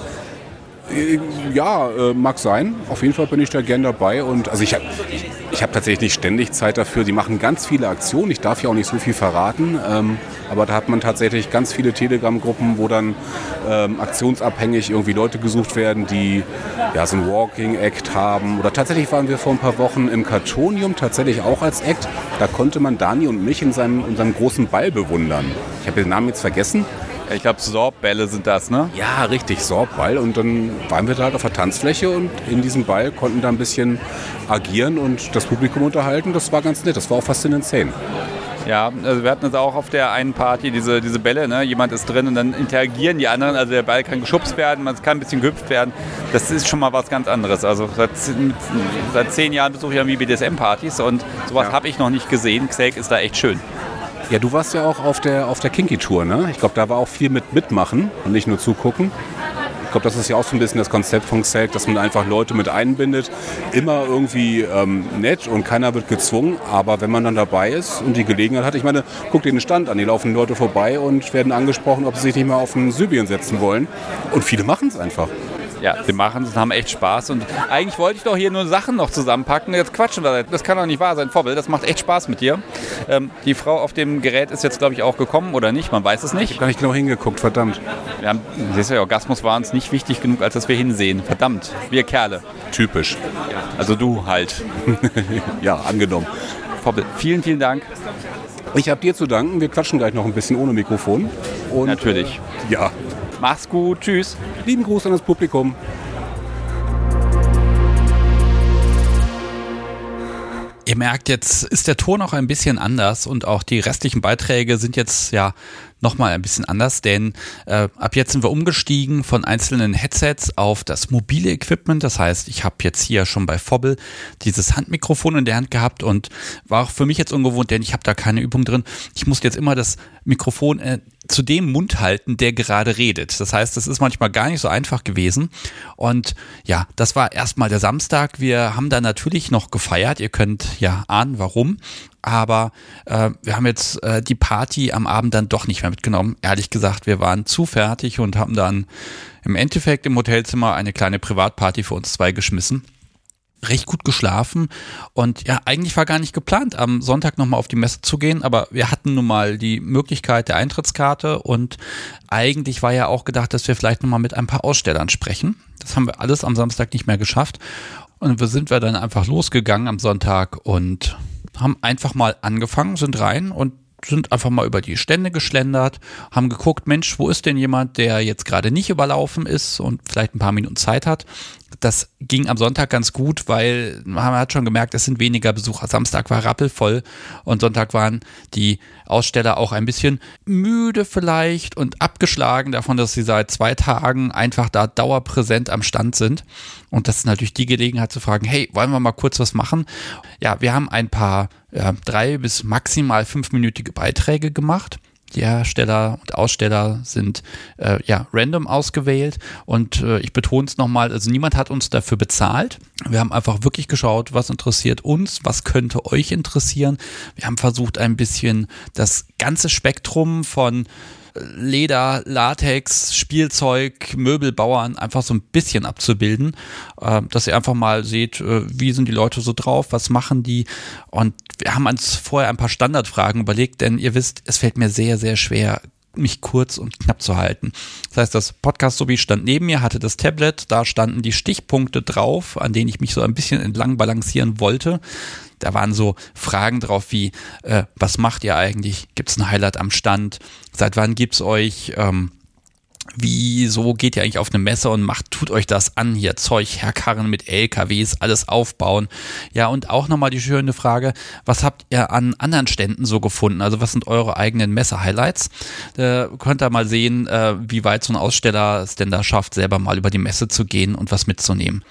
Äh, ja, äh, mag sein. Auf jeden Fall bin ich da gern dabei. Und also ich habe ich hab tatsächlich nicht ständig Zeit dafür. Die machen ganz viele Aktionen. Ich darf ja auch nicht so viel verraten. Ähm, aber da hat man tatsächlich ganz viele Telegram-Gruppen, wo dann ähm, aktionsabhängig irgendwie Leute gesucht werden, die ja, so ein Walking-Act haben. Oder tatsächlich waren wir vor ein paar Wochen im Kartonium, tatsächlich auch als Act. Da konnte man Dani und mich in seinem, in seinem großen Ball bewundern. Ich habe den Namen jetzt vergessen. Ich glaube, Sorbbälle sind das, ne? Ja, richtig, Sorbball. Und dann waren wir da halt auf der Tanzfläche und in diesem Ball konnten da ein bisschen agieren und das Publikum unterhalten. Das war ganz nett. Das war auch fast in den Szenen. Ja, also wir hatten es auch auf der einen Party, diese, diese Bälle, ne? jemand ist drin und dann interagieren die anderen, also der Ball kann geschubst werden, man kann ein bisschen gehüpft werden. Das ist schon mal was ganz anderes. Also seit, seit zehn Jahren besuche ich irgendwie BDSM-Partys und sowas ja. habe ich noch nicht gesehen. Xake ist da echt schön. Ja, du warst ja auch auf der, auf der Kinky-Tour, ne? Ich glaube, da war auch viel mit mitmachen und nicht nur zugucken. Ich glaube, das ist ja auch so ein bisschen das Konzept von Xelk, dass man einfach Leute mit einbindet. Immer irgendwie ähm, nett und keiner wird gezwungen. Aber wenn man dann dabei ist und die Gelegenheit hat, ich meine, guck dir den Stand an. Die laufen Leute vorbei und werden angesprochen, ob sie sich nicht mal auf den Sybien setzen wollen. Und viele machen es einfach. Ja, wir machen es und haben echt Spaß. Und eigentlich wollte ich doch hier nur Sachen noch zusammenpacken. Jetzt quatschen wir. Das kann doch nicht wahr sein. Vorbild, das macht echt Spaß mit dir. Ähm, die Frau auf dem Gerät ist jetzt, glaube ich, auch gekommen oder nicht. Man weiß es nicht. Ich habe gar nicht genau hingeguckt, verdammt. Wir haben, siehst du, Orgasmus war uns nicht wichtig genug, als dass wir hinsehen. Verdammt, wir Kerle. Typisch. Also du halt. ja, angenommen. Vorbild, vielen, vielen Dank. Ich habe dir zu danken. Wir quatschen gleich noch ein bisschen ohne Mikrofon. Und Natürlich. Ja. Mach's gut. Tschüss. Lieben Gruß an das Publikum. Ihr merkt, jetzt ist der Ton auch ein bisschen anders und auch die restlichen Beiträge sind jetzt ja nochmal ein bisschen anders, denn äh, ab jetzt sind wir umgestiegen von einzelnen Headsets auf das mobile Equipment. Das heißt, ich habe jetzt hier schon bei Fobble dieses Handmikrofon in der Hand gehabt und war auch für mich jetzt ungewohnt, denn ich habe da keine Übung drin. Ich musste jetzt immer das Mikrofon äh, zu dem Mund halten, der gerade redet. Das heißt, das ist manchmal gar nicht so einfach gewesen. Und ja, das war erstmal der Samstag. Wir haben da natürlich noch gefeiert. Ihr könnt ja ahnen, warum. Aber äh, wir haben jetzt äh, die Party am Abend dann doch nicht mehr mitgenommen. Ehrlich gesagt, wir waren zu fertig und haben dann im Endeffekt im Hotelzimmer eine kleine Privatparty für uns zwei geschmissen recht gut geschlafen und ja, eigentlich war gar nicht geplant, am Sonntag nochmal auf die Messe zu gehen, aber wir hatten nun mal die Möglichkeit der Eintrittskarte und eigentlich war ja auch gedacht, dass wir vielleicht nochmal mit ein paar Ausstellern sprechen. Das haben wir alles am Samstag nicht mehr geschafft und wir sind wir dann einfach losgegangen am Sonntag und haben einfach mal angefangen, sind rein und sind einfach mal über die Stände geschlendert, haben geguckt, Mensch, wo ist denn jemand, der jetzt gerade nicht überlaufen ist und vielleicht ein paar Minuten Zeit hat. Das ging am Sonntag ganz gut, weil man hat schon gemerkt, es sind weniger Besucher. Samstag war rappelvoll und Sonntag waren die Aussteller auch ein bisschen müde vielleicht und abgeschlagen davon, dass sie seit zwei Tagen einfach da dauerpräsent am Stand sind. Und das ist natürlich die Gelegenheit zu fragen, hey, wollen wir mal kurz was machen? Ja, wir haben ein paar ja, drei bis maximal fünfminütige Beiträge gemacht. Die Hersteller und Aussteller sind äh, ja random ausgewählt und äh, ich betone es nochmal, also niemand hat uns dafür bezahlt. Wir haben einfach wirklich geschaut, was interessiert uns, was könnte euch interessieren. Wir haben versucht, ein bisschen das ganze Spektrum von Leder, Latex, Spielzeug, Möbelbauern einfach so ein bisschen abzubilden, äh, dass ihr einfach mal seht, äh, wie sind die Leute so drauf, was machen die und wir haben uns vorher ein paar Standardfragen überlegt, denn ihr wisst, es fällt mir sehr, sehr schwer, mich kurz und knapp zu halten. Das heißt, das Podcast-Sobi stand neben mir, hatte das Tablet, da standen die Stichpunkte drauf, an denen ich mich so ein bisschen entlang balancieren wollte. Da waren so Fragen drauf wie, äh, was macht ihr eigentlich? Gibt es ein Highlight am Stand? Seit wann gibt's euch? Ähm, wieso geht ihr eigentlich auf eine Messe und macht, tut euch das an, hier Zeug herkarren mit LKWs, alles aufbauen. Ja, und auch nochmal die schöne Frage, was habt ihr an anderen Ständen so gefunden? Also was sind eure eigenen Messe-Highlights? Da könnt ihr mal sehen, äh, wie weit so ein Aussteller es denn da schafft, selber mal über die Messe zu gehen und was mitzunehmen.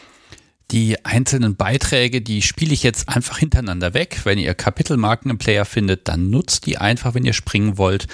Die einzelnen Beiträge, die spiele ich jetzt einfach hintereinander weg. Wenn ihr Kapitelmarken im Player findet, dann nutzt die einfach, wenn ihr springen wollt.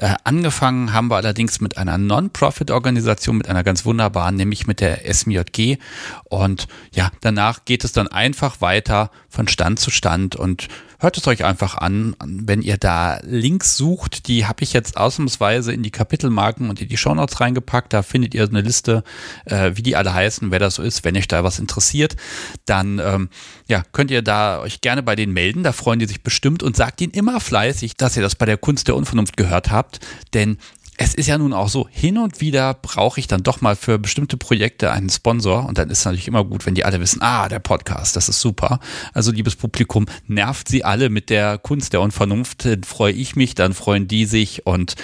Äh, angefangen haben wir allerdings mit einer Non-Profit-Organisation, mit einer ganz wunderbaren, nämlich mit der SMJG. Und ja, danach geht es dann einfach weiter von Stand zu Stand und hört es euch einfach an. Wenn ihr da Links sucht, die habe ich jetzt ausnahmsweise in die Kapitelmarken und in die Shownotes reingepackt. Da findet ihr eine Liste, äh, wie die alle heißen, wer das so ist. Wenn euch da was interessiert, dann ähm, ja, könnt ihr da euch gerne bei denen melden. Da freuen die sich bestimmt und sagt ihnen immer fleißig, dass ihr das bei der Kunst der Unvernunft gehört habt. Denn es ist ja nun auch so, hin und wieder brauche ich dann doch mal für bestimmte Projekte einen Sponsor und dann ist es natürlich immer gut, wenn die alle wissen, ah, der Podcast, das ist super. Also liebes Publikum, nervt sie alle mit der Kunst der Unvernunft, dann freue ich mich, dann freuen die sich und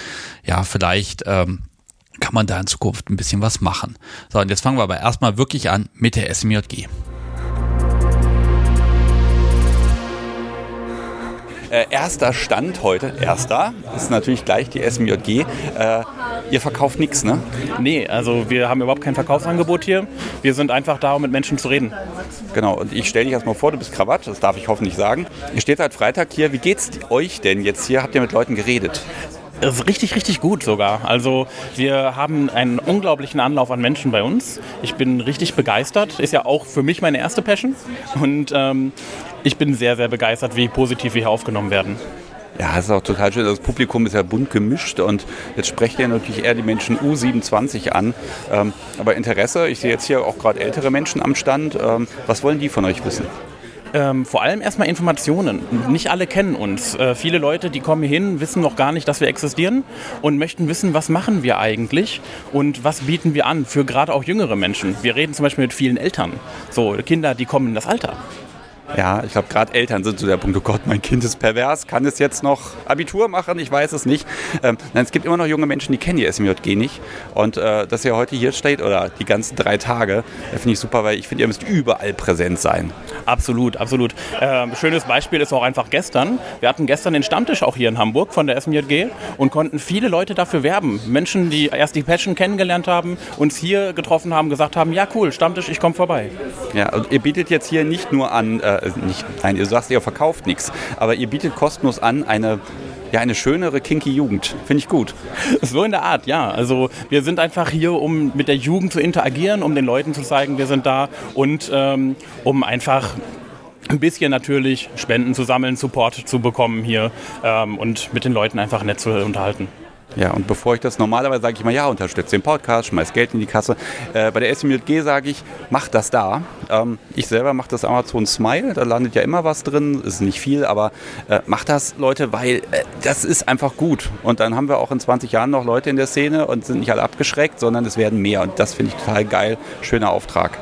ja, vielleicht ähm, kann man da in Zukunft ein bisschen was machen. So, und jetzt fangen wir aber erstmal wirklich an mit der SMJG. Äh, erster Stand heute, erster, ist natürlich gleich die SMJG. Äh, ihr verkauft nichts, ne? Nee, also wir haben überhaupt kein Verkaufsangebot hier. Wir sind einfach da, um mit Menschen zu reden. Genau, und ich stelle dich erstmal vor, du bist Krawatt, das darf ich hoffentlich sagen. Ihr steht seit Freitag hier. Wie geht's euch denn jetzt hier? Habt ihr mit Leuten geredet? Richtig, richtig gut sogar. Also wir haben einen unglaublichen Anlauf an Menschen bei uns. Ich bin richtig begeistert. Ist ja auch für mich meine erste Passion. Und ähm, ich bin sehr, sehr begeistert, wie positiv wir hier aufgenommen werden. Ja, das ist auch total schön. Das Publikum ist ja bunt gemischt und jetzt sprecht ihr natürlich eher die Menschen U27 an. Ähm, aber Interesse, ich sehe jetzt hier auch gerade ältere Menschen am Stand. Ähm, was wollen die von euch wissen? Ähm, vor allem erstmal Informationen. Nicht alle kennen uns. Äh, viele Leute, die kommen hier hin, wissen noch gar nicht, dass wir existieren und möchten wissen, was machen wir eigentlich und was bieten wir an für gerade auch jüngere Menschen. Wir reden zum Beispiel mit vielen Eltern, so Kinder, die kommen in das Alter. Ja, ich glaube, gerade Eltern sind so der Punkt, oh Gott, mein Kind ist pervers, kann es jetzt noch Abitur machen? Ich weiß es nicht. Ähm, nein, es gibt immer noch junge Menschen, die kennen die SMJG nicht. Und äh, dass ihr heute hier steht oder die ganzen drei Tage, äh, finde ich super, weil ich finde, ihr müsst überall präsent sein. Absolut, absolut. Ähm, schönes Beispiel ist auch einfach gestern. Wir hatten gestern den Stammtisch auch hier in Hamburg von der SMJG und konnten viele Leute dafür werben. Menschen, die erst die Passion kennengelernt haben, uns hier getroffen haben, gesagt haben, ja cool, Stammtisch, ich komme vorbei. Ja, und ihr bietet jetzt hier nicht nur an äh, äh, nicht, nein, ihr sagst, ihr verkauft nichts, aber ihr bietet kostenlos an eine ja, eine schönere kinky Jugend. Finde ich gut. So in der Art, ja. Also wir sind einfach hier, um mit der Jugend zu interagieren, um den Leuten zu zeigen, wir sind da und ähm, um einfach ein bisschen natürlich Spenden zu sammeln, Support zu bekommen hier ähm, und mit den Leuten einfach nett zu unterhalten. Ja, und bevor ich das normalerweise sage ich mal, ja, unterstütze den Podcast, schmeiß Geld in die Kasse. Äh, bei der SMJG sage ich, mach das da. Ähm, ich selber mache das Amazon Smile, da landet ja immer was drin, ist nicht viel, aber äh, macht das, Leute, weil äh, das ist einfach gut. Und dann haben wir auch in 20 Jahren noch Leute in der Szene und sind nicht alle abgeschreckt, sondern es werden mehr. Und das finde ich total geil. Schöner Auftrag.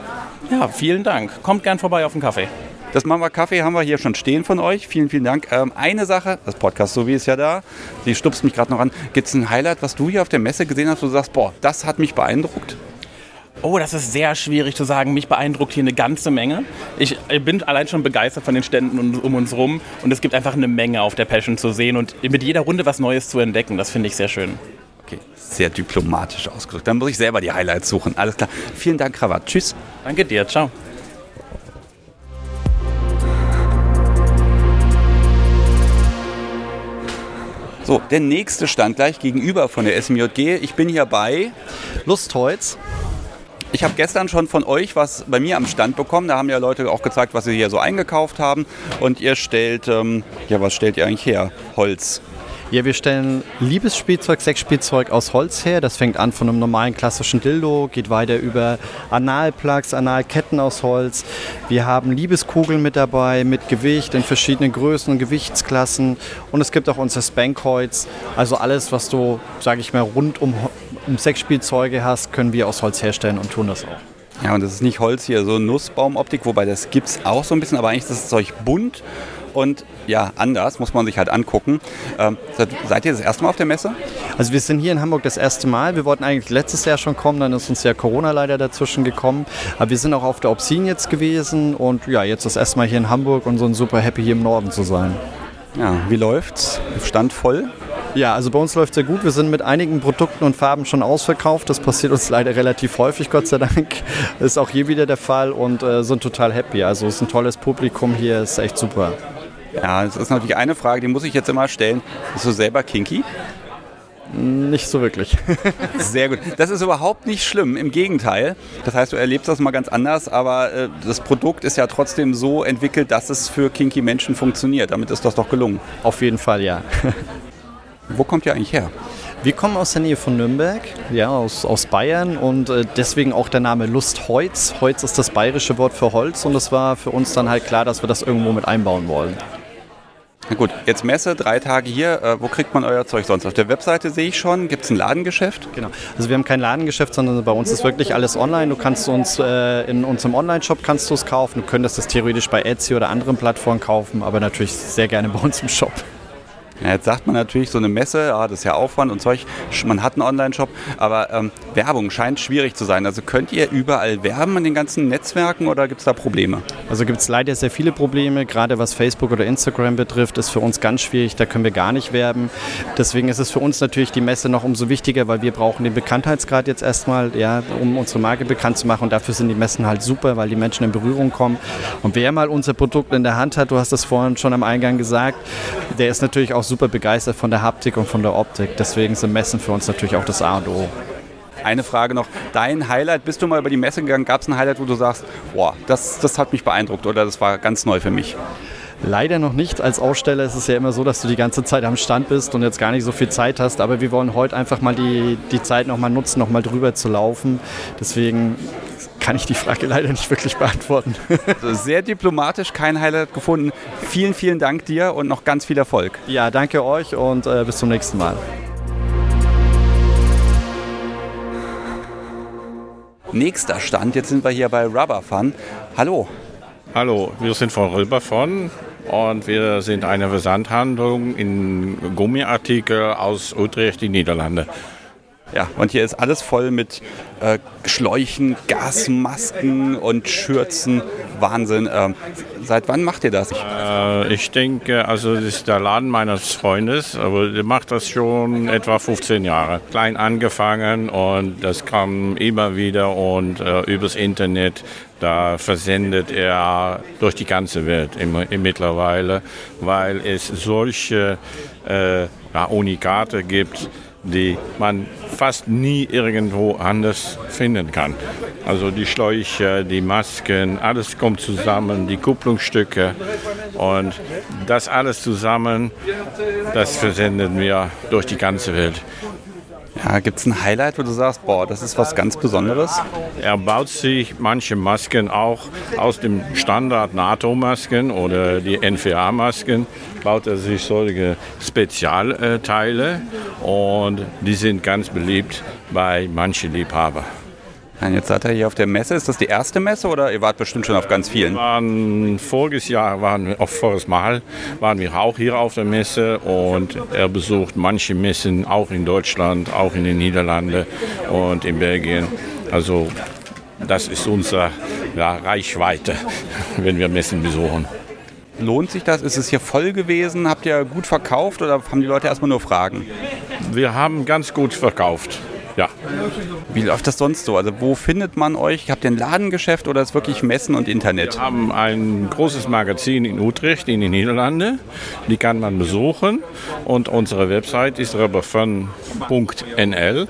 Ja, vielen Dank. Kommt gern vorbei auf den Kaffee. Das Mama Kaffee haben wir hier schon stehen von euch. Vielen, vielen Dank. Ähm, eine Sache, das Podcast so wie ist ja da, die stupst mich gerade noch an. Gibt es ein Highlight, was du hier auf der Messe gesehen hast, wo du sagst, boah, das hat mich beeindruckt? Oh, das ist sehr schwierig zu sagen. Mich beeindruckt hier eine ganze Menge. Ich bin allein schon begeistert von den Ständen um uns rum und es gibt einfach eine Menge auf der Passion zu sehen und mit jeder Runde was Neues zu entdecken. Das finde ich sehr schön. Okay, sehr diplomatisch ausgedrückt. Dann muss ich selber die Highlights suchen. Alles klar. Vielen Dank, Krawatt. Tschüss. Danke dir. Ciao. So, der nächste Stand gleich gegenüber von der SMJG. Ich bin hier bei Lustholz. Ich habe gestern schon von euch was bei mir am Stand bekommen. Da haben ja Leute auch gezeigt, was sie hier so eingekauft haben. Und ihr stellt, ähm, ja, was stellt ihr eigentlich her? Holz. Ja, wir stellen Liebesspielzeug, Sexspielzeug aus Holz her. Das fängt an von einem normalen klassischen Dildo, geht weiter über Analplugs, Analketten aus Holz. Wir haben Liebeskugeln mit dabei, mit Gewicht in verschiedenen Größen und Gewichtsklassen. Und es gibt auch unser Spankholz. Also alles, was du, sage ich mal, rund um, um Sexspielzeuge hast, können wir aus Holz herstellen und tun das auch. Ja, und das ist nicht Holz hier, so Nussbaumoptik, wobei das gibt es auch so ein bisschen, aber eigentlich ist das Zeug bunt und ja, anders, muss man sich halt angucken. Ähm, seid ihr das erste Mal auf der Messe? Also wir sind hier in Hamburg das erste Mal. Wir wollten eigentlich letztes Jahr schon kommen, dann ist uns ja Corona leider dazwischen gekommen. Aber wir sind auch auf der Obscene jetzt gewesen und ja, jetzt das erste Mal hier in Hamburg und so ein super happy hier im Norden zu sein. Ja, wie läuft's? Stand voll? Ja, also bei uns läuft es sehr gut. Wir sind mit einigen Produkten und Farben schon ausverkauft. Das passiert uns leider relativ häufig, Gott sei Dank. Ist auch hier wieder der Fall und äh, sind total happy. Also es ist ein tolles Publikum hier, ist echt super. Ja, das ist natürlich eine Frage, die muss ich jetzt immer stellen. Bist du selber kinky? Nicht so wirklich. Sehr gut. Das ist überhaupt nicht schlimm, im Gegenteil. Das heißt, du erlebst das mal ganz anders, aber äh, das Produkt ist ja trotzdem so entwickelt, dass es für kinky Menschen funktioniert. Damit ist das doch gelungen. Auf jeden Fall, ja. Wo kommt ihr eigentlich her? Wir kommen aus der Nähe von Nürnberg, ja, aus, aus Bayern und äh, deswegen auch der Name Lustholz. Holz ist das bayerische Wort für Holz und es war für uns dann halt klar, dass wir das irgendwo mit einbauen wollen. Na gut, jetzt Messe, drei Tage hier. Äh, wo kriegt man euer Zeug sonst? Auf der Webseite sehe ich schon. Gibt es ein Ladengeschäft? Genau. Also wir haben kein Ladengeschäft, sondern bei uns ist wirklich alles online. Du kannst uns äh, in unserem Online-Shop kannst du es kaufen. Du könntest es theoretisch bei Etsy oder anderen Plattformen kaufen, aber natürlich sehr gerne bei uns im Shop. Ja, jetzt sagt man natürlich, so eine Messe, ja, das ist ja Aufwand und Zeug, man hat einen Online-Shop, aber ähm, Werbung scheint schwierig zu sein. Also könnt ihr überall werben in den ganzen Netzwerken oder gibt es da Probleme? Also gibt es leider sehr viele Probleme, gerade was Facebook oder Instagram betrifft, ist für uns ganz schwierig, da können wir gar nicht werben. Deswegen ist es für uns natürlich die Messe noch umso wichtiger, weil wir brauchen den Bekanntheitsgrad jetzt erstmal, ja, um unsere Marke bekannt zu machen und dafür sind die Messen halt super, weil die Menschen in Berührung kommen. Und wer mal unser Produkt in der Hand hat, du hast das vorhin schon am Eingang gesagt, der ist natürlich auch super begeistert von der Haptik und von der Optik. Deswegen sind Messen für uns natürlich auch das A und O. Eine Frage noch, dein Highlight, bist du mal über die Messe gegangen, gab es ein Highlight, wo du sagst, boah, das, das hat mich beeindruckt oder das war ganz neu für mich? Leider noch nicht. Als Aussteller ist es ja immer so, dass du die ganze Zeit am Stand bist und jetzt gar nicht so viel Zeit hast. Aber wir wollen heute einfach mal die, die Zeit nochmal nutzen, nochmal drüber zu laufen. Deswegen kann ich die Frage leider nicht wirklich beantworten. Also sehr diplomatisch, kein Highlight gefunden. Vielen, vielen Dank dir und noch ganz viel Erfolg. Ja, danke euch und äh, bis zum nächsten Mal. Nächster Stand, jetzt sind wir hier bei Rubber Fun. Hallo. Hallo, wir sind von Rubber Fun und wir sind eine Versandhandlung in Gummiartikel aus Utrecht, die Niederlande. Ja, und hier ist alles voll mit äh, Schläuchen, Gasmasken und Schürzen. Wahnsinn. Ähm, seit wann macht ihr das? Äh, ich denke, also das ist der Laden meines Freundes, aber der macht das schon etwa 15 Jahre. Klein angefangen und das kam immer wieder und äh, übers Internet. Da versendet er durch die ganze Welt im, im mittlerweile, weil es solche äh, ja, Unikate gibt die man fast nie irgendwo anders finden kann. Also die Schläuche, die Masken, alles kommt zusammen, die Kupplungsstücke und das alles zusammen, das versenden wir durch die ganze Welt. Ja, Gibt es ein Highlight, wo du sagst, boah, das ist was ganz Besonderes? Er baut sich manche Masken auch aus dem Standard NATO-Masken oder die NVA-Masken, baut er sich solche Spezialteile und die sind ganz beliebt bei manchen Liebhabern. Jetzt seid ihr hier auf der Messe. Ist das die erste Messe oder ihr wart bestimmt schon auf ganz vielen? Wir waren, voriges Jahr waren wir, auf voriges Mal waren wir auch hier auf der Messe und er besucht manche Messen auch in Deutschland, auch in den Niederlanden und in Belgien. Also das ist unsere ja, Reichweite, wenn wir Messen besuchen. Lohnt sich das? Ist es hier voll gewesen? Habt ihr gut verkauft oder haben die Leute erstmal nur Fragen? Wir haben ganz gut verkauft. Ja. Wie läuft das sonst so? Also wo findet man euch? Habt ihr ein Ladengeschäft oder ist wirklich Messen und Internet? Wir haben ein großes Magazin in Utrecht in den Niederlanden. Die kann man besuchen und unsere Website ist rubberfun.nl.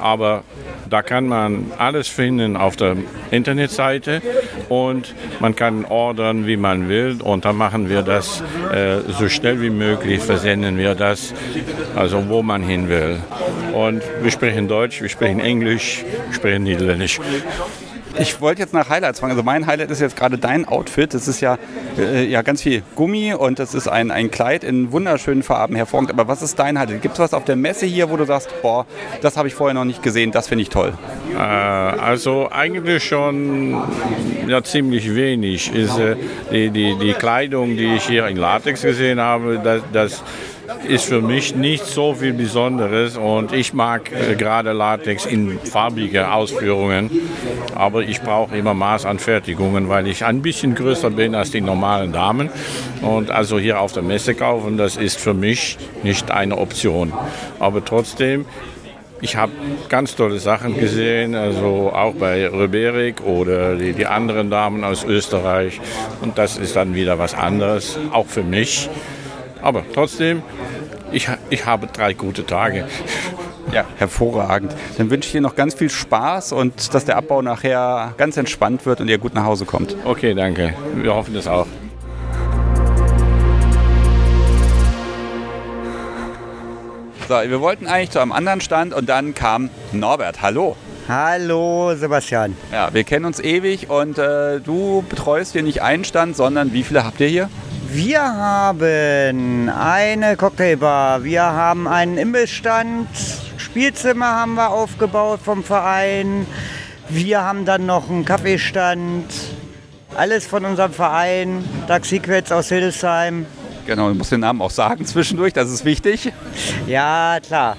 Aber da kann man alles finden auf der Internetseite und man kann ordern, wie man will. Und dann machen wir das äh, so schnell wie möglich, versenden wir das, also wo man hin will. Und wir sprechen Deutsch, wir sprechen Englisch, wir sprechen Niederländisch. Ich wollte jetzt nach Highlights fragen. Also mein Highlight ist jetzt gerade dein Outfit. Das ist ja, äh, ja ganz viel Gummi und das ist ein, ein Kleid in wunderschönen Farben hervorragend. Aber was ist dein Highlight? Gibt es was auf der Messe hier, wo du sagst, boah, das habe ich vorher noch nicht gesehen, das finde ich toll? Äh, also eigentlich schon ja, ziemlich wenig. Ist, äh, die, die, die Kleidung, die ich hier in Latex gesehen habe, das, das ist für mich nicht so viel Besonderes und ich mag äh, gerade Latex in farbige Ausführungen, aber ich brauche immer Maßanfertigungen, weil ich ein bisschen größer bin als die normalen Damen und also hier auf der Messe kaufen, das ist für mich nicht eine Option. Aber trotzdem, ich habe ganz tolle Sachen gesehen, also auch bei Röberik oder die, die, anderen Damen aus Österreich. Und das ist dann wieder was anderes, auch für mich. Aber trotzdem, ich, ich habe drei gute Tage. Ja, hervorragend. Dann wünsche ich dir noch ganz viel Spaß und dass der Abbau nachher ganz entspannt wird und ihr gut nach Hause kommt. Okay, danke. Wir hoffen das auch. So, wir wollten eigentlich zu einem anderen Stand und dann kam Norbert. Hallo. Hallo Sebastian. Ja, wir kennen uns ewig und äh, du betreust hier nicht einen Stand, sondern wie viele habt ihr hier? Wir haben eine Cocktailbar, wir haben einen Imbissstand, Spielzimmer haben wir aufgebaut vom Verein, wir haben dann noch einen Kaffeestand, alles von unserem Verein, Dark Secrets aus Hildesheim. Genau, du musst den Namen auch sagen zwischendurch, das ist wichtig. Ja, klar.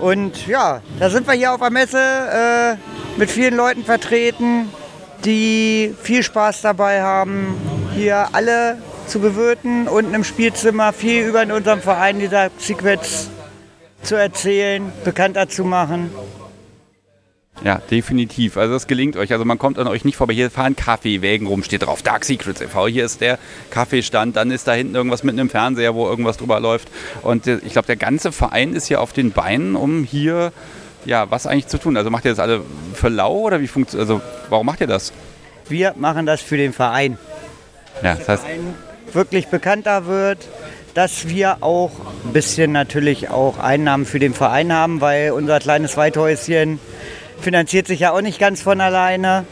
Und ja, da sind wir hier auf der Messe äh, mit vielen Leuten vertreten, die viel Spaß dabei haben, hier alle zu bewirten, unten im Spielzimmer viel über in unserem Verein dieser Secrets zu erzählen, bekannter zu machen. Ja, definitiv. Also das gelingt euch. Also man kommt an euch nicht vorbei. Hier fahren Kaffeewägen rum, steht drauf. Dark Secrets e.V. Hier ist der Kaffeestand. Dann ist da hinten irgendwas mit einem Fernseher, wo irgendwas drüber läuft. Und ich glaube, der ganze Verein ist hier auf den Beinen, um hier ja, was eigentlich zu tun. Also macht ihr das alle für lau oder wie funktioniert Also warum macht ihr das? Wir machen das für den Verein. Ja, das heißt, wirklich bekannter wird, dass wir auch ein bisschen natürlich auch Einnahmen für den Verein haben, weil unser kleines Weithäuschen finanziert sich ja auch nicht ganz von alleine.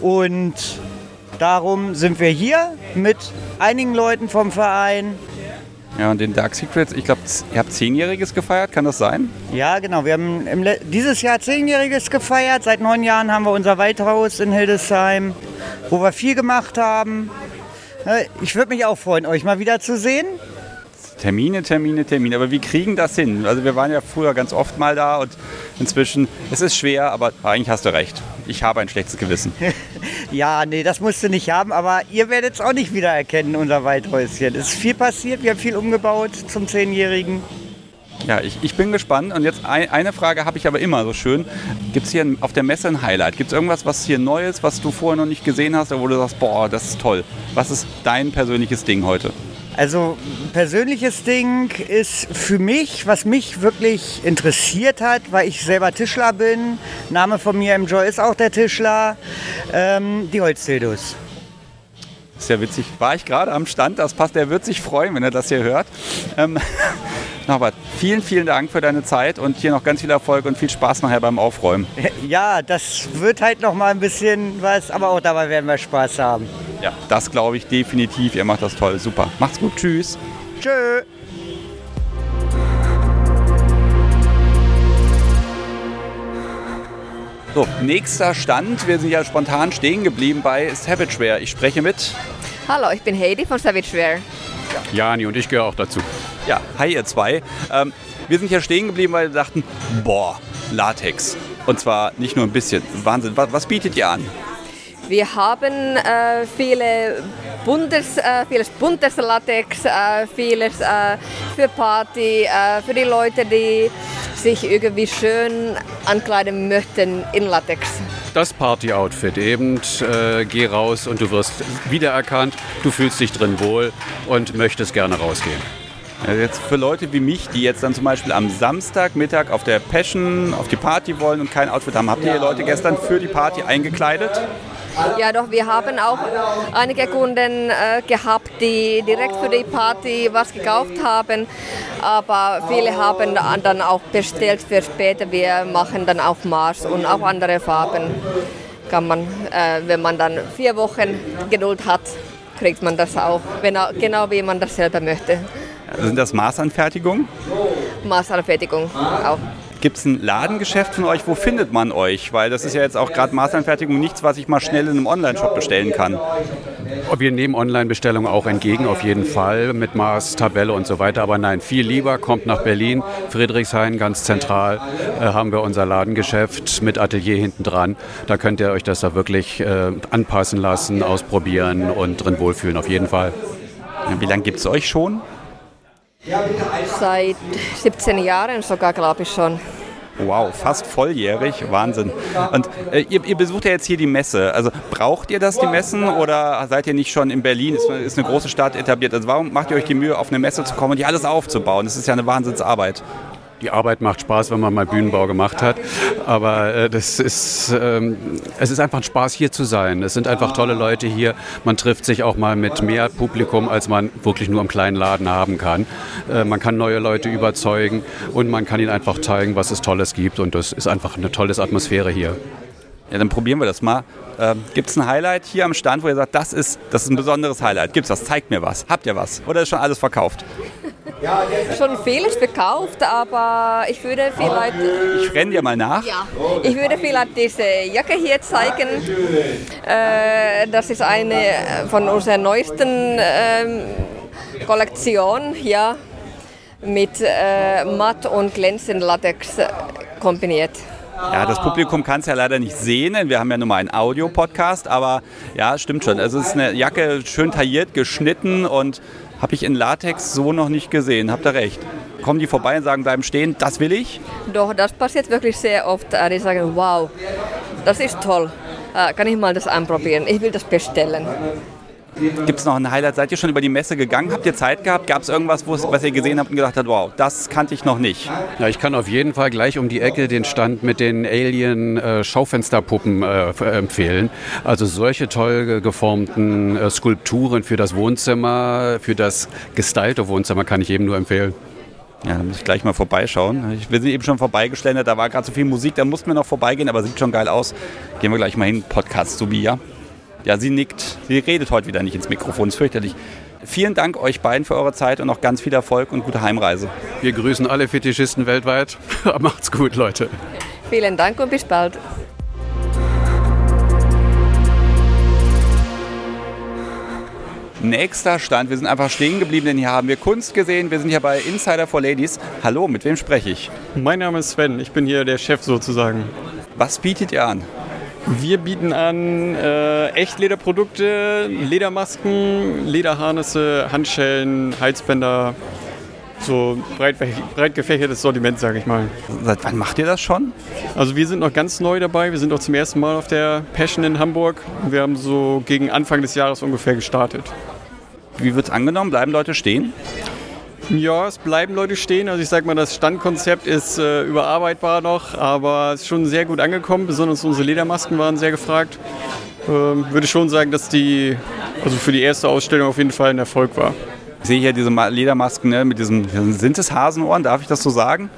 Und darum sind wir hier mit einigen Leuten vom Verein. Ja, und den Dark Secrets, ich glaube, ihr habt Zehnjähriges gefeiert, kann das sein? Ja, genau. Wir haben dieses Jahr Zehnjähriges gefeiert. Seit neun Jahren haben wir unser Weithaus in Hildesheim, wo wir viel gemacht haben. Ich würde mich auch freuen, euch mal wieder zu sehen. Termine, Termine, Termine. Aber wie kriegen das hin? Also wir waren ja früher ganz oft mal da und inzwischen, es ist schwer, aber eigentlich hast du recht. Ich habe ein schlechtes Gewissen. Ja, nee, das musst du nicht haben, aber ihr werdet es auch nicht wiedererkennen, unser Waldhäuschen. Es ist viel passiert, wir haben viel umgebaut zum Zehnjährigen. Ja, ich, ich bin gespannt. Und jetzt ein, eine Frage habe ich aber immer so schön. Gibt es hier auf der Messe ein Highlight? Gibt es irgendwas, was hier neu ist, was du vorher noch nicht gesehen hast, wo du sagst, boah, das ist toll. Was ist dein persönliches Ding heute? Also persönliches Ding ist für mich, was mich wirklich interessiert hat, weil ich selber Tischler bin. Name von mir im Joy ist auch der Tischler. Ähm, die Holzdildos. Ist ja witzig. War ich gerade am Stand, das passt. Der wird sich freuen, wenn er das hier hört. Ähm, Norbert, vielen, vielen Dank für deine Zeit und hier noch ganz viel Erfolg und viel Spaß nachher beim Aufräumen. Ja, das wird halt noch mal ein bisschen was, aber auch dabei werden wir Spaß haben. Ja, das glaube ich definitiv. Ihr macht das toll. Super. Macht's gut. Tschüss. Tschö. So, nächster Stand. Wir sind ja spontan stehen geblieben bei Savageware. Ich spreche mit. Hallo, ich bin Heidi von Savageware. Jani und ich gehöre auch dazu. Ja, hi ihr zwei. Ähm, wir sind hier stehen geblieben, weil wir dachten, boah, Latex. Und zwar nicht nur ein bisschen. Wahnsinn. Was, was bietet ihr an? Wir haben äh, viele buntes, äh, vieles buntes Latex, äh, vieles äh, für Party, äh, für die Leute, die sich irgendwie schön ankleiden möchten in Latex. Das Party-Outfit eben. Äh, geh raus und du wirst wiedererkannt. Du fühlst dich drin wohl und möchtest gerne rausgehen. Ja, jetzt für Leute wie mich, die jetzt dann zum Beispiel am Samstagmittag auf der Passion, auf die Party wollen und kein Outfit haben, habt ihr die Leute gestern für die Party eingekleidet? Ja, doch, wir haben auch einige Kunden äh, gehabt, die direkt für die Party was gekauft haben, aber viele haben dann auch bestellt für später. Wir machen dann auch Mars und auch andere Farben. Kann man, äh, wenn man dann vier Wochen Geduld hat, kriegt man das auch, wenn, genau wie man das selber möchte. Sind das Maßanfertigungen? Maßanfertigung auch. Gibt es ein Ladengeschäft von euch? Wo findet man euch? Weil das ist ja jetzt auch gerade Maßanfertigung nichts, was ich mal schnell in einem Online-Shop bestellen kann. Wir nehmen Online-Bestellungen auch entgegen, auf jeden Fall, mit Maß, Tabelle und so weiter. Aber nein, viel lieber, kommt nach Berlin, Friedrichshain, ganz zentral, äh, haben wir unser Ladengeschäft mit Atelier hinten dran. Da könnt ihr euch das da wirklich äh, anpassen lassen, ausprobieren und drin wohlfühlen, auf jeden Fall. Wie lange gibt es euch schon? Seit 17 Jahren sogar, glaube ich schon. Wow, fast volljährig, Wahnsinn. Und äh, ihr, ihr besucht ja jetzt hier die Messe. Also braucht ihr das, die Messen, oder seid ihr nicht schon in Berlin? Ist, ist eine große Stadt etabliert. Also warum macht ihr euch die Mühe, auf eine Messe zu kommen und hier alles aufzubauen? Das ist ja eine Wahnsinnsarbeit. Die Arbeit macht Spaß, wenn man mal Bühnenbau gemacht hat. Aber äh, das ist, ähm, es ist einfach ein Spaß, hier zu sein. Es sind einfach tolle Leute hier. Man trifft sich auch mal mit mehr Publikum, als man wirklich nur im kleinen Laden haben kann. Äh, man kann neue Leute überzeugen und man kann ihnen einfach zeigen, was es Tolles gibt. Und das ist einfach eine tolle Atmosphäre hier. Ja, dann probieren wir das mal. Ähm, Gibt es ein Highlight hier am Stand, wo ihr sagt, das ist, das ist ein besonderes Highlight? Gibt es das? Zeigt mir was. Habt ihr was? Oder ist schon alles verkauft? Schon vieles verkauft, aber ich würde vielleicht, Ich renne dir mal nach. ja, ich würde vielleicht diese Jacke hier zeigen. Äh, das ist eine von unserer neuesten ähm, Kollektion, ja, mit äh, matt und glänzend Latex äh, kombiniert. Ja, das Publikum kann es ja leider nicht sehen, denn wir haben ja nur mal einen Audio-Podcast, aber ja, stimmt schon. Also es ist eine Jacke schön tailliert, geschnitten und habe ich in Latex so noch nicht gesehen. Habt ihr recht. Kommen die vorbei und sagen, bleiben stehen, das will ich? Doch, das passiert wirklich sehr oft. Äh, Die sagen, wow, das ist toll. Äh, Kann ich mal das anprobieren? Ich will das bestellen. Gibt es noch ein Highlight? Seid ihr schon über die Messe gegangen? Habt ihr Zeit gehabt? Gab es irgendwas, was ihr gesehen habt und gedacht habt, wow, das kannte ich noch nicht? Ja, ich kann auf jeden Fall gleich um die Ecke den Stand mit den Alien-Schaufensterpuppen äh, äh, empfehlen. Also solche toll ge- geformten äh, Skulpturen für das Wohnzimmer, für das gestylte Wohnzimmer kann ich eben nur empfehlen. Ja, da muss ich gleich mal vorbeischauen. Ich, wir sind eben schon vorbeigeschlendert, da war gerade so viel Musik, da mussten wir noch vorbeigehen, aber sieht schon geil aus. Gehen wir gleich mal hin, Podcast Subia. Ja, sie nickt. Sie redet heute wieder nicht ins Mikrofon, ist fürchterlich. Vielen Dank euch beiden für eure Zeit und noch ganz viel Erfolg und gute Heimreise. Wir grüßen alle Fetischisten weltweit. Macht's gut, Leute. Vielen Dank und bis bald. Nächster Stand, wir sind einfach stehen geblieben, denn hier haben wir Kunst gesehen. Wir sind hier bei Insider for Ladies. Hallo, mit wem spreche ich? Mein Name ist Sven, ich bin hier der Chef sozusagen. Was bietet ihr an? Wir bieten an äh, Echtlederprodukte, Ledermasken, Lederharnisse, Handschellen, Halsbänder, so breit, breit gefächertes Sortiment, sage ich mal. Seit wann macht ihr das schon? Also wir sind noch ganz neu dabei, wir sind auch zum ersten Mal auf der Passion in Hamburg. Wir haben so gegen Anfang des Jahres ungefähr gestartet. Wie wird es angenommen? Bleiben Leute stehen? Ja, es bleiben Leute stehen. Also ich sag mal, das Standkonzept ist äh, überarbeitbar noch, aber es ist schon sehr gut angekommen. Besonders unsere Ledermasken waren sehr gefragt. Ähm, würde schon sagen, dass die also für die erste Ausstellung auf jeden Fall ein Erfolg war. Ich sehe hier diese Ma- Ledermasken ne, mit diesem, sind es Hasenohren, darf ich das so sagen?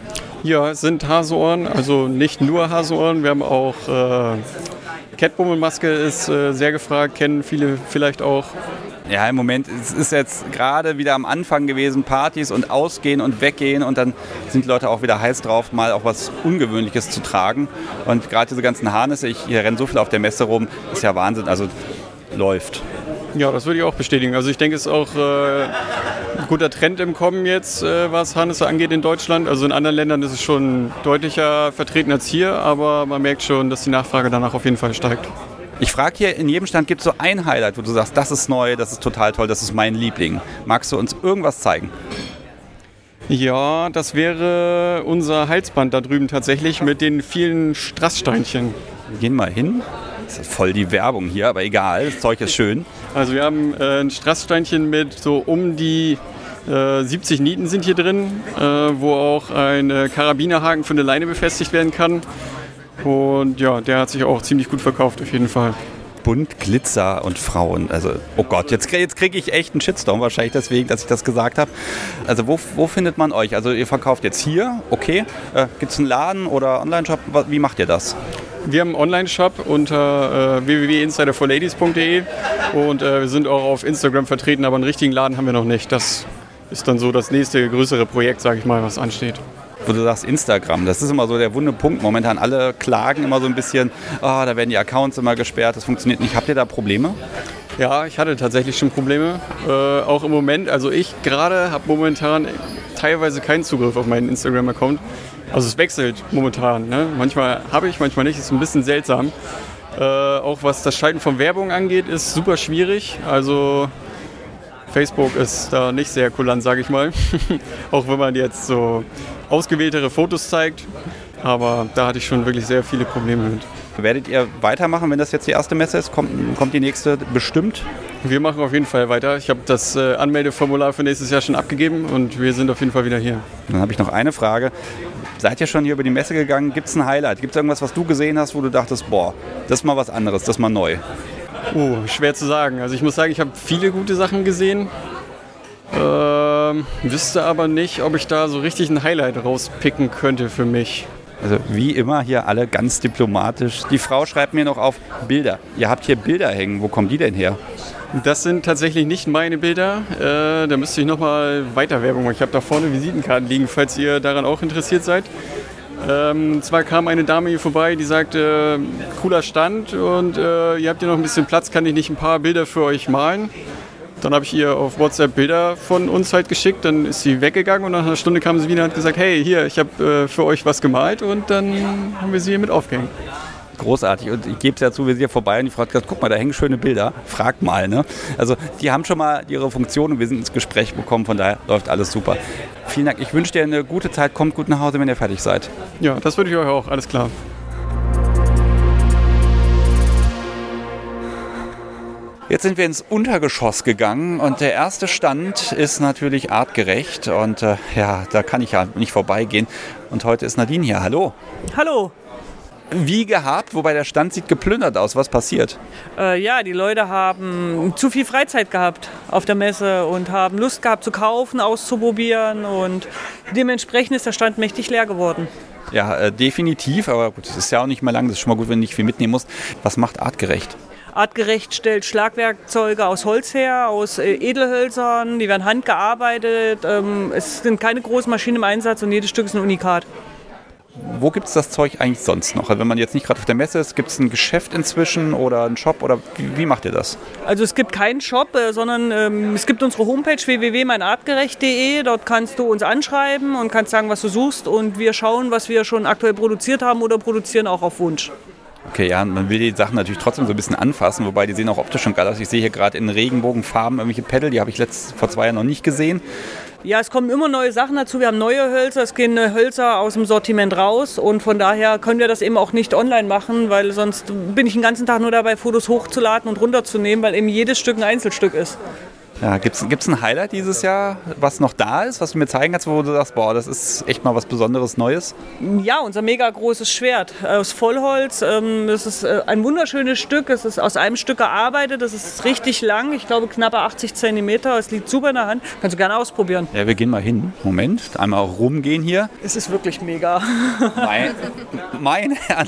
Ja, es sind Haseohren, also nicht nur Haseohren. Wir haben auch äh, Catbummelmaske ist äh, sehr gefragt, kennen viele vielleicht auch. Ja, im Moment es ist jetzt gerade wieder am Anfang gewesen, Partys und Ausgehen und Weggehen und dann sind die Leute auch wieder heiß drauf, mal auch was Ungewöhnliches zu tragen. Und gerade diese ganzen Harnisse, ich hier renne so viel auf der Messe rum, ist ja Wahnsinn, also läuft. Ja, das würde ich auch bestätigen. Also ich denke, es ist auch äh, ein guter Trend im Kommen jetzt, äh, was Harnisse angeht in Deutschland. Also in anderen Ländern ist es schon deutlicher vertreten als hier, aber man merkt schon, dass die Nachfrage danach auf jeden Fall steigt. Ich frage hier, in jedem Stand gibt es so ein Highlight, wo du sagst, das ist neu, das ist total toll, das ist mein Liebling. Magst du uns irgendwas zeigen? Ja, das wäre unser Halsband da drüben tatsächlich mit den vielen Strasssteinchen. Wir gehen mal hin. Das ist voll die Werbung hier, aber egal, das Zeug ist schön. Also wir haben äh, ein Strasssteinchen mit so um die äh, 70 Nieten sind hier drin, äh, wo auch ein äh, Karabinerhaken für eine Leine befestigt werden kann. Und ja, der hat sich auch ziemlich gut verkauft auf jeden Fall. Bunt, Glitzer und Frauen. Also, oh Gott, jetzt, jetzt kriege ich echt einen Shitstorm, wahrscheinlich deswegen, dass ich das gesagt habe. Also, wo, wo findet man euch? Also, ihr verkauft jetzt hier, okay. Äh, Gibt es einen Laden oder Online-Shop? Wie macht ihr das? Wir haben einen Online-Shop unter äh, www.insiderforladies.de und äh, wir sind auch auf Instagram vertreten, aber einen richtigen Laden haben wir noch nicht. Das ist dann so das nächste größere Projekt, sage ich mal, was ansteht. Wo du sagst Instagram, das ist immer so der wunde Punkt. Momentan alle klagen immer so ein bisschen, ah, da werden die Accounts immer gesperrt, das funktioniert nicht. Habt ihr da Probleme? Ja, ich hatte tatsächlich schon Probleme. Äh, auch im Moment, also ich gerade habe momentan teilweise keinen Zugriff auf meinen Instagram-Account. Also es wechselt momentan. Ne? Manchmal habe ich, manchmal nicht. Ist ein bisschen seltsam. Äh, auch was das Schalten von Werbung angeht, ist super schwierig. Also Facebook ist da nicht sehr kulant, sage ich mal. auch wenn man jetzt so ausgewähltere Fotos zeigt. Aber da hatte ich schon wirklich sehr viele Probleme mit. Werdet ihr weitermachen, wenn das jetzt die erste Messe ist? Kommt, kommt die nächste bestimmt? Wir machen auf jeden Fall weiter. Ich habe das äh, Anmeldeformular für nächstes Jahr schon abgegeben und wir sind auf jeden Fall wieder hier. Dann habe ich noch eine Frage. Seid ihr schon hier über die Messe gegangen? Gibt es ein Highlight? Gibt es irgendwas, was du gesehen hast, wo du dachtest, boah, das ist mal was anderes, das ist mal neu? Oh, schwer zu sagen. Also ich muss sagen, ich habe viele gute Sachen gesehen. Ähm, wüsste aber nicht, ob ich da so richtig ein Highlight rauspicken könnte für mich. Also wie immer hier alle ganz diplomatisch. Die Frau schreibt mir noch auf Bilder. Ihr habt hier Bilder hängen. Wo kommen die denn her? Das sind tatsächlich nicht meine Bilder. Äh, da müsste ich nochmal weiter Werbung machen. Ich habe da vorne Visitenkarten liegen, falls ihr daran auch interessiert seid. Ähm, zwar kam eine Dame hier vorbei, die sagte, cooler Stand und äh, ihr habt hier noch ein bisschen Platz, kann ich nicht ein paar Bilder für euch malen? Dann habe ich ihr auf WhatsApp Bilder von uns halt geschickt, dann ist sie weggegangen und nach einer Stunde kam sie wieder und hat gesagt, hey, hier, ich habe äh, für euch was gemalt und dann haben wir sie hier mit aufgehängt. Großartig. Und ich gebe es ja zu, wir sind hier vorbei und die Frau hat gesagt, guck mal, da hängen schöne Bilder. Frag mal. Ne? Also die haben schon mal ihre Funktion und wir sind ins Gespräch gekommen. Von daher läuft alles super. Vielen Dank. Ich wünsche dir eine gute Zeit. Kommt gut nach Hause, wenn ihr fertig seid. Ja, das würde ich euch auch, alles klar. Jetzt sind wir ins Untergeschoss gegangen und der erste Stand ist natürlich artgerecht und äh, ja, da kann ich ja nicht vorbeigehen. Und heute ist Nadine hier. Hallo. Hallo. Wie gehabt, wobei der Stand sieht geplündert aus. Was passiert? Äh, ja, die Leute haben zu viel Freizeit gehabt auf der Messe und haben Lust gehabt zu kaufen, auszuprobieren und dementsprechend ist der Stand mächtig leer geworden. Ja, äh, definitiv, aber gut, es ist ja auch nicht mehr lang. Das ist schon mal gut, wenn du nicht viel mitnehmen musst. Was macht artgerecht? Artgerecht stellt Schlagwerkzeuge aus Holz her, aus äh, Edelhölzern, die werden handgearbeitet. Ähm, es sind keine großen Maschinen im Einsatz und jedes Stück ist ein Unikat. Wo gibt es das Zeug eigentlich sonst noch? Also wenn man jetzt nicht gerade auf der Messe ist, gibt es ein Geschäft inzwischen oder einen Shop oder wie, wie macht ihr das? Also es gibt keinen Shop, äh, sondern ähm, es gibt unsere Homepage www.meinartgerecht.de. Dort kannst du uns anschreiben und kannst sagen, was du suchst und wir schauen, was wir schon aktuell produziert haben oder produzieren auch auf Wunsch. Okay, ja, man will die Sachen natürlich trotzdem so ein bisschen anfassen, wobei die sehen auch optisch schon geil aus. Ich sehe hier gerade in Regenbogenfarben irgendwelche Pedal, die habe ich letzt, vor zwei Jahren noch nicht gesehen. Ja, es kommen immer neue Sachen dazu. Wir haben neue Hölzer, es gehen Hölzer aus dem Sortiment raus und von daher können wir das eben auch nicht online machen, weil sonst bin ich den ganzen Tag nur dabei, Fotos hochzuladen und runterzunehmen, weil eben jedes Stück ein Einzelstück ist. Ja, Gibt es ein Highlight dieses Jahr, was noch da ist, was du mir zeigen kannst, wo du sagst, boah, das ist echt mal was Besonderes Neues? Ja, unser mega großes Schwert aus Vollholz. Ähm, das ist äh, ein wunderschönes Stück. Es ist aus einem Stück gearbeitet. Das ist richtig lang, ich glaube knappe 80 Zentimeter. Es liegt super in der Hand. Kannst du gerne ausprobieren. Ja, wir gehen mal hin. Moment, einmal rumgehen hier. Es ist wirklich mega. Mein, mein Herr.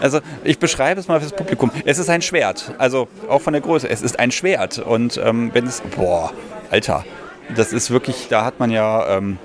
Also ich beschreibe es mal fürs Publikum. Es ist ein Schwert. Also auch von der Größe. Es ist ein Schwert. Und ähm, wenn es, boah, Alter, das ist wirklich, da hat man ja, ähm,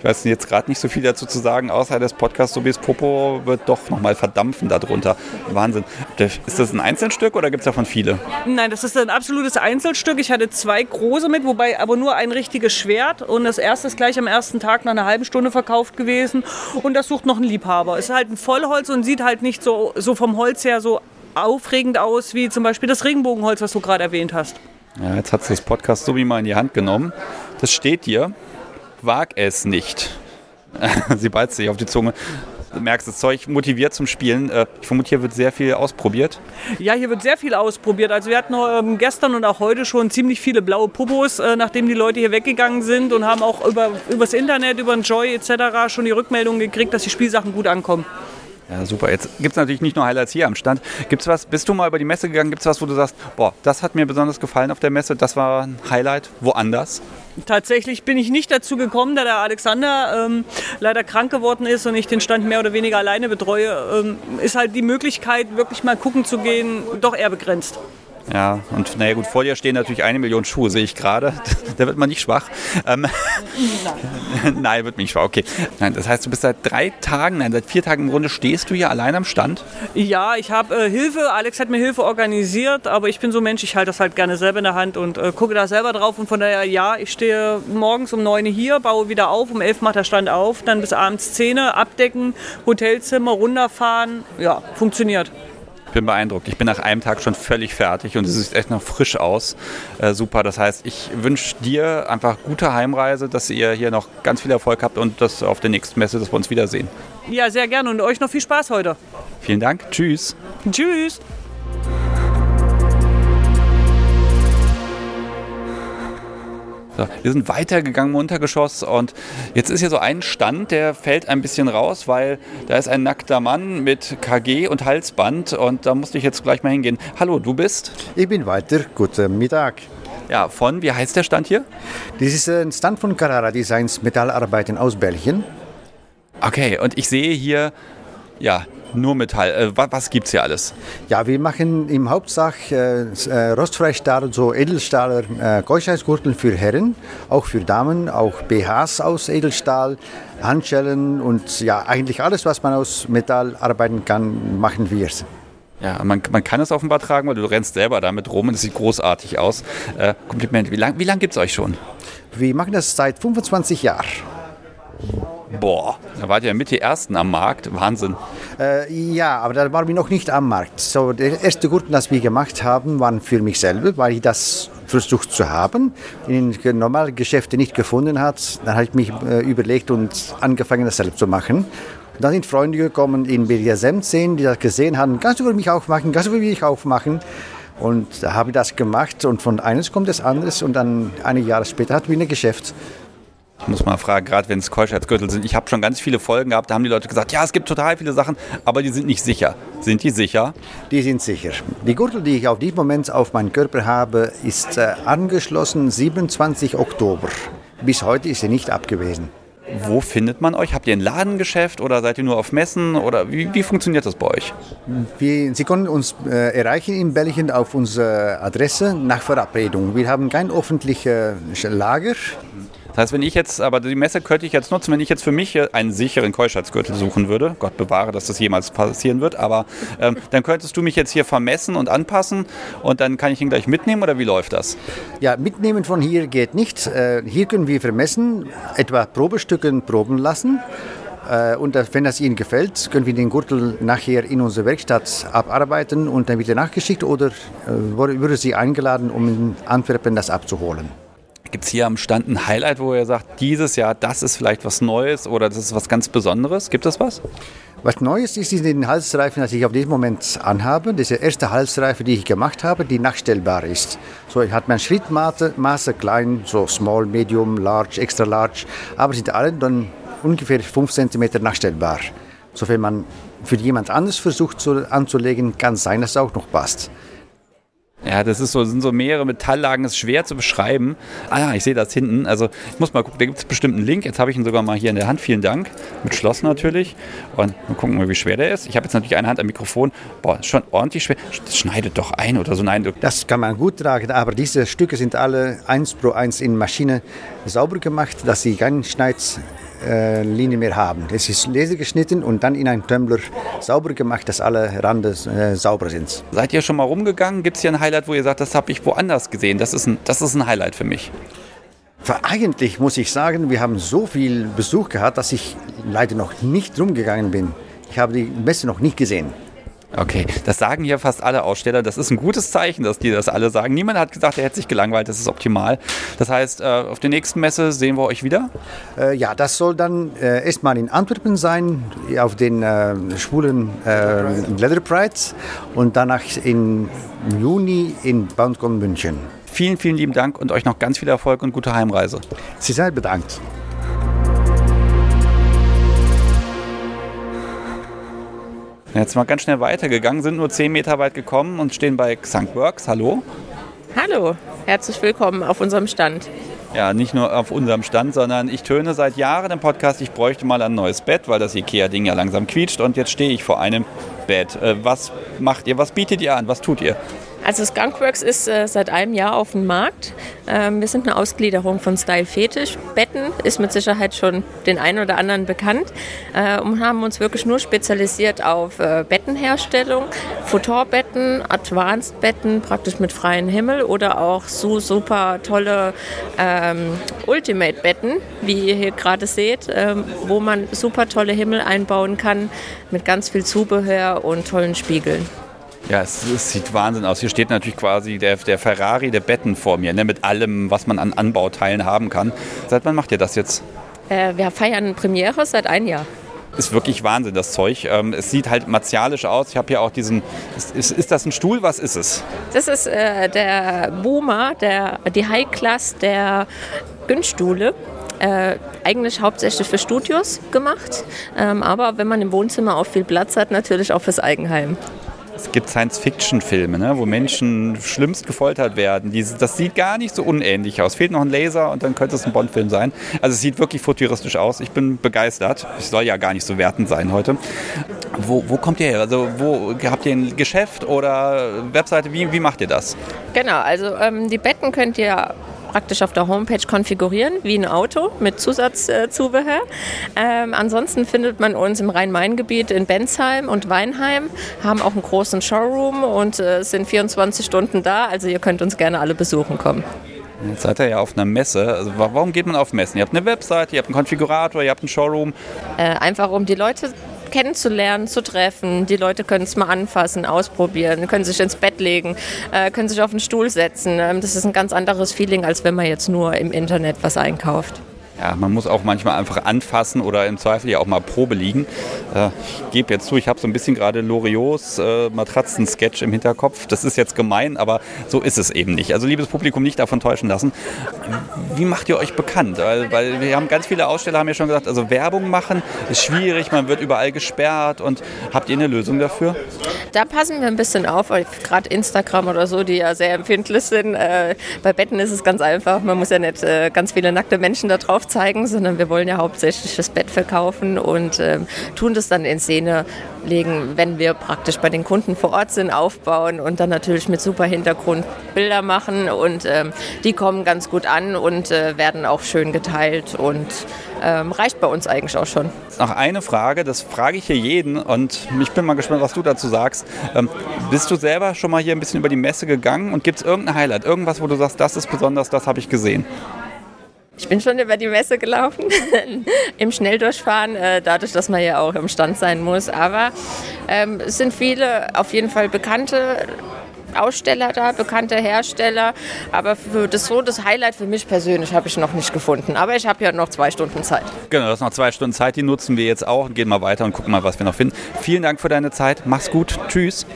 ich weiß jetzt gerade nicht so viel dazu zu sagen, außer das Podcast Sobis Popo wird doch nochmal verdampfen darunter. Wahnsinn. Ist das ein Einzelstück oder gibt es davon viele? Nein, das ist ein absolutes Einzelstück. Ich hatte zwei große mit, wobei aber nur ein richtiges Schwert. Und das erste ist gleich am ersten Tag nach einer halben Stunde verkauft gewesen. Und das sucht noch ein Liebhaber. Es ist halt ein Vollholz und sieht halt nicht so, so vom Holz her so aufregend aus wie zum Beispiel das Regenbogenholz, was du gerade erwähnt hast. Ja, jetzt hat das Podcast so wie mal in die Hand genommen. Das steht hier. Wag es nicht. sie beißt sich auf die Zunge. Du merkst, das Zeug motiviert zum Spielen. Äh, Ich vermute, hier wird sehr viel ausprobiert. Ja, hier wird sehr viel ausprobiert. Also wir hatten ähm, gestern und auch heute schon ziemlich viele blaue Popos, äh, nachdem die Leute hier weggegangen sind und haben auch über, übers Internet, über den Joy etc. schon die Rückmeldung gekriegt, dass die Spielsachen gut ankommen. Ja, super. Jetzt gibt es natürlich nicht nur Highlights hier am Stand. Gibt's was, bist du mal über die Messe gegangen? Gibt es was, wo du sagst, boah, das hat mir besonders gefallen auf der Messe, das war ein Highlight woanders? Tatsächlich bin ich nicht dazu gekommen, da der Alexander ähm, leider krank geworden ist und ich den Stand mehr oder weniger alleine betreue, ähm, ist halt die Möglichkeit, wirklich mal gucken zu gehen, doch eher begrenzt. Ja, und naja gut, vor dir stehen natürlich eine Million Schuhe, sehe ich gerade. Da wird man nicht schwach. Ähm, nein, wird man nicht schwach, okay. Nein, das heißt, du bist seit drei Tagen, nein, seit vier Tagen im Grunde stehst du hier allein am Stand? Ja, ich habe äh, Hilfe, Alex hat mir Hilfe organisiert, aber ich bin so ein Mensch, ich halte das halt gerne selber in der Hand und äh, gucke da selber drauf und von daher, ja, ich stehe morgens um 9 Uhr hier, baue wieder auf, um 11 macht der Stand auf, dann bis abends 10 Uhr, abdecken, Hotelzimmer, runterfahren, ja, funktioniert. Ich bin beeindruckt. Ich bin nach einem Tag schon völlig fertig und es sieht echt noch frisch aus. Äh, super. Das heißt, ich wünsche dir einfach gute Heimreise, dass ihr hier noch ganz viel Erfolg habt und dass auf der nächsten Messe, dass wir uns wiedersehen. Ja, sehr gerne und euch noch viel Spaß heute. Vielen Dank. Tschüss. Tschüss. So, wir sind weitergegangen im Untergeschoss und jetzt ist hier so ein Stand, der fällt ein bisschen raus, weil da ist ein nackter Mann mit KG und Halsband und da musste ich jetzt gleich mal hingehen. Hallo, du bist? Ich bin weiter. Guten Mittag. Ja, von, wie heißt der Stand hier? Das ist ein Stand von Carrara Designs Metallarbeiten aus Belgien. Okay, und ich sehe hier, ja, nur Metall. Äh, was was gibt es hier alles? Ja, wir machen im Hauptsach äh, äh, Rostfreistahl, so Edelstahler äh, Keuschheitsgurten für Herren, auch für Damen, auch BHs aus Edelstahl, Handschellen und ja, eigentlich alles, was man aus Metall arbeiten kann, machen wir. Ja, man, man kann es offenbar tragen, weil du rennst selber damit rum und es sieht großartig aus. Äh, Kompliment. Wie lange wie lang gibt es euch schon? Wir machen das seit 25 Jahren. Boah, da wart ihr mit die Ersten am Markt. Wahnsinn. Äh, ja, aber da waren wir noch nicht am Markt. So, der erste Gurten, das wir gemacht haben, waren für mich selber, weil ich das versucht zu haben, in normalen Geschäften nicht gefunden hat. Dann habe ich mich äh, überlegt und angefangen, das selbst zu machen. Und dann sind Freunde gekommen in BDSM sehen, die das gesehen haben, kannst du für mich auch machen, kannst du für mich auch machen. Und da habe ich das gemacht und von eines kommt das anderes und dann einige Jahre später hatten wir ein Geschäft. Ich muss mal fragen, gerade wenn es Keuschheitsgürtel sind, ich habe schon ganz viele Folgen gehabt, da haben die Leute gesagt, ja, es gibt total viele Sachen, aber die sind nicht sicher. Sind die sicher? Die sind sicher. Die Gürtel, die ich auf diesem Moment auf meinem Körper habe, ist äh, angeschlossen 27 Oktober. Bis heute ist sie nicht abgewesen. Wo findet man euch? Habt ihr ein Ladengeschäft oder seid ihr nur auf Messen oder wie, wie funktioniert das bei euch? Wir, Sie können uns äh, erreichen in Belgien auf unsere Adresse nach Verabredung. Wir haben kein öffentliches Lager. Das heißt, wenn ich jetzt, aber die Messe könnte ich jetzt nutzen, wenn ich jetzt für mich einen sicheren Keuschheitsgürtel suchen würde, Gott bewahre, dass das jemals passieren wird, aber ähm, dann könntest du mich jetzt hier vermessen und anpassen und dann kann ich ihn gleich mitnehmen oder wie läuft das? Ja, mitnehmen von hier geht nicht. Äh, hier können wir vermessen, etwa Probestücken proben lassen. Äh, Und wenn das Ihnen gefällt, können wir den Gürtel nachher in unserer Werkstatt abarbeiten und dann wird er nachgeschickt oder äh, würde Sie eingeladen, um in Antwerpen das abzuholen. Gibt es hier am Stand ein Highlight, wo ihr sagt, dieses Jahr, das ist vielleicht was Neues oder das ist was ganz Besonderes? Gibt es was? Was Neues ist in den Halsreifen, das ich auf diesem Moment anhabe. Das ist die erste Halsreife, die ich gemacht habe, die nachstellbar ist. So hat man Schrittmaße Maße klein, so small, medium, large, extra large, aber sind alle dann ungefähr 5 cm nachstellbar. So wenn man für jemand anderes versucht zu, anzulegen, kann sein, dass es auch noch passt. Ja, das ist so, sind so mehrere Metalllagen, ist schwer zu beschreiben. Ah ja, ich sehe das hinten. Also ich muss mal gucken, da gibt es bestimmt einen Link. Jetzt habe ich ihn sogar mal hier in der Hand. Vielen Dank. Mit Schloss natürlich. Und mal gucken mal, wie schwer der ist. Ich habe jetzt natürlich eine Hand am Mikrofon. Boah, ist schon ordentlich schwer. Das schneidet doch ein oder so. Nein, du- Das kann man gut tragen, aber diese Stücke sind alle eins pro eins in Maschine sauber gemacht, dass sie keine Schneidlinie mehr haben. Es ist lasergeschnitten und dann in einen Tumbler sauber gemacht, dass alle Rande äh, sauber sind. Seid ihr schon mal rumgegangen? Gibt es hier ein Highlight, wo ihr sagt, das habe ich woanders gesehen? Das ist, ein, das ist ein Highlight für mich. Eigentlich muss ich sagen, wir haben so viel Besuch gehabt, dass ich leider noch nicht rumgegangen bin. Ich habe die Messe noch nicht gesehen. Okay, das sagen hier fast alle Aussteller. Das ist ein gutes Zeichen, dass die das alle sagen. Niemand hat gesagt, er hätte sich gelangweilt. Das ist optimal. Das heißt, äh, auf der nächsten Messe sehen wir euch wieder. Äh, ja, das soll dann äh, erstmal in Antwerpen sein, auf den äh, schwulen Leather Pride und danach im Juni in Bauncon München. Vielen, vielen lieben Dank und euch noch ganz viel Erfolg und gute Heimreise. Sie seid bedankt. Jetzt mal ganz schnell weitergegangen, sind nur 10 Meter weit gekommen und stehen bei Xank Works. Hallo. Hallo, herzlich willkommen auf unserem Stand. Ja, nicht nur auf unserem Stand, sondern ich töne seit Jahren im Podcast, ich bräuchte mal ein neues Bett, weil das IKEA-Ding ja langsam quietscht und jetzt stehe ich vor einem Bett. Äh, Was macht ihr? Was bietet ihr an? Was tut ihr? Also Skunkworks ist äh, seit einem Jahr auf dem Markt. Ähm, wir sind eine Ausgliederung von Style Fetisch. Betten ist mit Sicherheit schon den einen oder anderen bekannt äh, und haben uns wirklich nur spezialisiert auf äh, Bettenherstellung, Futonbetten, Advanced Betten, praktisch mit freiem Himmel oder auch so super tolle ähm, Ultimate Betten, wie ihr hier gerade seht, ähm, wo man super tolle Himmel einbauen kann mit ganz viel Zubehör und tollen Spiegeln. Ja, es, es sieht Wahnsinn aus. Hier steht natürlich quasi der, der Ferrari der Betten vor mir, ne, mit allem, was man an Anbauteilen haben kann. Seit wann macht ihr das jetzt? Äh, wir feiern Premiere seit einem Jahr. Ist wirklich Wahnsinn, das Zeug. Ähm, es sieht halt martialisch aus. Ich habe hier auch diesen. Ist, ist, ist das ein Stuhl? Was ist es? Das ist äh, der Boomer, der, die High-Class der Günststühle. Äh, eigentlich hauptsächlich für Studios gemacht, ähm, aber wenn man im Wohnzimmer auch viel Platz hat, natürlich auch fürs Eigenheim. Es gibt Science-Fiction-Filme, ne, wo Menschen schlimmst gefoltert werden. Diese, das sieht gar nicht so unähnlich aus. Fehlt noch ein Laser und dann könnte es ein Bond-Film sein. Also es sieht wirklich futuristisch aus. Ich bin begeistert. Ich soll ja gar nicht so wertend sein heute. Wo, wo kommt ihr her? Also wo habt ihr ein Geschäft oder Webseite? Wie, wie macht ihr das? Genau, also ähm, die Betten könnt ihr praktisch auf der Homepage konfigurieren, wie ein Auto mit Zusatzzubehör. Ähm, ansonsten findet man uns im Rhein-Main-Gebiet in Bensheim und Weinheim, haben auch einen großen Showroom und äh, sind 24 Stunden da. Also ihr könnt uns gerne alle besuchen kommen. Jetzt seid ihr ja auf einer Messe. Also wa- warum geht man auf Messen? Ihr habt eine Webseite, ihr habt einen Konfigurator, ihr habt einen Showroom. Äh, einfach um die Leute kennenzulernen, zu treffen. Die Leute können es mal anfassen, ausprobieren, können sich ins Bett legen, äh, können sich auf den Stuhl setzen. Ähm, das ist ein ganz anderes Feeling, als wenn man jetzt nur im Internet was einkauft. Ja, man muss auch manchmal einfach anfassen oder im Zweifel ja auch mal Probe liegen. Äh, ich gebe jetzt zu, ich habe so ein bisschen gerade Loriots äh, Matratzen-Sketch im Hinterkopf. Das ist jetzt gemein, aber so ist es eben nicht. Also liebes Publikum, nicht davon täuschen lassen. Wie macht ihr euch bekannt? Weil, weil wir haben ganz viele Aussteller haben ja schon gesagt, also Werbung machen ist schwierig, man wird überall gesperrt und habt ihr eine Lösung dafür? Da passen wir ein bisschen auf, gerade Instagram oder so, die ja sehr empfindlich sind. Äh, bei Betten ist es ganz einfach. Man muss ja nicht äh, ganz viele nackte Menschen da drauf zeigen, sondern wir wollen ja hauptsächlich das Bett verkaufen und ähm, tun das dann in Szene legen, wenn wir praktisch bei den Kunden vor Ort sind, aufbauen und dann natürlich mit super Hintergrund Bilder machen und ähm, die kommen ganz gut an und äh, werden auch schön geteilt und ähm, reicht bei uns eigentlich auch schon. Noch eine Frage, das frage ich hier jeden und ich bin mal gespannt, was du dazu sagst. Ähm, bist du selber schon mal hier ein bisschen über die Messe gegangen und gibt es irgendein Highlight, irgendwas, wo du sagst, das ist besonders, das habe ich gesehen? Ich bin schon über die Messe gelaufen, im Schnelldurchfahren, äh, dadurch, dass man ja auch im Stand sein muss. Aber ähm, es sind viele auf jeden Fall bekannte Aussteller da, bekannte Hersteller. Aber für das so das Highlight für mich persönlich habe ich noch nicht gefunden. Aber ich habe ja noch zwei Stunden Zeit. Genau, das ist noch zwei Stunden Zeit, die nutzen wir jetzt auch und gehen mal weiter und gucken mal, was wir noch finden. Vielen Dank für deine Zeit. Mach's gut. Tschüss.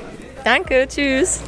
Danke, tschüss.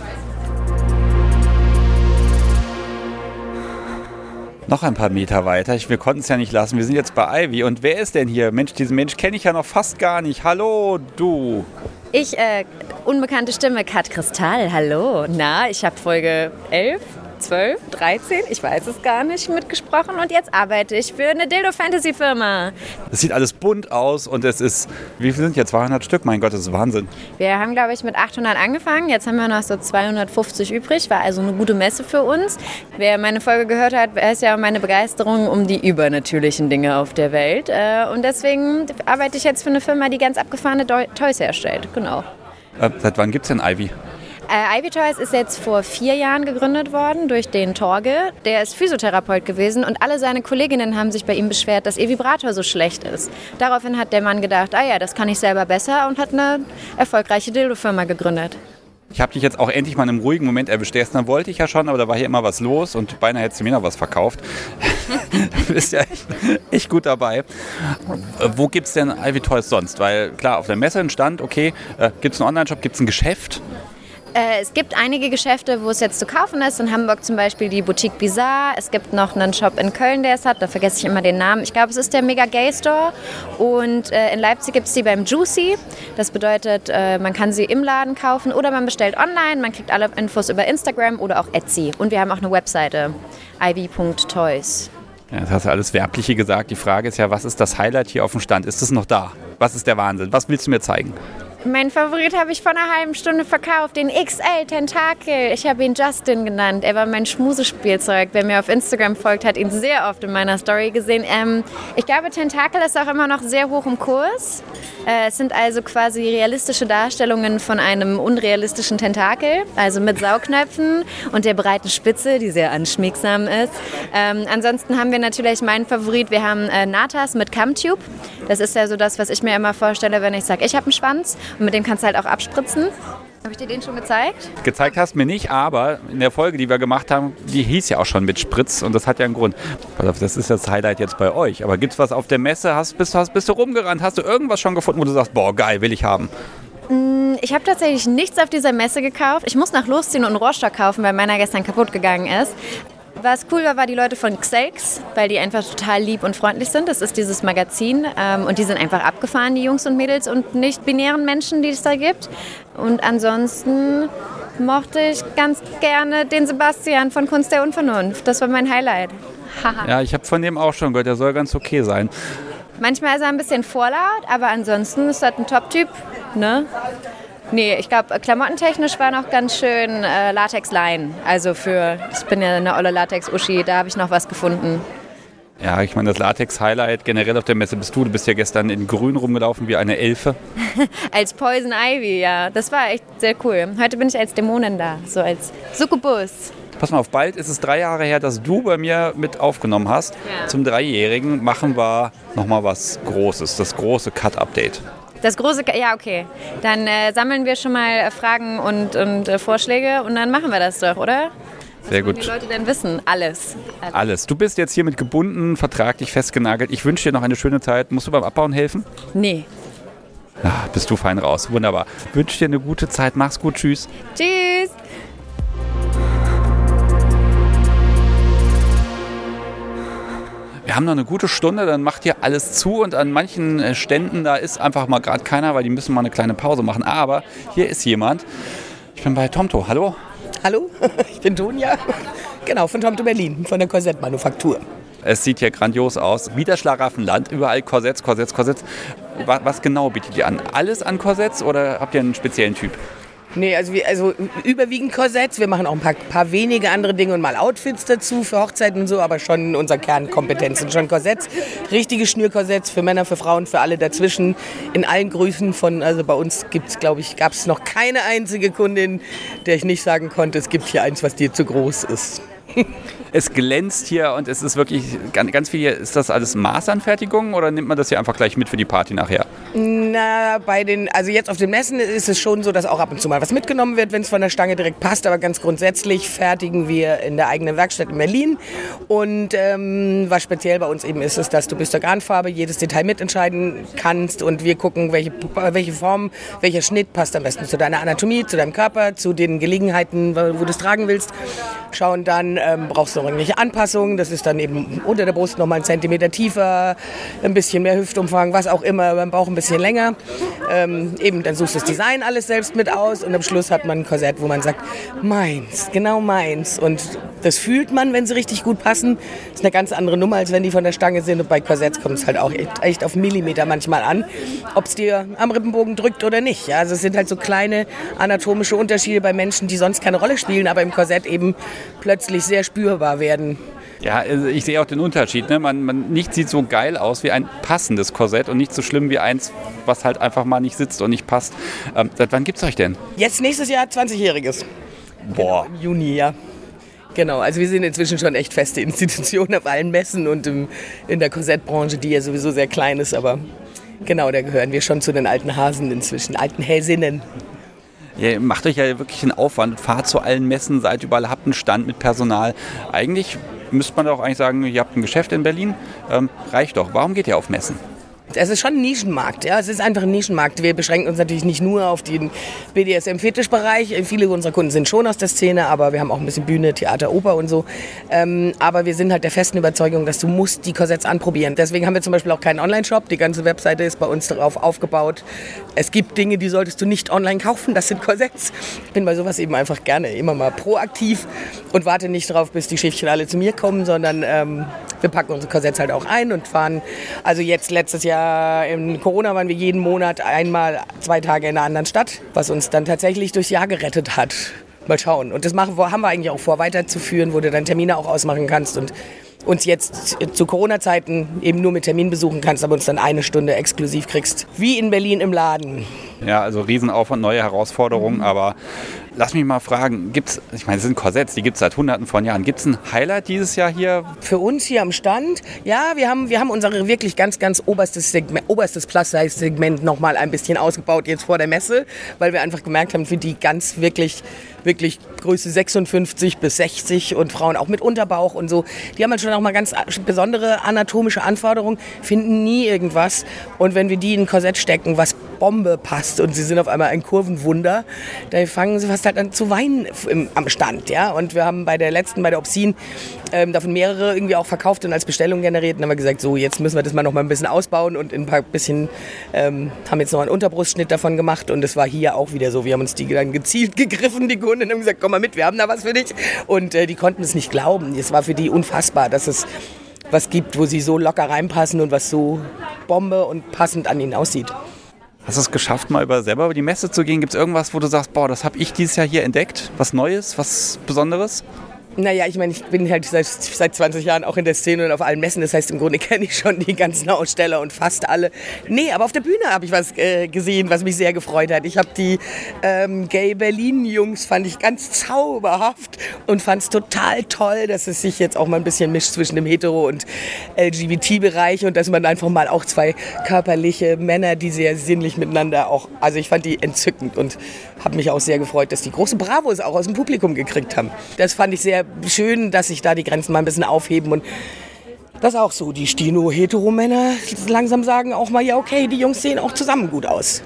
Noch ein paar Meter weiter. Wir konnten es ja nicht lassen. Wir sind jetzt bei Ivy. Und wer ist denn hier? Mensch, diesen Mensch kenne ich ja noch fast gar nicht. Hallo, du. Ich, äh, unbekannte Stimme, Kat Kristall, hallo. Na, ich habe Folge 11, 12, 13, ich weiß es gar nicht, mitgesprochen und jetzt arbeite ich für eine Dildo-Fantasy-Firma. Es sieht alles bunt aus und es ist, wie viel sind hier? 200 Stück? Mein Gott, das ist Wahnsinn. Wir haben, glaube ich, mit 800 angefangen, jetzt haben wir noch so 250 übrig, war also eine gute Messe für uns. Wer meine Folge gehört hat, weiß ja meine Begeisterung um die übernatürlichen Dinge auf der Welt äh, und deswegen arbeite ich jetzt für eine Firma, die ganz abgefahrene Toys herstellt, genau. Äh, seit wann gibt es denn Ivy? Äh, Ivy Toys ist jetzt vor vier Jahren gegründet worden durch den Torge. Der ist Physiotherapeut gewesen und alle seine Kolleginnen haben sich bei ihm beschwert, dass ihr Vibrator so schlecht ist. Daraufhin hat der Mann gedacht, ah ja, das kann ich selber besser und hat eine erfolgreiche Dildo-Firma gegründet. Ich habe dich jetzt auch endlich mal in einem ruhigen Moment erwischt. Gestern wollte ich ja schon, aber da war hier immer was los und beinahe hättest du mir noch was verkauft. du bist ja echt, echt gut dabei. Wo gibt es denn Ivy Toys sonst? Weil klar, auf der Messe ein Stand, okay. Äh, gibt es einen Online-Shop, gibt es ein Geschäft? Äh, es gibt einige Geschäfte, wo es jetzt zu kaufen ist. In Hamburg zum Beispiel die Boutique Bizarre. Es gibt noch einen Shop in Köln, der es hat. Da vergesse ich immer den Namen. Ich glaube, es ist der Mega Gay Store. Und äh, in Leipzig gibt es die beim Juicy. Das bedeutet, äh, man kann sie im Laden kaufen oder man bestellt online. Man kriegt alle Infos über Instagram oder auch Etsy. Und wir haben auch eine Webseite, ivy.toys. Ja, das hast du alles Werbliche gesagt. Die Frage ist ja, was ist das Highlight hier auf dem Stand? Ist es noch da? Was ist der Wahnsinn? Was willst du mir zeigen? Mein Favorit habe ich vor einer halben Stunde verkauft, den XL Tentakel. Ich habe ihn Justin genannt. Er war mein Schmusespielzeug. Wer mir auf Instagram folgt, hat ihn sehr oft in meiner Story gesehen. Ähm, ich glaube, Tentakel ist auch immer noch sehr hoch im Kurs. Äh, es sind also quasi realistische Darstellungen von einem unrealistischen Tentakel, also mit Saugnöpfen und der breiten Spitze, die sehr anschmiegsam ist. Ähm, ansonsten haben wir natürlich meinen Favorit. Wir haben äh, Natas mit Camtube. Das ist ja so das, was ich mir immer vorstelle, wenn ich sage, ich habe einen Schwanz. Und mit dem kannst du halt auch abspritzen. Habe ich dir den schon gezeigt? Gezeigt hast du mir nicht, aber in der Folge, die wir gemacht haben, die hieß ja auch schon mit Spritz und das hat ja einen Grund. Das ist das Highlight jetzt bei euch. Aber gibt es was auf der Messe? Hast, bist, hast, bist du rumgerannt? Hast du irgendwas schon gefunden, wo du sagst, boah, geil, will ich haben? Mm, ich habe tatsächlich nichts auf dieser Messe gekauft. Ich muss nach losziehen und einen Rohrstock kaufen, weil meiner gestern kaputt gegangen ist. Was cool war, war die Leute von Xelx, weil die einfach total lieb und freundlich sind. Das ist dieses Magazin ähm, und die sind einfach abgefahren, die Jungs und Mädels und nicht-binären Menschen, die es da gibt. Und ansonsten mochte ich ganz gerne den Sebastian von Kunst der Unvernunft. Das war mein Highlight. ja, ich habe von dem auch schon gehört, der soll ganz okay sein. Manchmal ist er ein bisschen vorlaut, aber ansonsten ist das ein Top-Typ. Ne? Nee, ich glaube, klamottentechnisch war noch ganz schön äh, Latex-Line. Also für, ich bin ja eine olle Latex-Uschi, da habe ich noch was gefunden. Ja, ich meine, das Latex-Highlight generell auf der Messe bist du. Du bist ja gestern in grün rumgelaufen wie eine Elfe. als Poison Ivy, ja. Das war echt sehr cool. Heute bin ich als Dämonin da, so als Succubus. Pass mal auf, bald ist es drei Jahre her, dass du bei mir mit aufgenommen hast. Ja. Zum Dreijährigen machen wir nochmal was Großes, das große Cut-Update. Das große, ja, okay. Dann äh, sammeln wir schon mal Fragen und, und äh, Vorschläge und dann machen wir das doch, oder? Sehr Wenn gut. die Leute denn wissen, alles. Alles. Du bist jetzt hiermit gebunden, vertraglich festgenagelt. Ich wünsche dir noch eine schöne Zeit. Musst du beim Abbauen helfen? Nee. Ah, bist du fein raus. Wunderbar. Wünsche dir eine gute Zeit. Mach's gut. Tschüss. Tschüss. Wir haben noch eine gute Stunde, dann macht hier alles zu und an manchen äh, Ständen, da ist einfach mal gerade keiner, weil die müssen mal eine kleine Pause machen. Aber hier ist jemand. Ich bin bei Tomto. Hallo? Hallo, ich bin Tonja. Genau, von Tomto Berlin, von der Korsettmanufaktur. Es sieht hier grandios aus. Wie das Schlaraffenland. Überall Korsetts, Korsetts, Korsetts. Was, was genau bietet ihr an? Alles an Korsetts oder habt ihr einen speziellen Typ? Nee, also, wir, also überwiegend Korsetts. Wir machen auch ein paar, paar wenige andere Dinge und mal Outfits dazu für Hochzeiten und so, aber schon unsere Kernkompetenzen. Schon Korsetts, richtige Schnürkorsetts für Männer, für Frauen, für alle dazwischen. In allen Größen von, also bei uns gibt's, glaube ich, gab es noch keine einzige Kundin, der ich nicht sagen konnte, es gibt hier eins, was dir zu groß ist. Es glänzt hier und es ist wirklich ganz, ganz viel. Ist das alles Maßanfertigung oder nimmt man das hier einfach gleich mit für die Party nachher? Na, bei den, also jetzt auf den Messen ist es schon so, dass auch ab und zu mal was mitgenommen wird, wenn es von der Stange direkt passt. Aber ganz grundsätzlich fertigen wir in der eigenen Werkstatt in Berlin. Und ähm, was speziell bei uns eben ist, ist, dass du bis zur Garnfarbe jedes Detail mitentscheiden kannst und wir gucken, welche, welche Form, welcher Schnitt passt am besten zu deiner Anatomie, zu deinem Körper, zu den Gelegenheiten, wo du es tragen willst. Schauen dann, ähm, brauchst du noch irgendwelche Anpassungen. Das ist dann eben unter der Brust noch mal einen Zentimeter tiefer, ein bisschen mehr Hüftumfang, was auch immer, beim Bauch ein bisschen länger. Ähm, eben, dann suchst du das Design alles selbst mit aus und am Schluss hat man ein Korsett, wo man sagt, meins, genau meins. Und das fühlt man, wenn sie richtig gut passen. Das ist eine ganz andere Nummer, als wenn die von der Stange sind. Und bei Korsetts kommt es halt auch echt, echt auf Millimeter manchmal an, ob es dir am Rippenbogen drückt oder nicht. Ja, also es sind halt so kleine anatomische Unterschiede bei Menschen, die sonst keine Rolle spielen, aber im Korsett eben plötzlich sehr spürbar werden. Ja, also ich sehe auch den Unterschied. Ne? Man, man, nichts sieht so geil aus wie ein passendes Korsett und nicht so schlimm wie eins, was halt einfach mal nicht sitzt und nicht passt. Ähm, seit wann gibt's euch denn? Jetzt nächstes Jahr 20-Jähriges. Boah. Genau, Im Juni, ja. Genau, also wir sind inzwischen schon echt feste Institutionen auf allen Messen und im, in der Korsettbranche, die ja sowieso sehr klein ist, aber genau, da gehören wir schon zu den alten Hasen inzwischen, alten Häsinnen. Ja, ihr macht euch ja wirklich einen Aufwand, fahrt zu allen Messen, seid überall, habt einen Stand mit Personal. Eigentlich müsste man doch eigentlich sagen, ihr habt ein Geschäft in Berlin, ähm, reicht doch. Warum geht ihr auf Messen? Es ist schon ein Nischenmarkt, ja. Es ist einfach ein Nischenmarkt. Wir beschränken uns natürlich nicht nur auf den BDSM-Fetischbereich. Viele unserer Kunden sind schon aus der Szene, aber wir haben auch ein bisschen Bühne, Theater, Oper und so. Ähm, aber wir sind halt der festen Überzeugung, dass du musst die Korsetts anprobieren. Deswegen haben wir zum Beispiel auch keinen Online-Shop. Die ganze Webseite ist bei uns darauf aufgebaut. Es gibt Dinge, die solltest du nicht online kaufen. Das sind Korsetts. Ich bin bei sowas eben einfach gerne immer mal proaktiv und warte nicht darauf, bis die Schiffchen alle zu mir kommen, sondern ähm, wir packen unsere Korsetts halt auch ein und fahren. Also jetzt letztes Jahr in Corona waren wir jeden Monat einmal zwei Tage in einer anderen Stadt, was uns dann tatsächlich durchs Jahr gerettet hat. Mal schauen. Und das machen, haben wir eigentlich auch vor, weiterzuführen, wo du dann Termine auch ausmachen kannst und uns jetzt zu Corona-Zeiten eben nur mit Termin besuchen kannst, aber uns dann eine Stunde exklusiv kriegst. Wie in Berlin im Laden. Ja, also Riesenaufwand, neue Herausforderungen, aber lass mich mal fragen, gibt's, ich meine, es sind Korsetts, die gibt es seit hunderten von Jahren. Gibt es ein Highlight dieses Jahr hier? Für uns hier am Stand, ja, wir haben, wir haben unsere wirklich ganz, ganz oberstes Segment, oberstes Plus-Size-Segment nochmal ein bisschen ausgebaut jetzt vor der Messe, weil wir einfach gemerkt haben, für die ganz wirklich, wirklich Größe 56 bis 60 und Frauen auch mit Unterbauch und so, die haben halt schon auch mal ganz besondere anatomische Anforderungen, finden nie irgendwas. Und wenn wir die in ein Korsett stecken, was Bombe passt und sie sind auf einmal ein Kurvenwunder, da fangen sie fast halt an zu weinen im, am Stand, ja. Und wir haben bei der letzten, bei der Obscene, ähm, davon mehrere irgendwie auch verkauft und als Bestellung generiert. Dann haben wir gesagt, so jetzt müssen wir das mal noch mal ein bisschen ausbauen und in ein paar bisschen ähm, haben jetzt noch einen Unterbrustschnitt davon gemacht und es war hier auch wieder so. Wir haben uns die dann gezielt gegriffen, die Kunden, und haben gesagt, komm mal mit, wir haben da was für dich. Und äh, die konnten es nicht glauben. Es war für die unfassbar, dass es was gibt, wo sie so locker reinpassen und was so Bombe und passend an ihnen aussieht. Hast du es geschafft, mal über selber über die Messe zu gehen? Gibt es irgendwas, wo du sagst, boah, das habe ich dieses Jahr hier entdeckt? Was Neues, was Besonderes? Naja, ich meine, ich bin halt seit, seit 20 Jahren auch in der Szene und auf allen Messen. Das heißt, im Grunde kenne ich schon die ganzen Aussteller und fast alle. Nee, aber auf der Bühne habe ich was äh, gesehen, was mich sehr gefreut hat. Ich habe die ähm, Gay Berlin-Jungs, fand ich ganz zauberhaft und fand es total toll, dass es sich jetzt auch mal ein bisschen mischt zwischen dem Hetero- und LGBT-Bereich und dass man einfach mal auch zwei körperliche Männer, die sehr sinnlich miteinander auch, also ich fand die entzückend und habe mich auch sehr gefreut, dass die große Bravos auch aus dem Publikum gekriegt haben. Das fand ich sehr schön, dass sich da die Grenzen mal ein bisschen aufheben und das auch so. Die Stino-Heteromänner langsam sagen auch mal, ja okay, die Jungs sehen auch zusammen gut aus.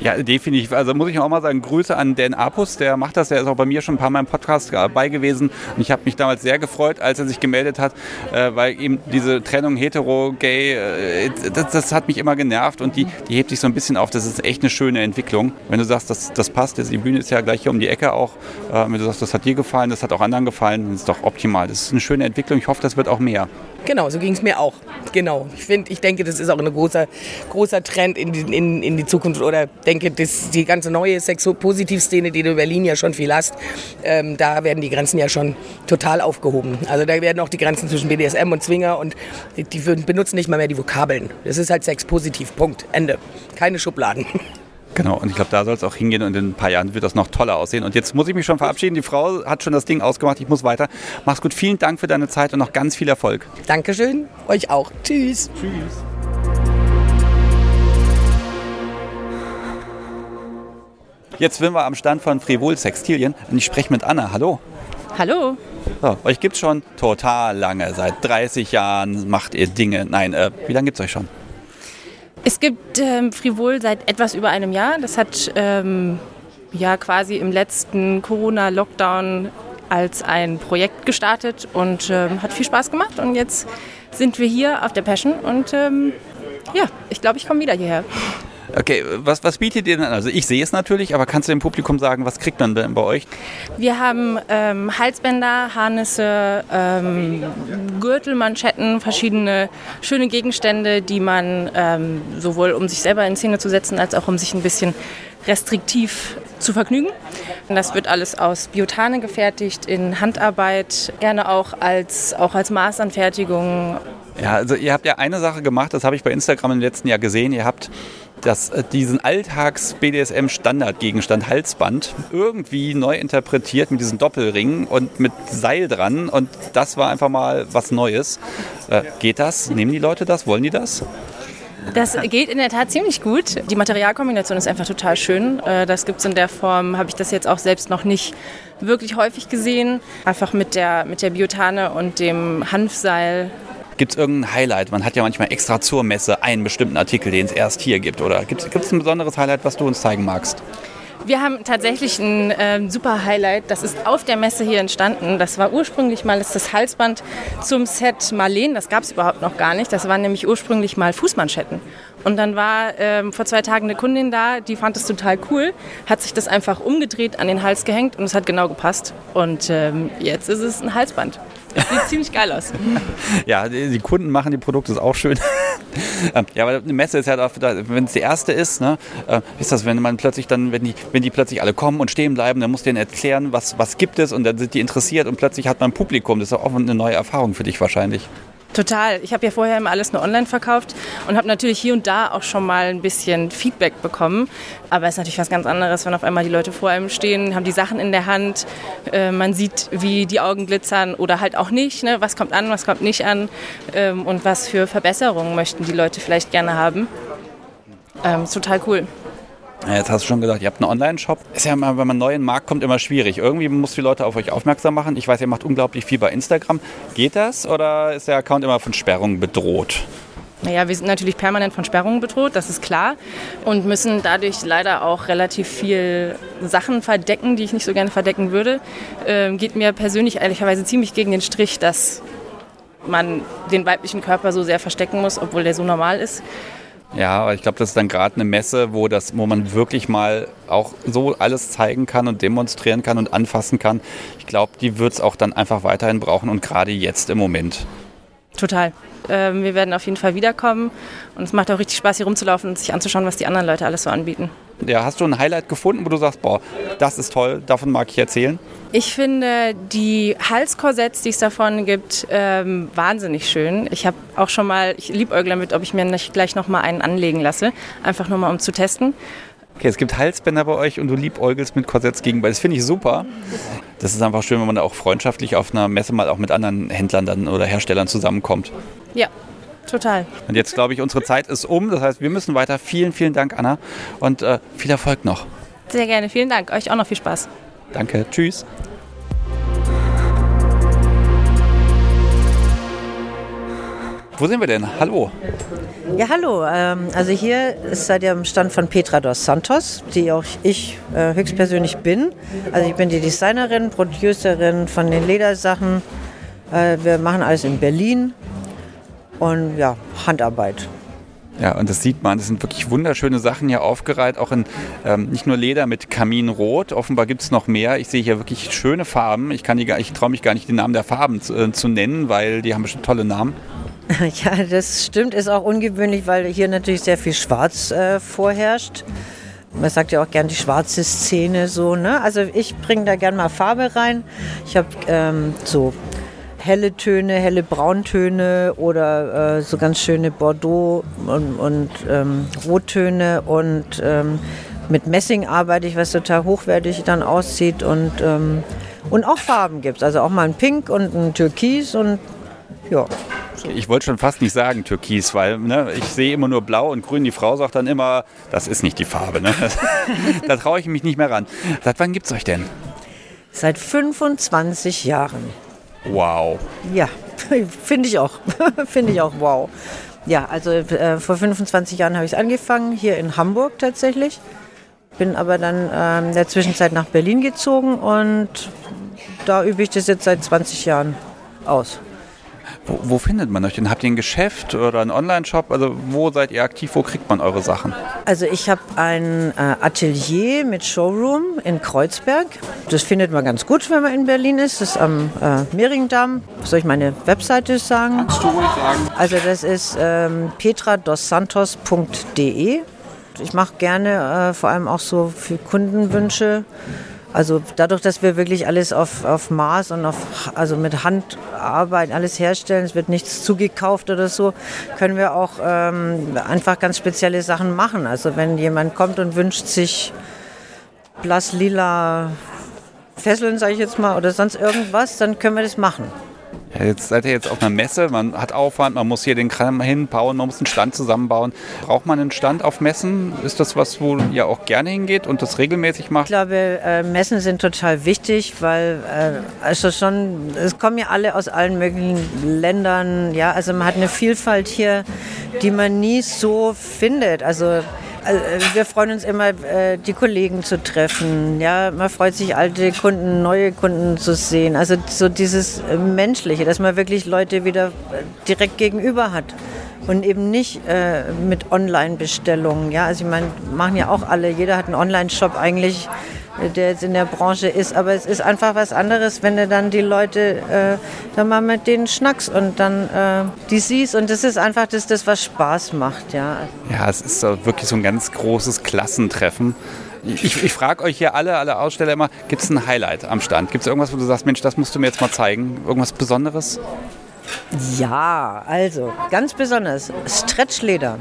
Ja, definitiv. Also muss ich auch mal sagen, Grüße an Dan Apus, der macht das, der ist auch bei mir schon ein paar Mal im Podcast dabei gewesen. Und ich habe mich damals sehr gefreut, als er sich gemeldet hat, äh, weil eben diese Trennung hetero, gay, äh, das, das, hat mich immer genervt und die, die hebt sich so ein bisschen auf. Das ist echt eine schöne Entwicklung. Wenn du sagst, das, das passt, die Bühne ist ja gleich hier um die Ecke auch. Äh, wenn du sagst, das hat dir gefallen, das hat auch anderen gefallen, das ist doch optimal. Das ist eine schöne Entwicklung. Ich hoffe, das wird auch mehr. Genau, so ging es mir auch. Genau. Ich finde, ich denke, das ist auch ein großer, großer Trend in die, in, in die Zukunft oder denke, dass die ganze neue Sexo-Positiv-Szene, die du in Berlin ja schon viel hast, ähm, da werden die Grenzen ja schon total aufgehoben. Also da werden auch die Grenzen zwischen BDSM und Zwinger und die, die benutzen nicht mal mehr die Vokabeln. Das ist halt Sex-Positiv. Punkt. Ende. Keine Schubladen. Genau, und ich glaube, da soll es auch hingehen und in ein paar Jahren wird das noch toller aussehen. Und jetzt muss ich mich schon verabschieden. Die Frau hat schon das Ding ausgemacht. Ich muss weiter. Mach's gut. Vielen Dank für deine Zeit und noch ganz viel Erfolg. Dankeschön. Euch auch. Tschüss. Tschüss. Jetzt sind wir am Stand von Frivol Sextilien und ich spreche mit Anna. Hallo. Hallo. So, euch gibt es schon total lange. Seit 30 Jahren macht ihr Dinge. Nein, äh, wie lange gibt es euch schon? Es gibt ähm, Frivol seit etwas über einem Jahr. Das hat ähm, ja quasi im letzten Corona-Lockdown als ein Projekt gestartet und ähm, hat viel Spaß gemacht. Und jetzt sind wir hier auf der Passion und ähm, ja, ich glaube, ich komme wieder hierher. Okay, was, was bietet ihr denn? Also ich sehe es natürlich, aber kannst du dem Publikum sagen, was kriegt man denn bei euch? Wir haben ähm, Halsbänder, Harnisse, ähm, Gürtelmanschetten, verschiedene schöne Gegenstände, die man ähm, sowohl um sich selber in Szene zu setzen, als auch um sich ein bisschen restriktiv zu vergnügen. Und das wird alles aus Biotane gefertigt, in Handarbeit, gerne auch als, auch als Maßanfertigung. Ja, also ihr habt ja eine Sache gemacht, das habe ich bei Instagram im letzten Jahr gesehen. Ihr habt das, äh, diesen Alltags-BDSM-Standardgegenstand Halsband irgendwie neu interpretiert mit diesen Doppelringen und mit Seil dran. Und das war einfach mal was Neues. Äh, geht das? Nehmen die Leute das? Wollen die das? Das geht in der Tat ziemlich gut. Die Materialkombination ist einfach total schön. Äh, das gibt es in der Form, habe ich das jetzt auch selbst noch nicht wirklich häufig gesehen. Einfach mit der, mit der Biotane und dem Hanfseil Gibt es irgendein Highlight? Man hat ja manchmal extra zur Messe einen bestimmten Artikel, den es erst hier gibt. Oder gibt es ein besonderes Highlight, was du uns zeigen magst? Wir haben tatsächlich ein äh, super Highlight. Das ist auf der Messe hier entstanden. Das war ursprünglich mal das Halsband zum Set Marleen. Das gab es überhaupt noch gar nicht. Das waren nämlich ursprünglich mal Fußmanschetten. Und dann war ähm, vor zwei Tagen eine Kundin da, die fand es total cool, hat sich das einfach umgedreht, an den Hals gehängt und es hat genau gepasst. Und ähm, jetzt ist es ein Halsband. Sieht ziemlich geil aus. ja, die, Kunden machen die Produkte, ist auch schön. Ähm, ja, aber eine Messe ist ja halt wenn es die erste ist, ne, äh, ist das, wenn man plötzlich dann, wenn die, wenn die plötzlich alle kommen und stehen bleiben, dann musst du denen erklären, was, was gibt es und dann sind die interessiert und plötzlich hat man ein Publikum. Das ist auch eine neue Erfahrung für dich wahrscheinlich. Total. Ich habe ja vorher immer alles nur online verkauft und habe natürlich hier und da auch schon mal ein bisschen Feedback bekommen. Aber es ist natürlich was ganz anderes, wenn auf einmal die Leute vor einem stehen, haben die Sachen in der Hand, äh, man sieht, wie die Augen glitzern oder halt auch nicht. Ne? Was kommt an, was kommt nicht an ähm, und was für Verbesserungen möchten die Leute vielleicht gerne haben. Ähm, total cool. Jetzt hast du schon gesagt, ihr habt einen Online-Shop. Ist ja immer, wenn man neu in den Markt kommt, immer schwierig. Irgendwie muss die Leute auf euch aufmerksam machen. Ich weiß, ihr macht unglaublich viel bei Instagram. Geht das oder ist der Account immer von Sperrungen bedroht? Naja, wir sind natürlich permanent von Sperrungen bedroht, das ist klar. Und müssen dadurch leider auch relativ viel Sachen verdecken, die ich nicht so gerne verdecken würde. Ähm, geht mir persönlich ehrlicherweise ziemlich gegen den Strich, dass man den weiblichen Körper so sehr verstecken muss, obwohl der so normal ist. Ja, ich glaube, das ist dann gerade eine Messe, wo, das, wo man wirklich mal auch so alles zeigen kann und demonstrieren kann und anfassen kann. Ich glaube, die wird es auch dann einfach weiterhin brauchen und gerade jetzt im Moment. Total. Ähm, wir werden auf jeden Fall wiederkommen und es macht auch richtig Spaß, hier rumzulaufen und sich anzuschauen, was die anderen Leute alles so anbieten. Ja, hast du ein Highlight gefunden, wo du sagst, boah, das ist toll, davon mag ich erzählen? Ich finde die Halskorsetts, die es davon gibt, ähm, wahnsinnig schön. Ich habe auch schon mal, ich liebäugle damit, ob ich mir nicht gleich noch mal einen anlegen lasse, einfach nur mal um zu testen. Okay, es gibt Halsbänder bei euch und du liebäugelst mit Korsetts gegen Das finde ich super. Das ist einfach schön, wenn man da auch freundschaftlich auf einer Messe mal auch mit anderen Händlern dann oder Herstellern zusammenkommt. Ja, total. Und jetzt glaube ich, unsere Zeit ist um. Das heißt, wir müssen weiter. Vielen, vielen Dank, Anna. Und äh, viel Erfolg noch. Sehr gerne. Vielen Dank. Euch auch noch viel Spaß. Danke. Tschüss. Wo sind wir denn? Hallo. Ja, hallo. Ähm, also hier ist seid ihr am Stand von Petra dos Santos, die auch ich äh, höchstpersönlich bin. Also ich bin die Designerin, Producerin von den Ledersachen. Äh, wir machen alles in Berlin und ja, Handarbeit. Ja, und das sieht man, das sind wirklich wunderschöne Sachen hier aufgereiht, auch in ähm, nicht nur Leder mit Kaminrot, offenbar gibt es noch mehr. Ich sehe hier wirklich schöne Farben. Ich, ich traue mich gar nicht, den Namen der Farben zu, äh, zu nennen, weil die haben bestimmt tolle Namen. Ja, das stimmt, ist auch ungewöhnlich, weil hier natürlich sehr viel Schwarz äh, vorherrscht. Man sagt ja auch gern die schwarze Szene so. Ne? Also ich bringe da gern mal Farbe rein. Ich habe ähm, so helle Töne, helle Brauntöne oder äh, so ganz schöne Bordeaux und, und ähm, Rottöne und ähm, mit Messing arbeite ich, was total hochwertig dann aussieht und, ähm, und auch Farben gibt es. Also auch mal ein Pink und ein Türkis und ja. Ich wollte schon fast nicht sagen Türkis, weil ne, ich sehe immer nur blau und grün. Die Frau sagt dann immer, das ist nicht die Farbe. Ne? da traue ich mich nicht mehr ran. Seit wann gibt es euch denn? Seit 25 Jahren. Wow. Ja, finde ich auch. finde ich auch wow. Ja, also äh, vor 25 Jahren habe ich es angefangen, hier in Hamburg tatsächlich. Bin aber dann äh, in der Zwischenzeit nach Berlin gezogen und da übe ich das jetzt seit 20 Jahren aus. Wo, wo, findet man euch denn? Habt ihr ein Geschäft oder einen Online-Shop? Also wo seid ihr aktiv? Wo kriegt man eure Sachen? Also ich habe ein äh, Atelier mit Showroom in Kreuzberg. Das findet man ganz gut, wenn man in Berlin ist. Das ist am äh, Mehringdamm. Soll ich meine Webseite sagen? Kannst du ruhig sagen. Also das ist ähm, petradossantos.de. Ich mache gerne äh, vor allem auch so für Kundenwünsche. Also dadurch, dass wir wirklich alles auf, auf Maß und auf, also mit Handarbeit alles herstellen, es wird nichts zugekauft oder so, können wir auch ähm, einfach ganz spezielle Sachen machen. Also wenn jemand kommt und wünscht sich blass-lila Fesseln, sage ich jetzt mal, oder sonst irgendwas, dann können wir das machen. Jetzt seid ihr jetzt auf einer Messe, man hat Aufwand, man muss hier den Kram hinbauen, man muss einen Stand zusammenbauen. Braucht man einen Stand auf Messen? Ist das was, wo ihr auch gerne hingeht und das regelmäßig macht? Ich glaube, äh, Messen sind total wichtig, weil äh, also schon, es kommen ja alle aus allen möglichen Ländern. Ja, also man hat eine Vielfalt hier, die man nie so findet. Also also, wir freuen uns immer, äh, die Kollegen zu treffen. Ja, man freut sich, alte Kunden, neue Kunden zu sehen. Also so dieses Menschliche, dass man wirklich Leute wieder direkt gegenüber hat und eben nicht äh, mit Online-Bestellungen. Ja, also ich meine, machen ja auch alle. Jeder hat einen Online-Shop eigentlich der jetzt in der Branche ist. Aber es ist einfach was anderes, wenn du dann die Leute äh, dann mal mit denen schnackst und dann äh, die siehst. Und das ist einfach das, das, was Spaß macht. Ja, ja es ist wirklich so ein ganz großes Klassentreffen. Ich, ich frage euch hier alle, alle Aussteller immer, gibt es ein Highlight am Stand? Gibt es irgendwas, wo du sagst, Mensch, das musst du mir jetzt mal zeigen? Irgendwas Besonderes? Ja, also ganz besonders Stretchleder.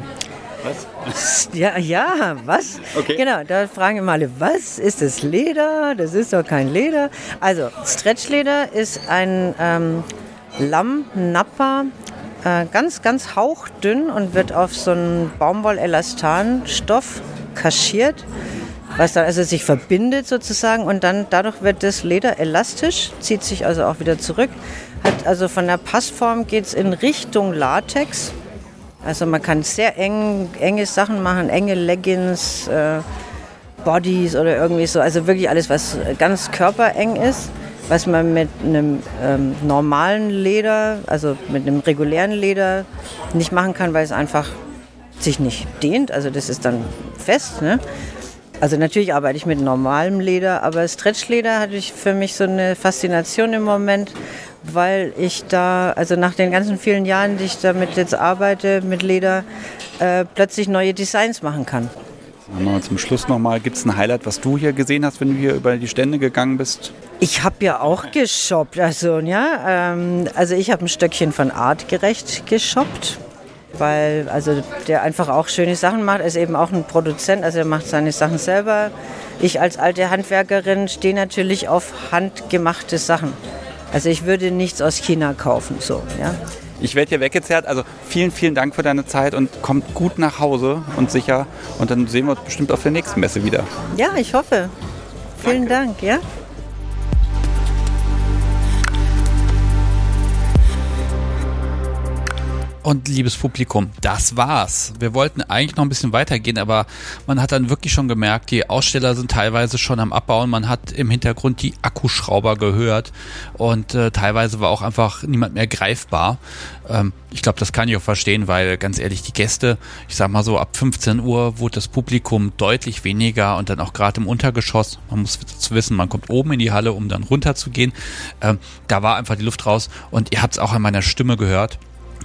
Was? Ja, ja, was? Okay. Genau, da fragen immer alle, was ist das Leder? Das ist doch kein Leder. Also, Stretchleder ist ein ähm, Lamm-Nappa, äh, ganz, ganz hauchdünn und wird auf so einen Baumwoll-Elastan-Stoff kaschiert, was dann also sich verbindet sozusagen und dann dadurch wird das Leder elastisch, zieht sich also auch wieder zurück. Hat also von der Passform geht es in Richtung Latex also man kann sehr eng, enge Sachen machen, enge Leggings, äh, Bodies oder irgendwie so. Also wirklich alles, was ganz körpereng ist, was man mit einem ähm, normalen Leder, also mit einem regulären Leder nicht machen kann, weil es einfach sich nicht dehnt. Also das ist dann fest. Ne? Also natürlich arbeite ich mit normalem Leder, aber Stretchleder hatte ich für mich so eine Faszination im Moment, weil ich da, also nach den ganzen vielen Jahren, die ich damit jetzt arbeite, mit Leder, äh, plötzlich neue Designs machen kann. Mal zum Schluss nochmal, gibt es ein Highlight, was du hier gesehen hast, wenn du hier über die Stände gegangen bist? Ich habe ja auch geshoppt, also ja, ähm, also ich habe ein Stöckchen von Artgerecht geshoppt, weil also der einfach auch schöne Sachen macht, er ist eben auch ein Produzent, also er macht seine Sachen selber. Ich als alte Handwerkerin stehe natürlich auf handgemachte Sachen. Also ich würde nichts aus China kaufen, so, ja. Ich werde hier weggezerrt. Also vielen, vielen Dank für deine Zeit und kommt gut nach Hause und sicher. Und dann sehen wir uns bestimmt auf der nächsten Messe wieder. Ja, ich hoffe. Vielen Dank, ja. Und liebes Publikum, das war's. Wir wollten eigentlich noch ein bisschen weitergehen, aber man hat dann wirklich schon gemerkt, die Aussteller sind teilweise schon am Abbauen. Man hat im Hintergrund die Akkuschrauber gehört und äh, teilweise war auch einfach niemand mehr greifbar. Ähm, ich glaube, das kann ich auch verstehen, weil ganz ehrlich, die Gäste, ich sag mal so, ab 15 Uhr wurde das Publikum deutlich weniger und dann auch gerade im Untergeschoss. Man muss dazu wissen, man kommt oben in die Halle, um dann runter zu gehen. Ähm, da war einfach die Luft raus und ihr habt es auch an meiner Stimme gehört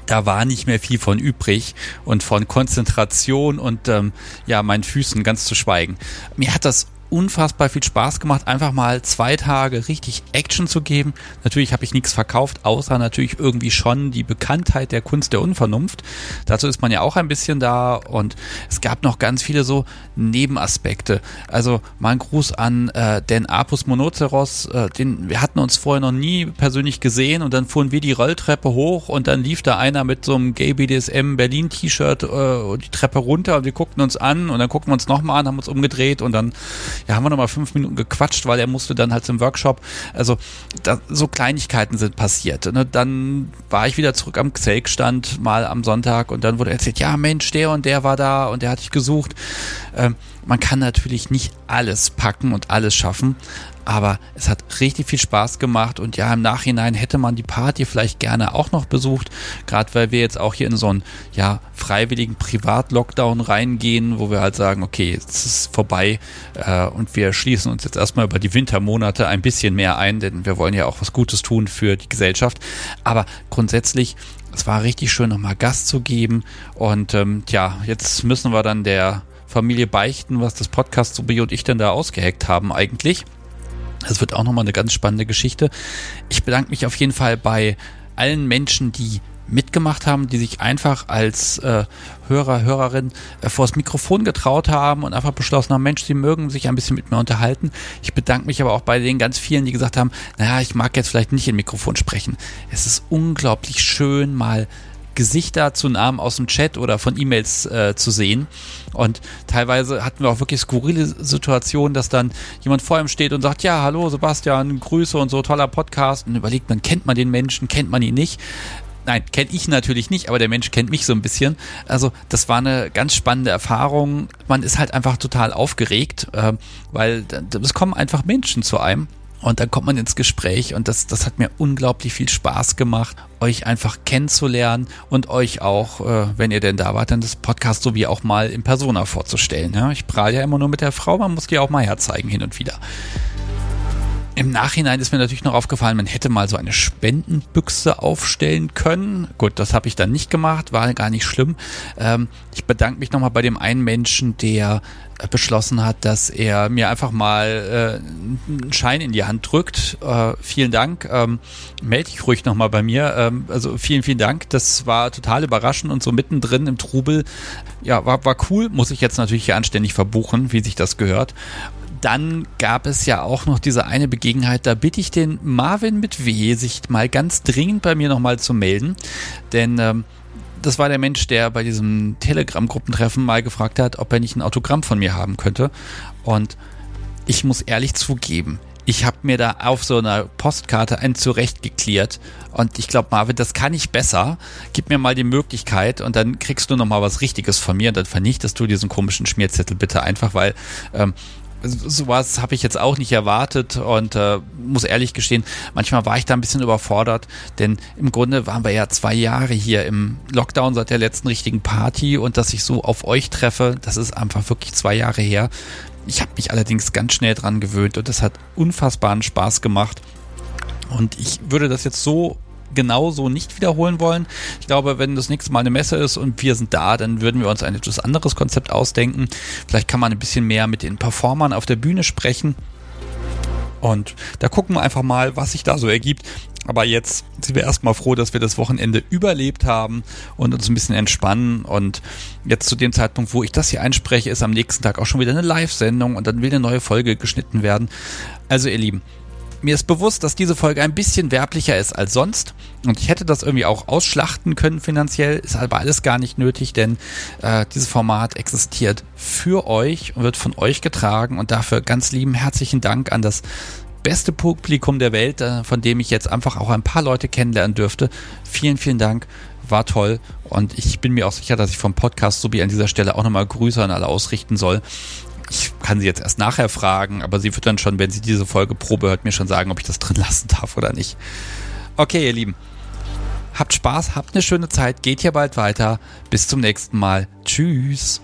da war nicht mehr viel von übrig und von Konzentration und ähm, ja, meinen Füßen ganz zu schweigen. Mir hat das unfassbar viel Spaß gemacht, einfach mal zwei Tage richtig Action zu geben. Natürlich habe ich nichts verkauft, außer natürlich irgendwie schon die Bekanntheit der Kunst der Unvernunft. Dazu ist man ja auch ein bisschen da und es gab noch ganz viele so Nebenaspekte. Also mal ein Gruß an äh, den Apus Monoceros, äh, den wir hatten uns vorher noch nie persönlich gesehen und dann fuhren wir die Rolltreppe hoch und dann lief da einer mit so einem Gay BDSM Berlin T-Shirt äh, die Treppe runter und wir guckten uns an und dann guckten wir uns nochmal an, haben uns umgedreht und dann ja, haben wir nochmal fünf Minuten gequatscht, weil er musste dann halt zum Workshop. Also da, so Kleinigkeiten sind passiert. Ne? Dann war ich wieder zurück am Xelk-Stand mal am Sonntag und dann wurde erzählt, ja Mensch, der und der war da und der hat dich gesucht. Ähm, man kann natürlich nicht alles packen und alles schaffen, aber es hat richtig viel Spaß gemacht und ja, im Nachhinein hätte man die Party vielleicht gerne auch noch besucht, gerade weil wir jetzt auch hier in so einen ja, freiwilligen Privat-Lockdown reingehen, wo wir halt sagen, okay, jetzt ist es vorbei äh, und wir schließen uns jetzt erstmal über die Wintermonate ein bisschen mehr ein, denn wir wollen ja auch was Gutes tun für die Gesellschaft. Aber grundsätzlich es war richtig schön, nochmal Gast zu geben. Und ähm, ja, jetzt müssen wir dann der Familie beichten, was das Podcast Sobi und ich denn da ausgeheckt haben eigentlich. Das wird auch nochmal eine ganz spannende Geschichte. Ich bedanke mich auf jeden Fall bei allen Menschen, die mitgemacht haben, die sich einfach als äh, Hörer, Hörerin äh, vors Mikrofon getraut haben und einfach beschlossen haben, Mensch, sie mögen sich ein bisschen mit mir unterhalten. Ich bedanke mich aber auch bei den ganz vielen, die gesagt haben, naja, ich mag jetzt vielleicht nicht im Mikrofon sprechen. Es ist unglaublich schön, mal Gesichter zu Namen aus dem Chat oder von E-Mails äh, zu sehen. Und teilweise hatten wir auch wirklich skurrile Situationen, dass dann jemand vor ihm steht und sagt, ja, hallo Sebastian, Grüße und so, toller Podcast. Und überlegt man, kennt man den Menschen, kennt man ihn nicht? Nein, kenne ich natürlich nicht, aber der Mensch kennt mich so ein bisschen. Also das war eine ganz spannende Erfahrung. Man ist halt einfach total aufgeregt, äh, weil es kommen einfach Menschen zu einem. Und dann kommt man ins Gespräch und das, das hat mir unglaublich viel Spaß gemacht, euch einfach kennenzulernen und euch auch, äh, wenn ihr denn da wart, dann das Podcast so wie auch mal in Persona vorzustellen. Ich prahle ja immer nur mit der Frau, man muss die auch mal herzeigen hin und wieder. Im Nachhinein ist mir natürlich noch aufgefallen, man hätte mal so eine Spendenbüchse aufstellen können. Gut, das habe ich dann nicht gemacht, war gar nicht schlimm. Ähm, ich bedanke mich nochmal bei dem einen Menschen, der beschlossen hat, dass er mir einfach mal äh, einen Schein in die Hand drückt. Äh, vielen Dank. Ähm, melde dich ruhig nochmal bei mir. Ähm, also vielen, vielen Dank. Das war total überraschend und so mittendrin im Trubel. Ja, war, war cool. Muss ich jetzt natürlich hier anständig verbuchen, wie sich das gehört dann gab es ja auch noch diese eine Begegnung, da bitte ich den Marvin mit W, sich mal ganz dringend bei mir nochmal zu melden, denn ähm, das war der Mensch, der bei diesem Telegram-Gruppentreffen mal gefragt hat, ob er nicht ein Autogramm von mir haben könnte. Und ich muss ehrlich zugeben, ich habe mir da auf so einer Postkarte einen zurechtgeklärt und ich glaube, Marvin, das kann ich besser. Gib mir mal die Möglichkeit und dann kriegst du noch mal was Richtiges von mir und dann vernichtest du diesen komischen Schmierzettel bitte einfach, weil ähm, sowas habe ich jetzt auch nicht erwartet und äh, muss ehrlich gestehen, manchmal war ich da ein bisschen überfordert, denn im Grunde waren wir ja zwei Jahre hier im Lockdown seit der letzten richtigen Party und dass ich so auf euch treffe, das ist einfach wirklich zwei Jahre her. Ich habe mich allerdings ganz schnell dran gewöhnt und das hat unfassbaren Spaß gemacht. Und ich würde das jetzt so genauso nicht wiederholen wollen. Ich glaube, wenn das nächste Mal eine Messe ist und wir sind da, dann würden wir uns ein etwas anderes Konzept ausdenken. Vielleicht kann man ein bisschen mehr mit den Performern auf der Bühne sprechen. Und da gucken wir einfach mal, was sich da so ergibt. Aber jetzt sind wir erstmal froh, dass wir das Wochenende überlebt haben und uns ein bisschen entspannen. Und jetzt zu dem Zeitpunkt, wo ich das hier einspreche, ist am nächsten Tag auch schon wieder eine Live-Sendung und dann will eine neue Folge geschnitten werden. Also ihr Lieben, mir ist bewusst, dass diese Folge ein bisschen werblicher ist als sonst. Und ich hätte das irgendwie auch ausschlachten können finanziell. Ist aber alles gar nicht nötig, denn äh, dieses Format existiert für euch und wird von euch getragen. Und dafür ganz lieben herzlichen Dank an das beste Publikum der Welt, äh, von dem ich jetzt einfach auch ein paar Leute kennenlernen dürfte. Vielen, vielen Dank war toll und ich bin mir auch sicher, dass ich vom Podcast Subi an dieser Stelle auch nochmal Grüße an alle ausrichten soll. Ich kann sie jetzt erst nachher fragen, aber sie wird dann schon, wenn sie diese Folge Probe hört, mir schon sagen, ob ich das drin lassen darf oder nicht. Okay, ihr Lieben. Habt Spaß, habt eine schöne Zeit, geht hier bald weiter. Bis zum nächsten Mal. Tschüss.